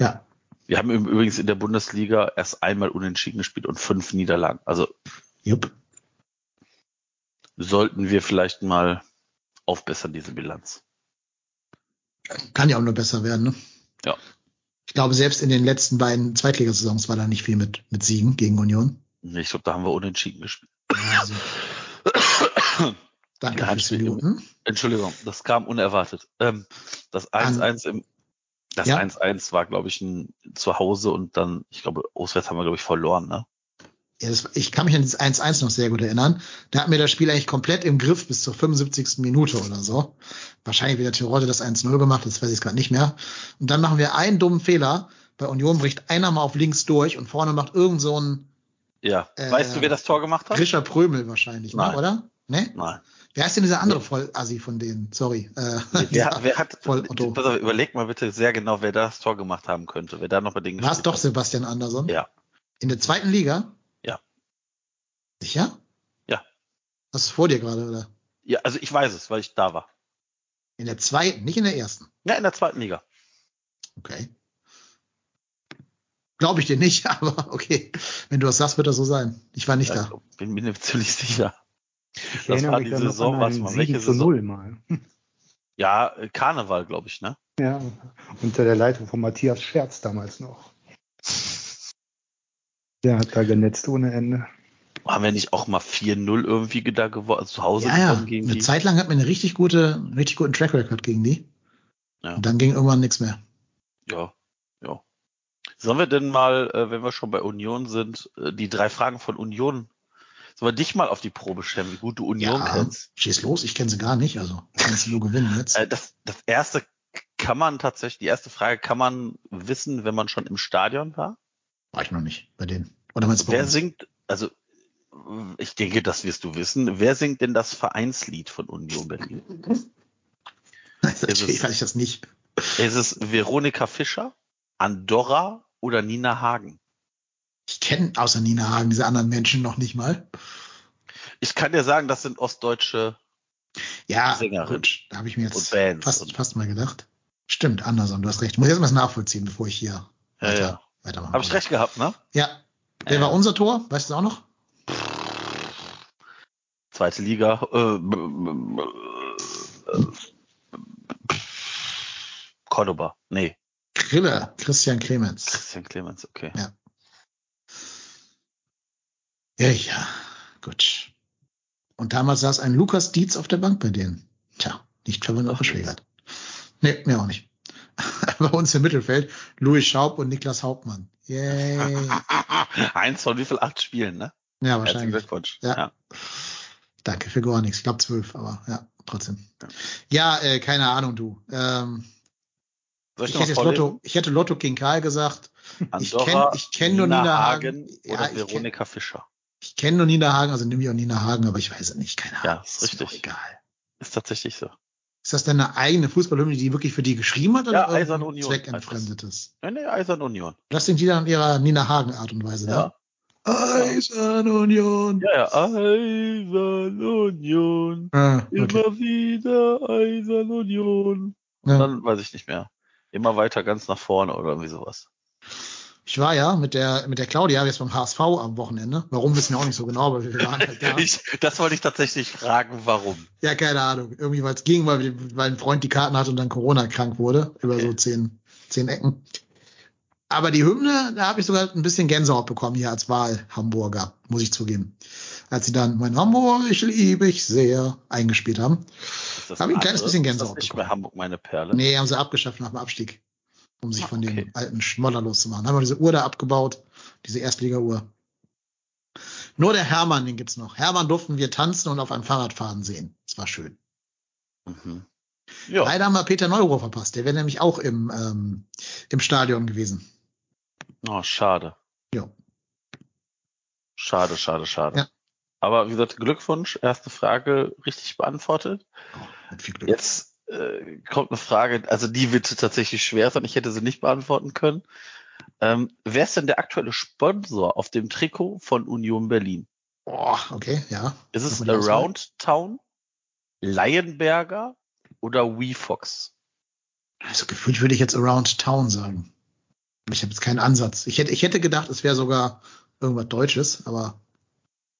B: Ja,
C: Wir haben übrigens in der Bundesliga erst einmal unentschieden gespielt und fünf Niederlagen. Also
B: jupp.
C: Sollten wir vielleicht mal aufbessern, diese Bilanz.
B: Kann ja auch nur besser werden, ne?
C: Ja.
B: Ich glaube, selbst in den letzten beiden Zweitligasaisons war da nicht viel mit, mit Siegen gegen Union.
C: Ich glaube, da haben wir unentschieden gespielt.
B: Also, danke
C: Ja,
B: fürs
C: Spiel-
B: Minuten.
C: Entschuldigung, das kam unerwartet. Ähm, das
B: An-
C: 1-1 im das
B: Ja.
C: 1-1 war, glaube ich, ein Zuhause und dann, ich glaube, auswärts haben wir, glaube ich, verloren, ne?
B: Ja, das, ich kann mich an das 1-1 noch sehr gut erinnern. Da hat mir das Spiel eigentlich komplett im Griff bis zur 75. Minute oder so. Wahrscheinlich wieder Tirode das 1-0 gemacht, das weiß ich gerade nicht mehr. Und dann machen wir einen dummen Fehler. Bei Union bricht einer mal auf links durch und vorne macht irgend so ein
C: Ja.
B: Äh,
C: weißt du, wer das Tor gemacht hat?
B: Grischer Prömel wahrscheinlich, ne,
C: Nein.
B: oder? Ne?
C: Nein.
B: Wer ist denn dieser andere Vollassi von denen? Sorry. Äh,
C: Wer,
B: dieser
C: wer hat,
B: Voll-Otto.
C: pass auf, überleg mal bitte sehr genau, wer das Tor gemacht haben könnte, wer da noch bei denen
B: War es doch. Sebastian Andersson?
C: Ja.
B: In der zweiten Liga? Sicher?
C: Ja.
B: Hast du vor dir gerade, oder?
C: Ja, also ich weiß es, weil ich da war.
B: In der zweiten, nicht in der ersten.
C: Ja, in der zweiten Liga.
B: Okay. Glaube ich dir nicht, aber okay. Wenn du das sagst, wird das so sein. Ich war nicht
C: Ja,
B: da.
C: ich bin mir ziemlich sicher.
D: Ich
C: Das war die Saison,
D: an
C: warte
D: einen
C: mal,
D: 7
C: welche
D: zu
C: Saison?
D: 0 mal.
C: Ja, äh, Karneval, glaube ich, ne?
D: Ja, unter der Leitung von Matthias Scherz damals noch. Der hat da genetzt ohne Ende.
C: Haben wir nicht auch mal 4-0 irgendwie da gewonnen, also zu Hause
B: Ja, ja.
C: gewonnen gegen
B: Eine
C: die?
B: Zeit lang hat man eine richtig gute, einen richtig guten Track Record gegen die.
C: Ja.
B: Und dann ging irgendwann nichts mehr.
C: Ja, ja. Sollen wir denn mal, äh, wenn wir schon bei Union sind, äh, die drei Fragen von Union, sollen wir dich mal auf die Probe stellen, wie gut du Union
B: ja,
C: kennst?
B: schieß los, ich kenne sie gar nicht, also kannst du nur gewinnen jetzt.
C: Äh, das, das erste kann man tatsächlich, die erste Frage kann man wissen, wenn man schon im Stadion war.
B: War ich noch nicht bei denen. Oder meinst du
C: Wer
B: uns?
C: singt, also ich denke, das wirst du wissen. Wer singt denn das Vereinslied von Union Berlin? Es-
B: weiß ich das nicht.
C: Ist es Veronika Fischer, Andorra oder Nina Hagen?
B: Ich kenne außer Nina Hagen diese anderen Menschen noch nicht mal.
C: Ich kann dir sagen, das sind ostdeutsche
B: Ja,
C: Sängerin
B: gut, da habe ich mir jetzt fast, fast mal gedacht. Stimmt, Anderson, du hast recht. Muss ich erst mal das nachvollziehen, bevor ich hier
C: ja,
B: weiter,
C: ja.
B: weitermachen
C: Habe ich recht gehabt, ne?
B: Ja. Wer
C: Ja.
B: war unser Tor? Weißt du auch noch?
C: Zweite Liga. Äh, Cordoba. Nee,
B: Grille, Christian Clemens.
C: Christian Clemens, okay.
B: Ja. Ja, ja, gut. Und damals saß ein Lukas Dietz auf der Bank bei denen. Tja, nicht verwundert
C: Ach,
B: verschwägert. Nee, mir auch nicht. bei uns im Mittelfeld Louis Schaub und Niklas Hauptmann. Yay.
C: Eins von wie viel? Acht Spielen, ne?
B: Ja,
C: Herzlichen
B: wahrscheinlich.
C: Glückwunsch.
B: Ja.
C: ja.
B: Danke für gar nichts. Ich glaube zwölf, aber ja, trotzdem. Ja, äh, keine Ahnung, du. Ähm,
C: Soll ich,
B: ich, hätte Lotto, ich hätte Lotto King Karl gesagt. Ich kenn-
C: Andorra,
B: ich kenn nur Nina Hagen. Ja,
C: oder
B: ich kenn-
C: Veronika Fischer.
B: Ich kenne nur Nina Hagen, also nehme ich auch Nina Hagen, aber ich weiß es nicht. Keine Ahnung.
C: Ja, ist
B: doch
C: richtig.
B: egal.
C: Ist tatsächlich so.
B: Ist das denn eine eigene Fußballhymne, die wirklich für die geschrieben hat?
C: Ja,
B: oder irgendein
C: Eiserne Union
B: Zweckentfremdetes?
C: Nee, nee, Eisern Union.
B: Das singt die dann in ihrer Nina Hagen Art und Weise,
C: Ja.
B: ne? Eiserne Union.
C: Ja, ja. Eisern Union.
B: Ah, okay.
C: Immer wieder Eisern Union. Und
B: Ja.
C: dann weiß ich nicht mehr. Immer weiter ganz nach vorne oder irgendwie sowas.
B: Ich war ja mit der, mit der Claudia jetzt beim HSV am Wochenende. Warum wissen wir auch nicht so genau, aber wir waren halt da.
C: Ich, das wollte ich tatsächlich fragen, warum.
B: Ja, keine Ahnung. Irgendwie, weil es ging, weil, weil ein Freund die Karten hatte und dann Corona krank wurde. Über
C: Okay.
B: so zehn, zehn Ecken. Aber die Hymne, da habe ich sogar ein bisschen Gänsehaut bekommen hier als Wahl-Hamburger, muss ich zugeben. Als sie dann mein Hamburg, ich liebe ich sehr eingespielt haben.
C: Ist das
B: Hab ich ein
C: eine
B: kleines bisschen
C: Ist
B: Gänsehaut
C: das nicht
B: bekommen.
C: mehr Hamburg meine Perle?
B: Nee, haben sie abgeschafft nach dem Abstieg, um sich
C: Ah,
B: von
C: okay.
B: dem alten Schmoller loszumachen. Haben wir diese Uhr da abgebaut, diese Erstliga-Uhr. Nur der Hermann, den gibt's noch. Hermann durften wir tanzen und auf einem Fahrrad fahren sehen. Das war schön.
C: Mhm. Ja,
B: Leider haben wir Peter Neurohr verpasst. Der wäre nämlich auch im, ähm, im Stadion gewesen.
C: Oh, schade.
B: Ja.
C: Schade, schade, schade.
B: Ja.
C: Aber wie gesagt, Glückwunsch, erste Frage richtig beantwortet.
B: Oh, viel Glück.
C: Jetzt äh, kommt eine Frage, also die wird tatsächlich schwer sein, ich hätte sie nicht beantworten können. Ähm, wer ist denn der aktuelle Sponsor auf dem Trikot von Union Berlin?
B: Oh, okay, ja.
C: Ist es. Around Town, Lionberger oder WeFox?
B: Also gefühlt würde ich jetzt Around Town sagen. Ich habe jetzt keinen Ansatz. Ich hätte, ich hätte gedacht, es wäre sogar irgendwas Deutsches, aber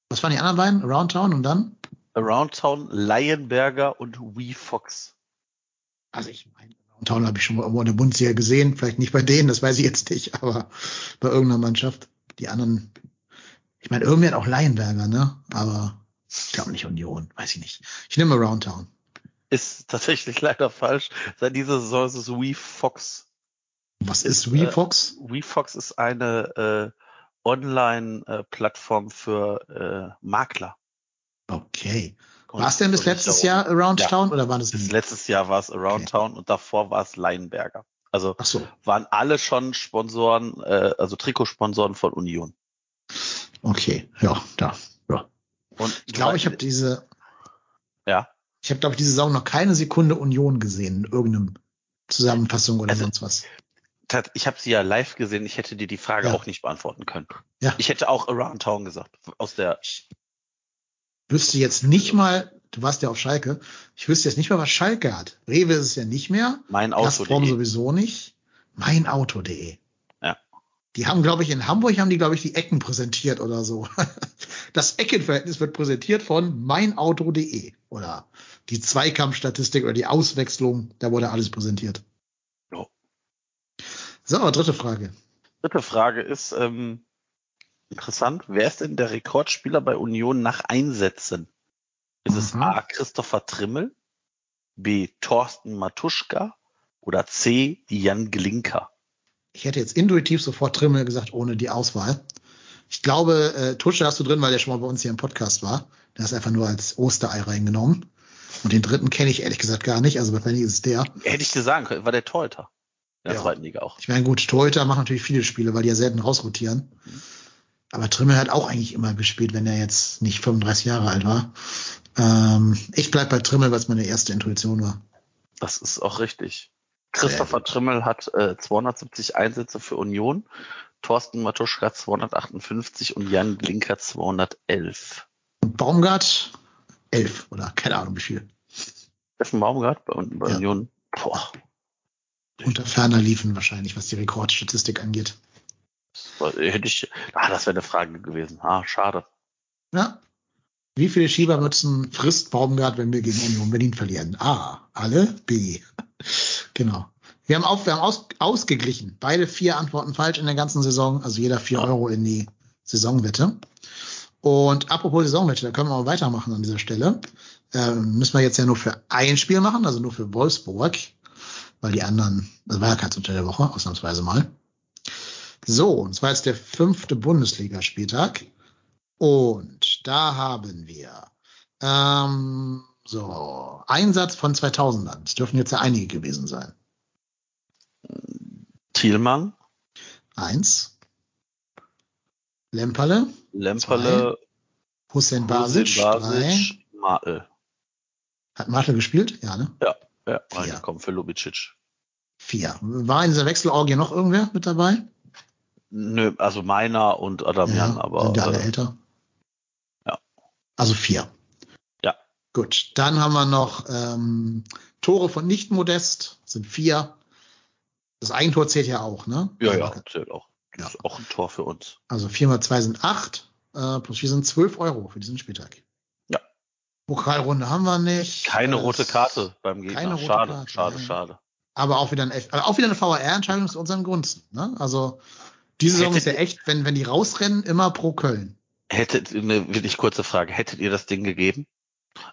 B: was waren die anderen beiden? Around Town und dann?
C: Around Town, Lionberger und WeFox.
B: Also ich meine, Around Town habe ich schon mal irgendwo in der Bundesliga gesehen. Vielleicht nicht bei denen, das weiß ich jetzt nicht, aber bei irgendeiner Mannschaft. Die anderen, ich meine, irgendwie hat auch Lionberger, ne? Aber ich glaube nicht Union, weiß ich nicht. Ich nehme Around Town.
C: Ist tatsächlich leider falsch. Seit dieser Saison ist es WeFox.
B: Was ist
C: Äh,
B: WeFox?
C: WeFox ist eine äh, Online-Plattform für äh, Makler.
B: Okay. War es denn bis letztes Jahr Around
C: Ja.
B: Town oder war das
C: Bis letztes Jahr war es Around
B: Okay.
C: Town und davor war es Leinberger. Also
B: Ach so,
C: waren alle schon Sponsoren, äh, also Trikotsponsoren von Union.
B: okay, ja, da, ja.
C: Und
B: Ich glaube, ich habe diese,
C: ja,
B: ich habe glaube ich diese Saison noch keine Sekunde Union gesehen in irgendeinem Zusammenfassung oder
C: Also-
B: sonst was.
C: Ich habe sie ja live gesehen. Ich hätte dir die Frage
B: Ja.
C: auch nicht beantworten können.
B: Ja.
C: Ich hätte auch Around Town gesagt aus der.
B: Wüsste jetzt nicht mal, du warst ja auf Schalke, ich wüsste jetzt nicht mal, was Schalke hat. Rewe ist es ja nicht mehr,
C: Mein
B: Gazprom
C: Auto.
B: sowieso nicht. Meinauto.de.
C: Ja.
B: Die haben, glaube ich, in Hamburg haben die, glaube ich, die Ecken präsentiert oder so. Das Eckenverhältnis wird präsentiert von meinauto.de oder die Zweikampfstatistik oder die Auswechslung, da wurde alles präsentiert. So, dritte Frage.
C: Dritte Frage ist ähm, interessant. Wer ist denn der Rekordspieler bei Union nach Einsätzen? Ist es
B: Mhm.
C: A. Christopher Trimmel, B. Thorsten Matuschka oder C. Jan Glinker?
B: Ich hätte jetzt intuitiv sofort Trimmel gesagt, ohne die Auswahl. Ich glaube, äh, Tusche hast du drin, weil der schon mal bei uns hier im Podcast war. Der ist einfach nur als Osterei reingenommen. Und den dritten kenne ich ehrlich gesagt gar nicht. Also wahrscheinlich ist es der.
C: Hätte ich dir sagen können, war der Torhüter. In der
B: Ja.
C: zweiten Liga auch.
B: Ich meine, gut, Torhüter machen natürlich viele Spiele, weil die ja selten rausrotieren. Aber Trimmel hat auch eigentlich immer gespielt, wenn er jetzt nicht 35 Jahre alt war. Ähm, ich bleib bei Trimmel, weil es meine erste Intuition war.
C: Das ist auch richtig. Christopher Trimmel hat äh, 270 Einsätze für Union, Thorsten Matuschka 258 und Jan Glinker 211.
B: Und Baumgart, elf oder keine Ahnung wie viel.
C: Steffen Baumgart bei, bei
B: Ja.
C: Union. Boah,
B: Unter ferner liefen wahrscheinlich, was die Rekordstatistik angeht.
C: das war, hätte ich. Ah, das wäre eine Frage gewesen. Ah, schade.
B: Ja. Wie viele Schiebermützen frisst Baumgart, wenn wir gegen Union Berlin verlieren? A. Alle. B. Genau. Wir haben, auf, wir haben aus, ausgeglichen. Beide vier Antworten falsch in der ganzen Saison. Also jeder vier Euro in die Saisonwette. Und apropos Saisonwette, da können wir mal weitermachen an dieser Stelle. Ähm, müssen wir jetzt ja nur für ein Spiel machen, also nur für Wolfsburg. Weil die anderen, das war ja keins unter der Woche, ausnahmsweise mal. So, und zwar jetzt der fünfte Bundesligaspieltag. Und da haben wir ähm, so Einsatz von 2000ern. Es dürfen jetzt ja einige gewesen sein.
C: Thielmann,
B: Eins. Lemperle,
C: Lemperle,
B: Hussein Basic,
C: Martel.
B: Hat Martel gespielt? Ja, ne?
C: Ja,
B: Vier.
C: reingekommen für Lubicic.
B: Vier. War in dieser Wechselorgie noch irgendwer mit dabei?
C: Nö, also meiner und Adamian, aber
B: sind ja alle
C: äh,
B: älter.
C: ja.
B: Also vier.
C: Ja.
B: Gut, dann haben wir noch ähm, Tore von nicht modest, sind vier. Das Eigentor zählt ja auch, ne?
C: ja, ja, zählt auch.
B: Ja.
C: Ist auch ein Tor für uns.
B: Also vier mal zwei sind acht, äh, plus vier sind zwölf Euro für diesen Spieltag.
C: Ja.
B: Pokalrunde haben wir nicht.
C: Keine
B: Das-
C: rote Karte beim Gegner.
B: keine rote
C: schade,
B: Karte,
C: schade,
B: ja.
C: schade.
B: Aber auch wieder, ein, aber auch wieder eine VR-Entscheidung zu unseren Gunsten. Ne? Also diese Saison ist ja echt, wenn, wenn die rausrennen, immer pro Köln.
C: Hättet, eine wirklich kurze Frage, hättet ihr das Ding gegeben?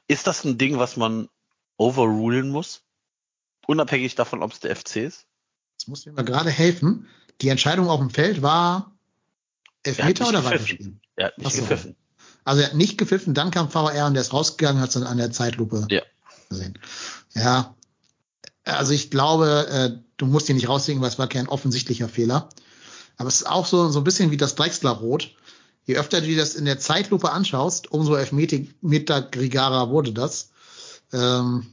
C: Ist das ein Ding, was man overrulen muss? Unabhängig davon, ob es der FC ist?
B: Das muss mir mal gerade helfen. Die Entscheidung auf dem Feld war Elfmeter oder weiterspielen?
C: Er hat nicht gepfiffen.
B: Also er hat nicht gepfiffen, dann kam VR und der ist rausgegangen, hat es dann an der Zeitlupe
C: Ja.
B: gesehen. Ja, also ich glaube, äh, du musst ihn nicht rauslegen, weil es war kein offensichtlicher Fehler. Aber es ist auch so, so ein bisschen wie das Drechsler-Rot. Je öfter du dir das in der Zeitlupe anschaust, umso elfmeter wurde das. Ähm,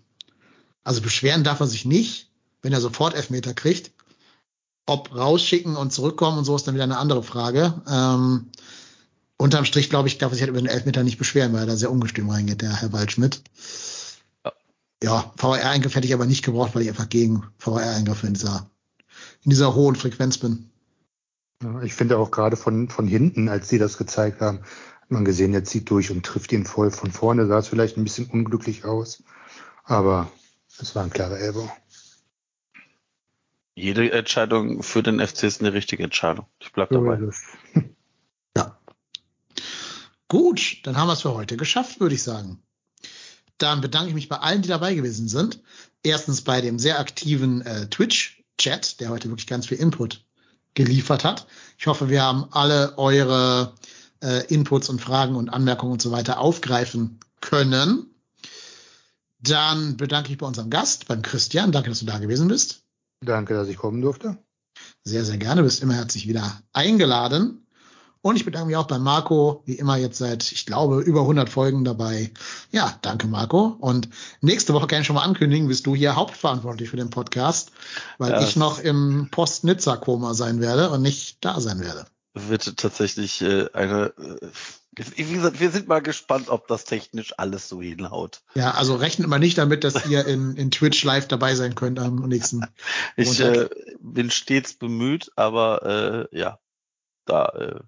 B: also beschweren darf er sich nicht, wenn er sofort Elfmeter kriegt. Ob rausschicken und zurückkommen und so ist dann wieder eine andere Frage. Ähm, unterm Strich, glaube ich, darf er sich halt über den Elfmeter nicht beschweren, weil er da sehr ungestüm reingeht, der Herr Waldschmidt.
C: Ja.
B: VR-Eingriff hätte ich aber nicht gebraucht, weil ich einfach gegen VR-Eingriffe in dieser, in dieser hohen Frequenz bin.
D: Ja, Ich finde auch gerade von, von hinten, als sie das gezeigt haben, hat man gesehen, der zieht durch und trifft ihn voll. Von vorne sah es vielleicht ein bisschen unglücklich aus, aber es war ein klarer Elbow.
C: Jede Entscheidung für den FC ist eine richtige Entscheidung. Ich bleib dabei.
B: Ja. Gut, dann haben wir es für heute geschafft, würde ich sagen. Dann bedanke ich mich bei allen, die dabei gewesen sind. Erstens bei dem sehr aktiven äh, Twitch-Chat, der heute wirklich ganz viel Input geliefert hat. Ich hoffe, wir haben alle eure äh, Inputs und Fragen und Anmerkungen und so weiter aufgreifen können. Dann bedanke ich mich bei unserem Gast, beim Christian. Danke, dass du da gewesen bist.
D: Danke, dass ich kommen durfte.
B: Sehr, sehr gerne. Bist immer herzlich wieder eingeladen. Und ich bedanke mich auch bei Marco, wie immer jetzt seit, ich glaube, über 100 Folgen dabei. Ja, danke Marco. Und nächste Woche kann ich schon mal ankündigen, bist du hier hauptverantwortlich für den Podcast, weil
C: Ja.
B: ich noch im Post-Nizza-Koma sein werde und nicht da sein werde.
C: Wird tatsächlich äh, eine. Äh, wie gesagt, wir sind mal gespannt, ob das technisch alles so hinhaut.
B: Ja, also rechnet mal nicht damit, dass ihr in, in Twitch live dabei sein könnt am nächsten.
C: Ich äh, bin stets bemüht, aber äh, ja, da äh,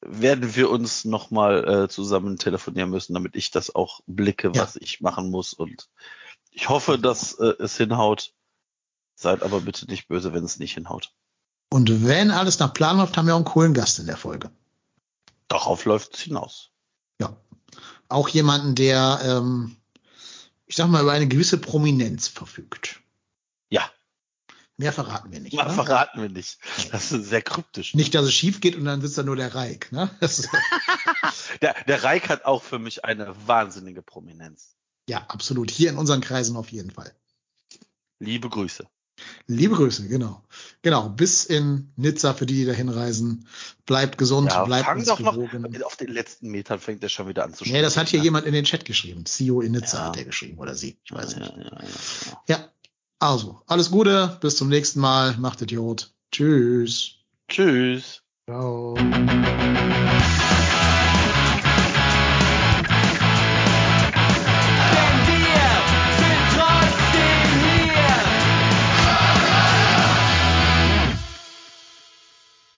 C: werden wir uns nochmal äh, zusammen telefonieren müssen, damit ich das auch blicke,
B: Ja.
C: was ich machen muss. Und ich hoffe, dass äh, es hinhaut. Seid aber bitte nicht böse, wenn es nicht hinhaut.
B: Und wenn alles nach Plan läuft, haben wir auch einen coolen Gast in der Folge.
C: Darauf läuft es hinaus.
B: Ja. Auch jemanden, der, ähm, ich sag mal, über eine gewisse Prominenz verfügt.
C: Ja,
B: Mehr verraten wir nicht.
C: mal
B: ne?
C: verraten wir nicht. Das ist sehr kryptisch.
B: Nicht, dass es schief geht und dann sitzt da nur der Reik. Ne?
C: Der, der Reik hat auch für mich eine wahnsinnige Prominenz.
B: ja, absolut. Hier in unseren Kreisen auf jeden Fall.
C: Liebe Grüße.
B: Liebe Grüße, genau. Genau, bis in Nizza für die, die da hinreisen. Bleibt gesund,
C: Ja,
B: bleibt
C: fang doch noch.
B: gewogen.
C: Auf den letzten Metern fängt er schon wieder an zu
B: Nee, das hat hier
C: ja.
B: jemand in den Chat geschrieben. CEO in Nizza
C: Ja.
B: hat er geschrieben oder sie. Ich weiß nicht. Ja. Also, alles Gute, bis zum nächsten Mal. Macht Idiot. Tschüss.
C: Tschüss.
B: Ciao.